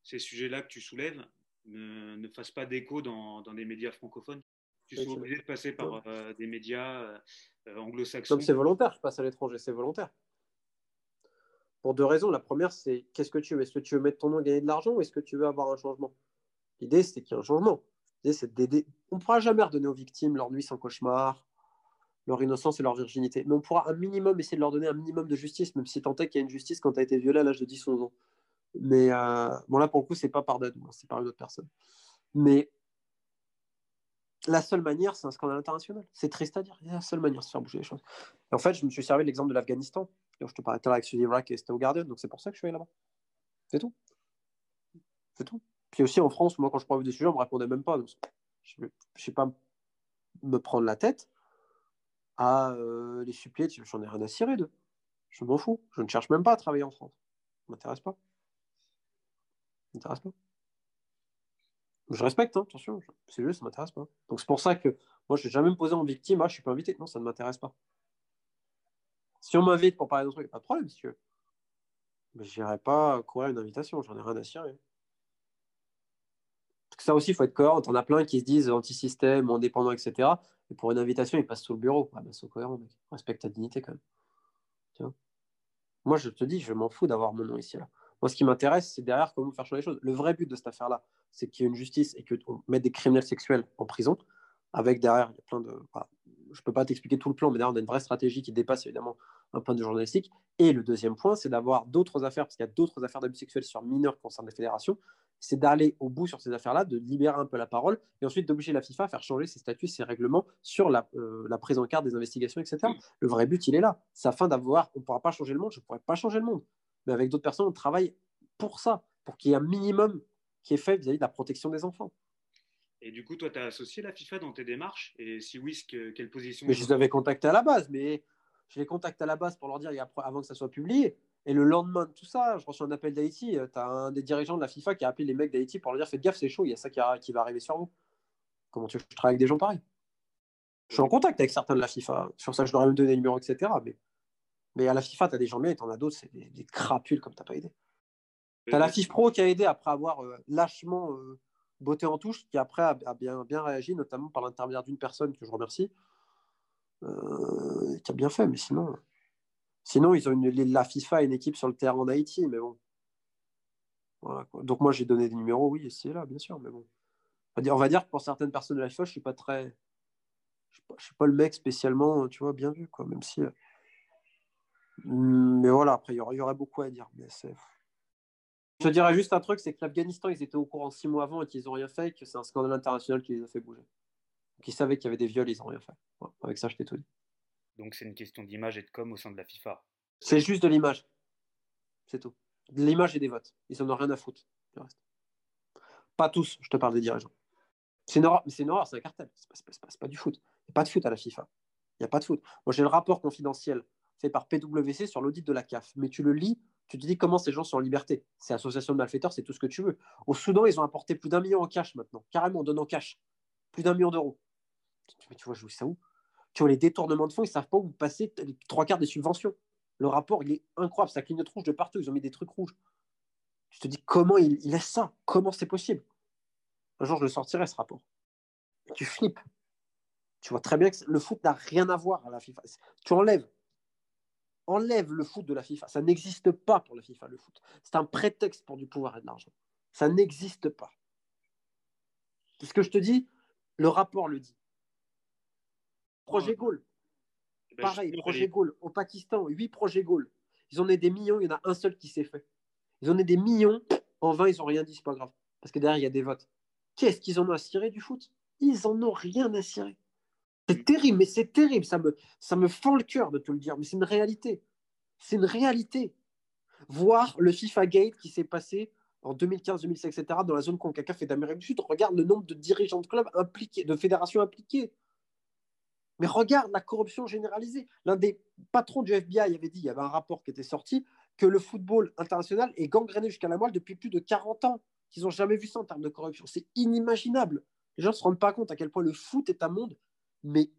ces sujets-là que tu soulèves ne, ne fassent pas d'écho dans, dans, des médias francophones. tu sois obligé de passer par des médias anglo-saxons. c'est volontaire, je passe à l'étranger, c'est volontaire. Pour deux raisons. La première, c'est qu'est-ce que tu veux? Est-ce que tu veux mettre ton nom et gagner de l'argent ou est-ce que tu veux avoir un changement? L'idée, c'est qu'il y ait un changement. L'idée, c'est d'aider. On ne pourra jamais redonner aux victimes leur nuit sans cauchemar, leur innocence et leur virginité. Mais on pourra un minimum essayer de leur donner un minimum de justice, même si tant est qu'il y a une justice quand tu as été violé à l'âge de 10-11 ans. Mais euh, bon, là, pour le coup, c'est pas par Dadou, hein, c'est par une autre personne. Mais la seule manière, c'est un scandale international. C'est triste à dire. La seule manière de faire bouger les choses. Et en fait, je me suis servi de l'exemple de l'Afghanistan. Je te parlais tout à l'heure avec Sudi Iraq et c'était Guardian, donc c'est pour ça que je suis allé là-bas. C'est tout. C'est tout. Puis aussi en France, moi, quand je parlais des sujets, on me répondait même pas. je ne sais pas me prendre la tête à euh, les supplier. J'en ai rien à cirer d'eux. Je m'en fous. Je ne cherche même pas à travailler en France. Ça m'intéresse pas. Ça m'intéresse pas. Je respecte, hein, attention. C'est juste, ça m'intéresse pas. Donc c'est pour ça que moi, je n'ai jamais me posé en victime. Ah, je suis pas invité. Non, ça ne m'intéresse pas. Si on m'invite pour parler d'autres trucs, pas de problème, monsieur. Mais je n'irai pas courir une invitation. J'en ai rien à cirer ça aussi, il faut être cohérent. On a plein qui se disent anti-système, indépendant, etc. Et pour une invitation, ils passent sous le bureau. Ah ben, c'est cohérent, mec. Respecte ta dignité quand même. Moi, je te dis, je m'en fous d'avoir mon nom ici. Là. Moi, ce qui m'intéresse, c'est derrière comment faire changer les choses. Le vrai but de cette affaire-là, c'est qu'il y ait une justice et qu'on mette des criminels sexuels en prison. Avec derrière, il y a plein de je ne peux pas t'expliquer tout le plan, mais d'ailleurs, on a une vraie stratégie qui dépasse évidemment un point de journalistique. Et le deuxième point, c'est d'avoir d'autres affaires, parce qu'il y a d'autres affaires d'abus sexuels sur mineurs qui concernent les fédérations. C'est d'aller au bout sur ces affaires-là, de libérer un peu la parole, et ensuite d'obliger la FIFA à faire changer ses statuts, ses règlements sur la, euh, la prise en carte des investigations, etc. Le vrai but, il est là. C'est afin d'avoir, on ne pourra pas changer le monde, je ne pourrais pas changer le monde. Mais avec d'autres personnes, on travaille pour ça, pour qu'il y ait un minimum qui est fait vis à -vis de la protection des enfants. Et du coup, toi, tu as associé la FIFA dans tes démarches? Et si oui, quelle position Mais je les avais contactés à la base, mais je les contacte à la base pour leur dire avant que ça soit publié. Et le lendemain de tout ça, je reçois un appel d'Haïti. Tu as un des dirigeants de la FIFA qui a appelé les mecs d'Haïti pour leur dire Faites gaffe, c'est chaud, il y a ça qui, va arriver sur vous. Comment tu veux que je travaille avec des gens pareils? Je suis en contact avec certains de la FIFA. Sur ça, je leur ai même donné des numéros, etc. Mais, mais à la FIFA, tu as des gens bien et tu en as d'autres, c'est des, crapules comme tu pas aidé. Tu as la FIFA Pro qui a aidé après avoir euh, lâchement. Euh, Beauté en touche, qui après a, bien, bien réagi, notamment par l'intermédiaire d'une personne que je remercie, euh, qui a bien fait, mais sinon, sinon ils ont la FIFA une équipe sur le terrain en Haïti, mais bon. Donc moi j'ai donné des numéros, oui, c'est là, bien sûr, mais bon. On va, dire, que pour certaines personnes de la FIFA, je suis pas très. Je suis pas, suis pas le mec spécialement, tu vois, bien vu, quoi, même si. Euh, mais voilà, après, il y aurait, beaucoup à dire, mais. Je te dirais juste un truc, c'est que l'Afghanistan, ils étaient au courant six mois avant et qu'ils n'ont rien fait, et que c'est un scandale international qui les a fait bouger. Donc ils savaient qu'il y avait des viols, ils n'ont rien fait. avec ça, je t'ai tout dit. Donc c'est une question d'image et de com au sein de la FIFA. C'est juste de l'image. C'est tout. De l'image et des votes. Ils n'en ont rien à foutre. Pas tous, je te parle des dirigeants. C'est une horreur, c'est un cartel. C'est pas, pas, pas, du foot. Il n'y a pas de foot à la FIFA. Il n'y a pas de foot. Moi, j'ai le rapport confidentiel fait par PwC sur l'audit de la CAF. Mais tu le lis, tu te dis comment ces gens sont en liberté. C'est association de malfaiteurs, c'est tout ce que tu veux. Au Soudan, ils ont apporté plus d'un million en cash maintenant, carrément, en donnant cash. Plus d'un million d'euros. Mais tu vois, je ça où? Tu vois, les détournements de fonds, ils ne savent pas où passer les trois quarts des subventions. Le rapport, il est incroyable. Ça clignote rouge de partout. Ils ont mis des trucs rouges. Je te dis, comment il, laisse ça? Comment c'est possible? Un jour, je le sortirai, ce rapport. tu flippes. Tu vois très bien que le foot n'a rien à voir à la FIFA. Tu enlèves enlève le foot de la FIFA. Ça n'existe pas pour la FIFA, le foot. C'est un prétexte pour du pouvoir et de l'argent. Ça n'existe pas. Ce que je te dis, le rapport le dit. Projet Gaulle. Eh ben, Pareil, projet Gaulle. Au Pakistan, huit projets Gaulle. Ils en ont des millions, il y en a un seul qui s'est fait. Ils en ont des millions, en vain, ils n'ont rien dit, c'est pas grave. Parce que derrière, il y a des votes. Qu'est-ce qu'ils en ont à cirer du foot? Ils en ont rien à cirer. C'est terrible, mais c'est terrible. Ça me, ça me fend le cœur de te le dire, mais c'est une réalité. C'est une réalité. Voir le FIFA Gate qui s'est passé en 2015, 2016, etc., dans la zone CONCACAF et d'Amérique du Sud, regarde le nombre de dirigeants de clubs impliqués, de fédérations impliquées. Mais regarde la corruption généralisée. L'un des patrons du FBI avait dit, il y avait un rapport qui était sorti, que le football international est gangréné jusqu'à la moelle depuis plus de 40 ans. Qu'ils n'ont jamais vu ça en termes de corruption. C'est inimaginable. Les gens ne se rendent pas compte à quel point le foot est un monde mais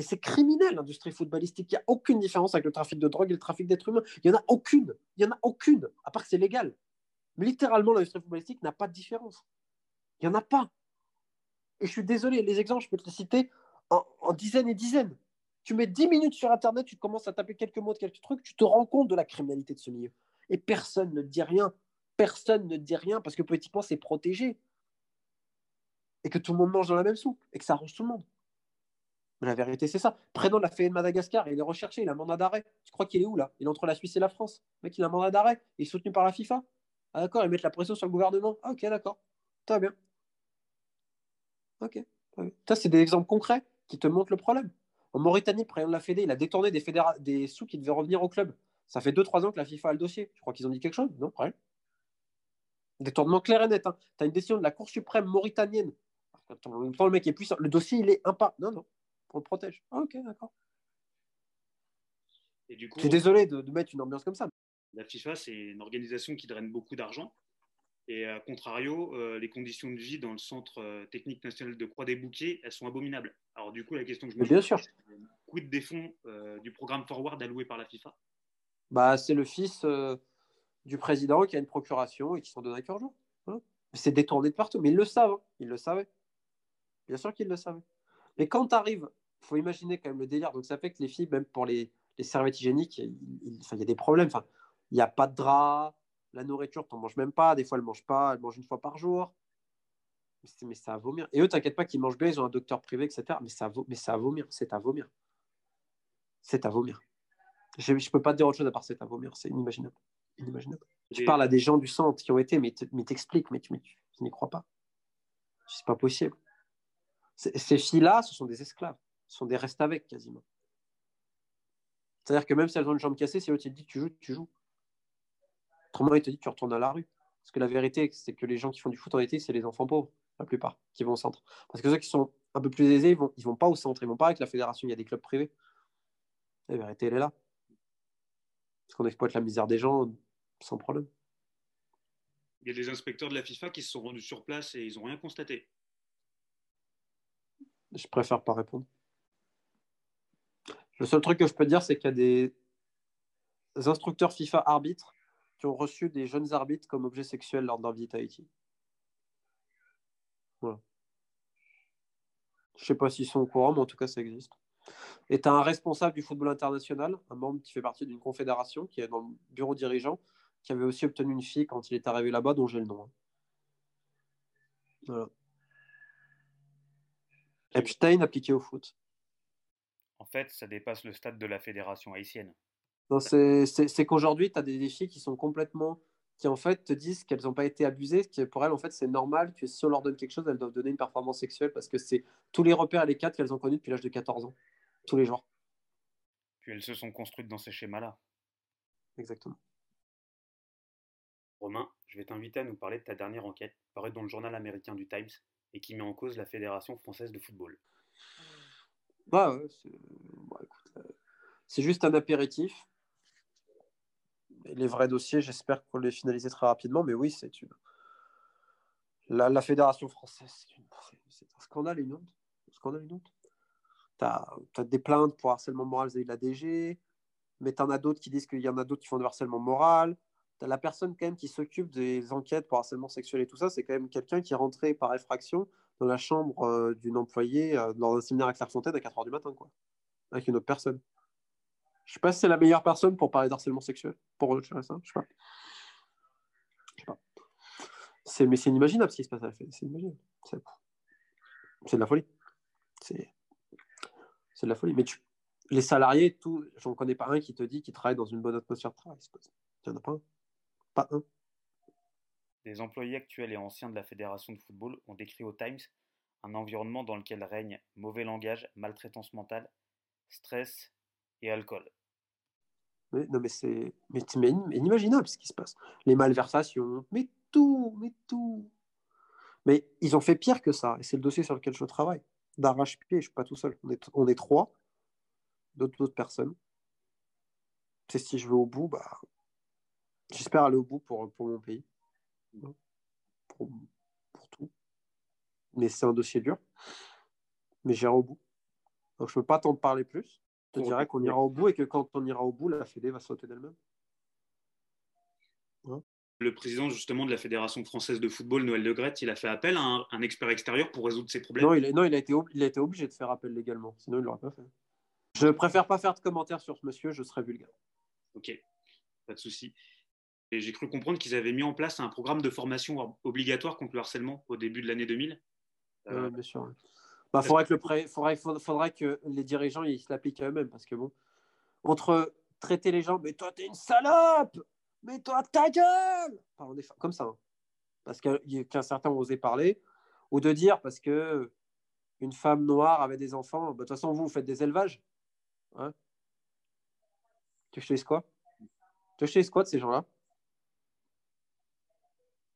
c'est criminel l'industrie footballistique. Il n'y a aucune différence avec le trafic de drogue et le trafic d'êtres humains. Il n'y en a aucune. Il n'y en a aucune, à part que c'est légal. Mais littéralement, l'industrie footballistique n'a pas de différence. Il n'y en a pas. Et je suis désolé, les exemples, je peux te les citer en, dizaines et dizaines. Tu mets 10 minutes sur Internet, tu commences à taper quelques mots quelques trucs, tu te rends compte de la criminalité de ce milieu. Et personne ne dit rien. Personne ne dit rien parce que politiquement, c'est protégé. Et que tout le monde mange dans la même soupe. Et que ça arrange tout le monde. Mais la vérité, c'est ça. Prénom l'a fait de Madagascar. Il est recherché. Il a un mandat d'arrêt. Tu crois qu'il est où là? Il est entre la Suisse et la France. Le mec, il a un mandat d'arrêt. Il est soutenu par la FIFA. Ah d'accord, ils mettent la pression sur le gouvernement. Ah ok, d'accord. Très bien. Ok. Ça, c'est des exemples concrets qui te montrent le problème. En Mauritanie, le président de la Fédé, il a détourné des, des sous qui devaient revenir au club. Ça fait 2-3 ans que la FIFA a le dossier. Je crois qu'ils ont dit quelque chose? Non. Détournement clair et net. Hein. Tu as une décision de la Cour suprême mauritanienne. le mec est puissant. Le dossier, il est impas. Non, non. On le protège. Ah, ok, d'accord. Et du coup, je suis désolé de, mettre une ambiance comme ça. La FIFA, c'est une organisation qui draine beaucoup d'argent. Et à contrario, euh, les conditions de vie dans le centre euh, technique national de Croix-des-Bouquets, elles sont abominables. Alors du coup, la question que je me pose, c'est quid des fonds euh, du programme Forward alloué par la FIFA? Bah, C'est le fils du président qui a une procuration et qui s'en donne à cœur jour. Hein. c'est détourné de partout, mais ils le savent. Hein. Ils le savaient. Bien sûr qu'ils le savaient. Mais quand tu arrives, il faut imaginer quand même le délire. Donc ça fait que les filles, même pour les, les serviettes hygiéniques, il, y a des problèmes. Il n'y a pas de drap, la nourriture, tu n'en manges même pas. Des fois, elles ne mangent pas, elles mangent une fois par jour. Mais, ça va vomir. Et eux, t'inquiète pas qu'ils mangent bien, ils ont un docteur privé, etc. Mais ça, mais ça va vomir, c'est à vomir. C'est à vomir. Je ne peux pas te dire autre chose à part c'est à vomir, c'est inimaginable. inimaginable. Tu parles à des gens du centre qui ont été, mais t'expliques, mais tu, n'y crois pas. C'est pas possible. Ces filles-là, ce sont des esclaves. Ce sont des restes avec quasiment. C'est-à-dire que même si elles ont une jambe cassée, si l'autre te dit tu joues, tu joues. Autrement, il te dit tu retournes à la rue. Parce que la vérité, c'est que les gens qui font du foot en été, c'est les enfants pauvres, la plupart, qui vont au centre. Parce que ceux qui sont un peu plus aisés, ils vont, ils vont pas au centre, ils vont pas avec la fédération, il y a des clubs privés. La vérité, elle est là. Parce qu'on exploite la misère des gens sans problème. Il y a des inspecteurs de la FIFA qui se sont rendus sur place et ils n'ont rien constaté. Je préfère pas répondre. Le seul truc que je peux dire, c'est qu'il y a des instructeurs FIFA arbitres qui ont reçu des jeunes arbitres comme objet sexuel lors leur visite à Haïti. Voilà. Je ne sais pas s'ils sont au courant, mais en tout cas, ça existe. Et tu as un responsable du football international, un membre qui fait partie d'une confédération, qui est dans le bureau dirigeant, qui avait aussi obtenu une fille quand il est arrivé là-bas, dont j'ai le nom. Hein. Voilà. Epstein appliqué au foot. En fait, ça dépasse le stade de la fédération haïtienne. C'est qu'aujourd'hui, tu as des défis qui sont complètement. qui en fait te disent qu'elles n'ont pas été abusées, que pour elles, en fait, c'est normal que si on leur donne quelque chose, elles doivent donner une performance sexuelle parce que c'est tous les repères et les cadres qu'elles ont connus depuis l'âge de 14 ans, tous les jours. Puis elles se sont construites dans ces schémas-là. Exactement. Romain, je vais t'inviter à nous parler de ta dernière enquête, parue dans le journal américain du Times et qui met en cause la Fédération française de football. Bah bah, euh, c'est juste un apéritif. Les vrais dossiers, j'espère qu'on les finaliser très rapidement, mais oui, c'est une. La, Fédération française, c'est un scandale, une honte. Un scandale, une honte. Tu as, des plaintes pour harcèlement moral vis la DG, mais tu en as d'autres qui disent qu'il y en a d'autres qui font du harcèlement moral la personne quand même qui s'occupe des enquêtes pour harcèlement sexuel et tout ça, c'est quand même quelqu'un qui est rentré par effraction dans la chambre euh, d'une employée euh, dans un séminaire à Clairefontaine à 4h du matin, quoi, avec une autre personne. Je sais pas si c'est la meilleure personne pour parler d'harcèlement sexuel, pour ça, je sais pas. Je sais pas. C'est, mais c'est inimaginable ce qui se passe à la C'est inimaginable. C'est, de la folie. C'est, c'est de la folie. Mais tu, les salariés, tout, j'en connais pas un qui te dit qu'il travaille dans une bonne atmosphère de travail. Il n'y en a pas un? Pas un. Les employés actuels et anciens de la Fédération de football ont décrit au Times un environnement dans lequel règne mauvais langage, maltraitance mentale, stress et alcool. Mais, non, mais c'est mais, inimaginable ce qui se passe. Les malversations, mais tout, mais tout. Mais ils ont fait pire que ça, et c'est le dossier sur lequel je travaille. D'arrache-pied, je ne suis pas tout seul. On est, on est trois, d'autres personnes. C'est si je vais au bout, bah, J'espère aller au bout pour, pour mon pays. Pour, tout. Mais c'est un dossier dur. Mais j'irai au bout. Donc je ne peux pas t'en parler plus. Je te dirais qu'on ira au bout et que quand on ira au bout, la Fédé va sauter d'elle-même? Hein? Le président justement de la Fédération française de football, Noël Legrette, il a fait appel à un, expert extérieur pour résoudre ces problèmes? Non, il a, non, il a, été, il a été obligé de faire appel légalement, sinon il ne l'aurait pas fait. Je préfère pas faire de commentaires sur ce monsieur, je serais vulgaire. Ok, pas de souci. Et j'ai cru comprendre qu'ils avaient mis en place un programme de formation obligatoire contre le harcèlement au début de l'année 2000. Euh... bien sûr. Il bah, faudrait, que le faudrait, faudrait, que les dirigeants ils se l'appliquent à eux-mêmes parce que bon, entre traiter les gens, mais toi t'es une salope, mais toi ta gueule, comme ça, hein. parce qu'un certain osé parler, ou de dire parce que une femme noire avait des enfants, bah, de toute façon vous, vous faites des élevages, hein. Tu fais quoi Tu fais quoi de ces gens-là?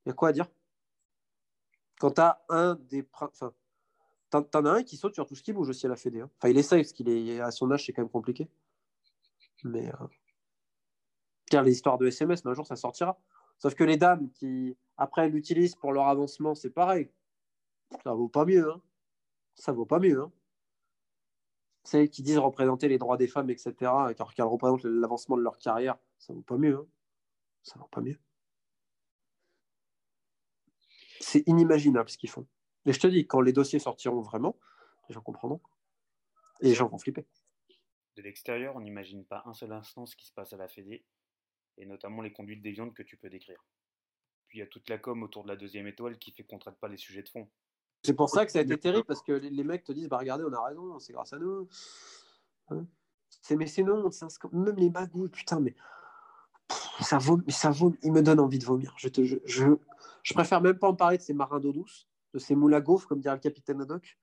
Il y a quoi à dire? Quand tu as un des. Enfin, t'en as un qui saute sur tout ce qui bouge aussi à la Fédé. Hein. Enfin, il essaye, parce qu'il est à son âge, c'est quand même compliqué. Mais. Euh... les histoires de SMS, un jour, ça sortira. Sauf que les dames qui, après, l'utilisent pour leur avancement, c'est pareil. Ça vaut pas mieux. Hein. Ça vaut pas mieux. Hein celles qui disent représenter les droits des femmes, etc., alors qu'elles représentent l'avancement de leur carrière, ça vaut pas mieux. Hein. Ça vaut pas mieux. C'est inimaginable ce qu'ils font. Mais je te dis, quand les dossiers sortiront vraiment, les gens comprendront. Et les gens vont flipper. De l'extérieur, on n'imagine pas un seul instant ce qui se passe à la Fédé, et notamment les conduites déviantes que tu peux décrire. Puis il y a toute la com autour de la deuxième étoile qui fait qu'on ne traite pas les sujets de fond. C'est pour ça que ça a été terrible parce que les, mecs te disent bah regardez on a raison c'est grâce à nous hein c'est mais c'est non même les magouilles putain mais ça vaut ça vaut il me donne envie de vomir je te je, je, préfère même pas en parler de ces marins d'eau douce de ces moules à gaufres comme dirait le capitaine Haddock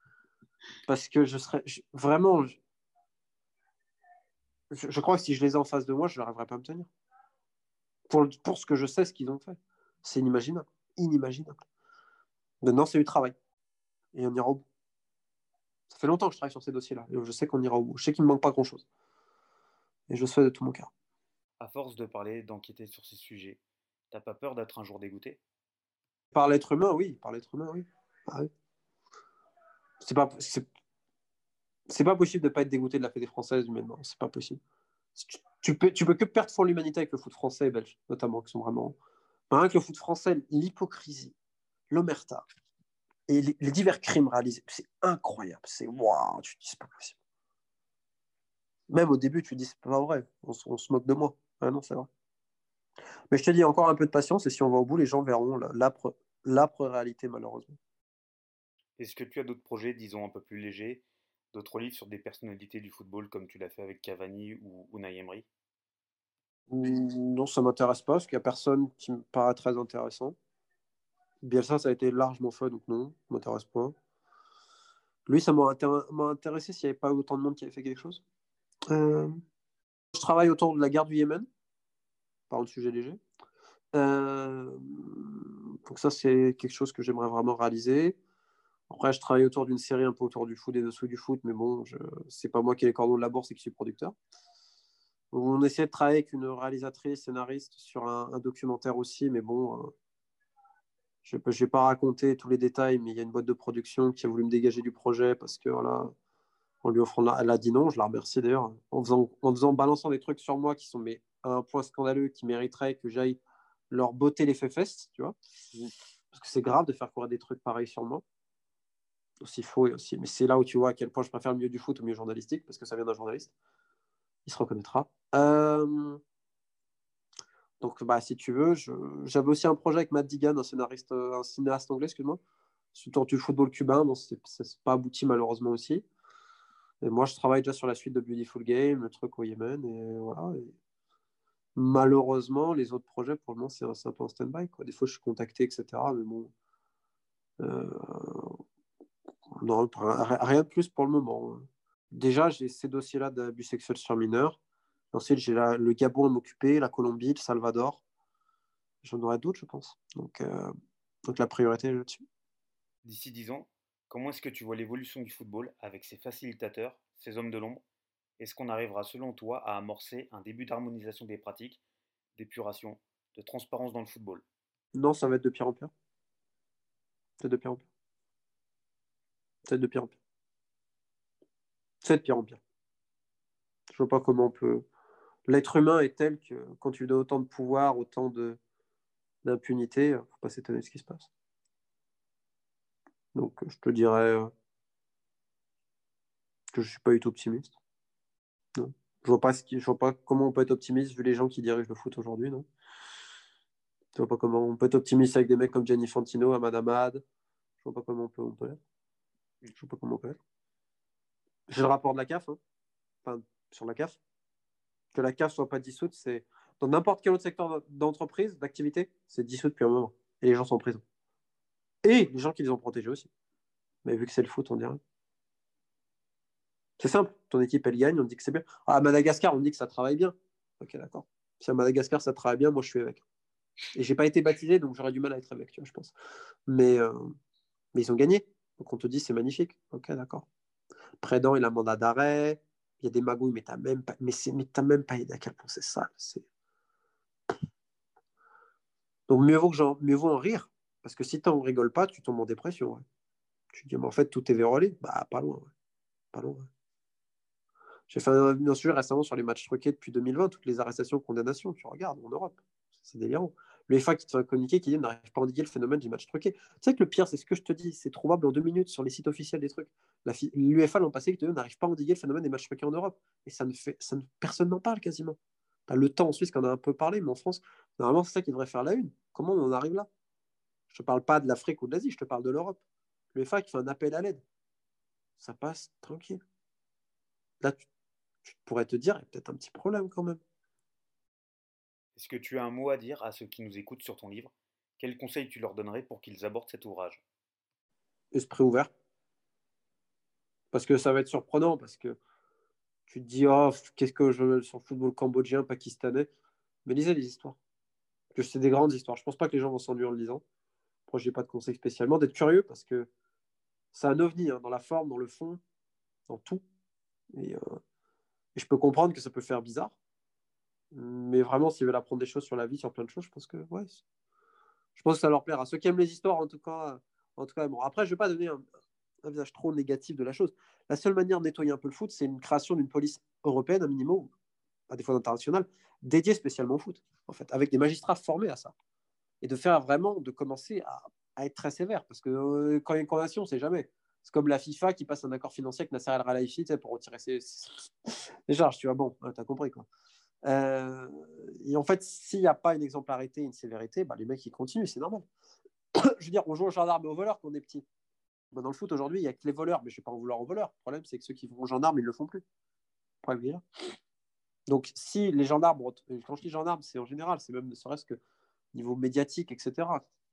parce que je serais vraiment je, crois que si je les ai en face de moi je n'arriverais pas à me tenir pour, pour ce que je sais ce qu'ils ont fait c'est inimaginable inimaginable maintenant c'est du travail et on ira au bout. Ça fait longtemps que je travaille sur ces dossiers-là, et je sais qu'on ira au bout. Je sais qu'il ne me manque pas grand-chose. Et je le souhaite de tout mon cœur. À force de parler, d'enquêter sur ces sujets, t'as pas peur d'être un jour dégoûté? Par l'être humain, oui. Par l'être humain, oui. Ah. C'est pas, c'est, pas possible de ne pas être dégoûté de la fédé française humainement. C'est pas possible. Tu, peux, tu peux que perdre fond l'humanité avec le foot français et belge, notamment, qui sont vraiment. Rien que le foot français, l'hypocrisie, l'omerta, et les, divers crimes réalisés. C'est incroyable. C'est waouh, tu dis, c'est pas possible. Même au début, tu dis, c'est pas vrai. On, se moque de moi. Ah non, c'est vrai. Mais je te dis encore un peu de patience et si on va au bout, les gens verront l'âpre réalité, malheureusement. Est-ce que tu as d'autres projets, disons, un peu plus légers, d'autres livres sur des personnalités du football comme tu l'as fait avec Cavani ou Unai Emery? Non, ça m'intéresse pas parce qu'il n'y a personne qui me paraît très intéressant. Bielsa, ça a été largement fait, donc non, ça m'intéresse pas. Lui, ça m'a intéressé s'il n'y avait pas autant de monde qui avait fait quelque chose. Euh, je travaille autour de la guerre du Yémen, par un sujet léger. Euh, donc ça, c'est quelque chose que j'aimerais vraiment réaliser. Après, je travaille autour d'une série un peu autour du foot et dessous du foot, mais bon, je... c'est pas moi qui ai les cordons de la bourse et qui suis producteur. On essaie de travailler avec une réalisatrice, scénariste sur un, documentaire aussi, mais bon, euh, je ne vais pas raconter tous les détails, mais il y a une boîte de production qui a voulu me dégager du projet parce que voilà, en lui offrant, elle a dit non, je la remercie d'ailleurs, en faisant, en faisant, balançant des trucs sur moi qui sont mais, à un point scandaleux, qui mériteraient que j'aille leur botter les fesses, tu vois. Mmh. Parce que c'est grave de faire courir des trucs pareils sur moi. Aussi faux et aussi. Mais c'est là où tu vois à quel point je préfère le mieux du foot au mieux journalistique, parce que ça vient d'un journaliste. Il se reconnaîtra. Euh... Donc, bah, si tu veux, j'avais aussi un projet avec Matt Digan, un scénariste, un cinéaste anglais, excuse-moi, sur du football cubain. Bon, c'est pas abouti malheureusement aussi. Et moi, je travaille déjà sur la suite de Beautiful Game, le truc au Yémen, et voilà. malheureusement, les autres projets, pour le moment, c'est un, peu en stand-by. Des fois, je suis contacté, etc. Mais bon. Euh, non, rien de plus pour le moment. Déjà, j'ai ces dossiers-là d'abus sexuels sur mineurs. Ensuite, j'ai le Gabon à m'occuper, la Colombie, le Salvador. J'en aurai d'autres, je pense. Donc, euh, donc la priorité est là-dessus. D'ici 10 ans, comment est-ce que tu vois l'évolution du football avec ses facilitateurs, ses hommes de l'ombre? Est-ce qu'on arrivera, selon toi, à amorcer un début d'harmonisation des pratiques, d'épuration, de transparence dans le football? Non, ça va être de pire en pire. C'est de pire en pire. C'est de pire en pire. C'est de pire en pire. Je vois pas comment on peut l'être humain est tel que quand tu donnes autant de pouvoir, autant de, d'impunité, faut pas s'étonner de ce qui se passe. Donc, je te dirais que je suis pas du tout optimiste. Je vois pas vois pas comment on peut être optimiste vu les gens qui dirigent le foot aujourd'hui, non Je vois pas comment on peut être optimiste avec des mecs comme Gianni Fantino, Ahmad Ahmad. Je vois pas comment on peut, on peut l'être. Je vois pas comment on peut. J'ai le rapport de la CAF, hein. enfin, sur la CAF. Que la CAF soit pas dissoute, c'est dans n'importe quel autre secteur d'entreprise, d'activité, c'est dissous depuis un moment. Et les gens sont en prison. Et les gens qui les ont protégés aussi. Mais vu que c'est le foot, on dirait. C'est simple. Ton équipe, elle gagne, on dit que c'est bien. Ah, à Madagascar, on dit que ça travaille bien. Ok, d'accord. Si à Madagascar, ça travaille bien, moi, je suis avec. Et j'ai pas été baptisé, donc j'aurais du mal à être avec, tu vois, je pense. Mais, euh, mais ils ont gagné. Donc on te dit, c'est magnifique. Ok, d'accord. Prédent, il a un mandat d'arrêt. Il y a des magouilles, mais t'as même pas, mais t'as même pas idée à quel point c'est sale. Donc mieux vaut, que mieux vaut en rire. Parce que si tu n'en rigoles pas, tu tombes en dépression. Tu te dis, mais en fait, tout est verrouillé. Bah, pas loin. Pas loin. J'ai fait un, sujet récemment sur les matchs truqués depuis 2020, toutes les arrestations, condamnations. Tu regardes en Europe. C'est délirant. L'UEFA qui te fait un communiqué qui dit n'arrive pas à endiguer le phénomène du match truqué. Tu sais que le pire, c'est ce que je te dis, c'est trouvable en deux minutes sur les sites officiels des trucs. L'UEFA l'an passé qui n'arrive pas à endiguer le phénomène des matchs truqués en Europe. Et ça ne fait, ça ne, personne n'en parle quasiment. le temps en Suisse qu'on a un peu parlé, mais en France, normalement, c'est ça qui devrait faire la une. Comment on en arrive là? Je ne te parle pas de l'Afrique ou de l'Asie, je te parle de l'Europe. L'UEFA qui fait un appel à l'aide. Ça passe tranquille. Là, tu pourrais te dire, il y a peut-être un petit problème quand même. Est-ce que tu as un mot à dire à ceux qui nous écoutent sur ton livre? Quels conseils tu leur donnerais pour qu'ils abordent cet ouvrage? Esprit ouvert. Parce que ça va être surprenant, parce que tu te dis, oh, qu'est-ce que je veux sur le football cambodgien, pakistanais? Mais lisez les histoires. C'est des grandes histoires. Je pense pas que les gens vont s'ennuyer en le lisant. Moi, je n'ai pas de conseil spécialement. D'être curieux, parce que c'est un ovni, hein, dans la forme, dans le fond, dans tout. Et, euh, et je peux comprendre que ça peut faire bizarre. Mais vraiment, s'ils veulent apprendre des choses sur la vie, sur plein de choses, je pense que ouais, je pense que ça leur plaira. Ceux qui aiment les histoires, en tout cas, en tout cas bon. Après, je ne vais pas donner un, visage trop négatif de la chose. La seule manière de nettoyer un peu le foot, c'est une création d'une police européenne, un minimum, à défaut international, dédiée spécialement au foot, en fait, avec des magistrats formés à ça. Et de faire vraiment, de commencer à, être très sévère. Parce que euh, quand il y a une condamnation, c'est jamais. C'est comme la FIFA qui passe un accord financier avec Nasser El Khelaifi pour retirer ses, charges. Tu vois, bon, tu as compris quoi. Euh, et en fait, s'il n'y a pas une exemplarité, une sévérité, bah, les mecs ils continuent, c'est normal. je veux dire, on joue au gendarme et aux voleurs quand on est petit. dans le foot aujourd'hui, il n'y a que les voleurs, mais je ne vais pas en vouloir aux voleurs. Le problème, c'est que ceux qui vont au gendarme, ils ne le font plus. Donc, si les gendarmes, quand je dis gendarme, c'est en général, c'est même ne serait-ce que niveau médiatique, etc.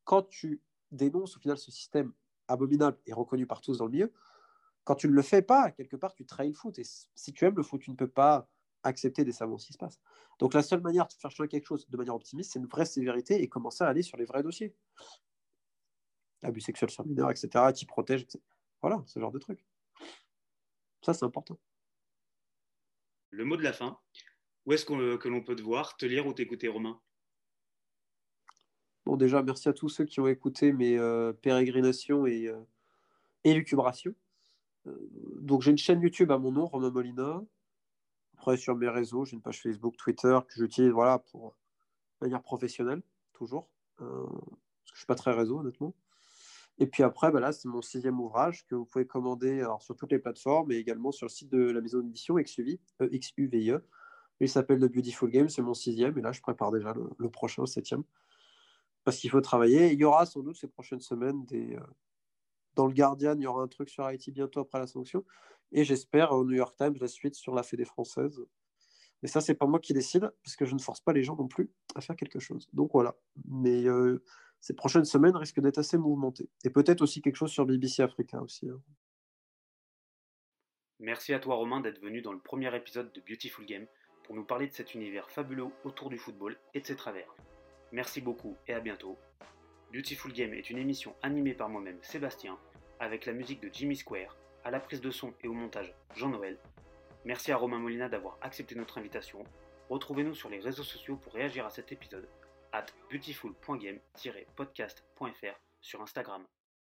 Quand tu dénonces au final ce système abominable et reconnu par tous dans le milieu, quand tu ne le fais pas, quelque part, tu trahis le foot. Et si tu aimes le foot, tu ne peux pas accepter des savoir ce qui se passe. Donc la seule manière de faire changer quelque chose de manière optimiste, c'est une vraie sévérité et commencer à aller sur les vrais dossiers. Abus sexuel sur mineur, etc., qui protège, etc. Voilà, ce genre de truc. Ça, c'est important. Le mot de la fin. Où est-ce que l'on peut te voir, te lire ou t'écouter, Romain? Bon, déjà, merci à tous ceux qui ont écouté mes euh, pérégrinations et euh, élucubrations. Euh, donc, j'ai une chaîne YouTube à mon nom, Romain Molina. Après, sur mes réseaux, j'ai une page Facebook, Twitter que j'utilise voilà, pour manière professionnelle, toujours. parce que je ne suis pas très réseau, honnêtement. Et puis après, bah là, c'est mon sixième ouvrage que vous pouvez commander alors, sur toutes les plateformes et également sur le site de la maison d'édition XUVI, e x u v e. Il s'appelle The Beautiful Game, c'est mon sixième. Et là, je prépare déjà le, le prochain, septième parce qu'il faut travailler. Il y aura sans doute ces prochaines semaines des. Euh, dans le Guardian, il y aura un truc sur Haïti bientôt après la sanction. Et j'espère au New York Times la suite sur la Fédé française. Mais ça, c'est pas moi qui décide, parce que je ne force pas les gens non plus à faire quelque chose. Donc voilà. Mais euh, ces prochaines semaines risquent d'être assez mouvementées. Et peut-être aussi quelque chose sur BBC Africa aussi. Hein. Merci à toi Romain d'être venu dans le premier épisode de Beautiful Game pour nous parler de cet univers fabuleux autour du football et de ses travers. Merci beaucoup et à bientôt. Beautiful Game est une émission animée par moi-même Sébastien, avec la musique de Jimmy Square, à la prise de son et au montage Jean-Noël. Merci à Romain Molina d'avoir accepté notre invitation. Retrouvez-nous sur les réseaux sociaux pour réagir à cet épisode at beautiful.game-podcast.fr sur Instagram.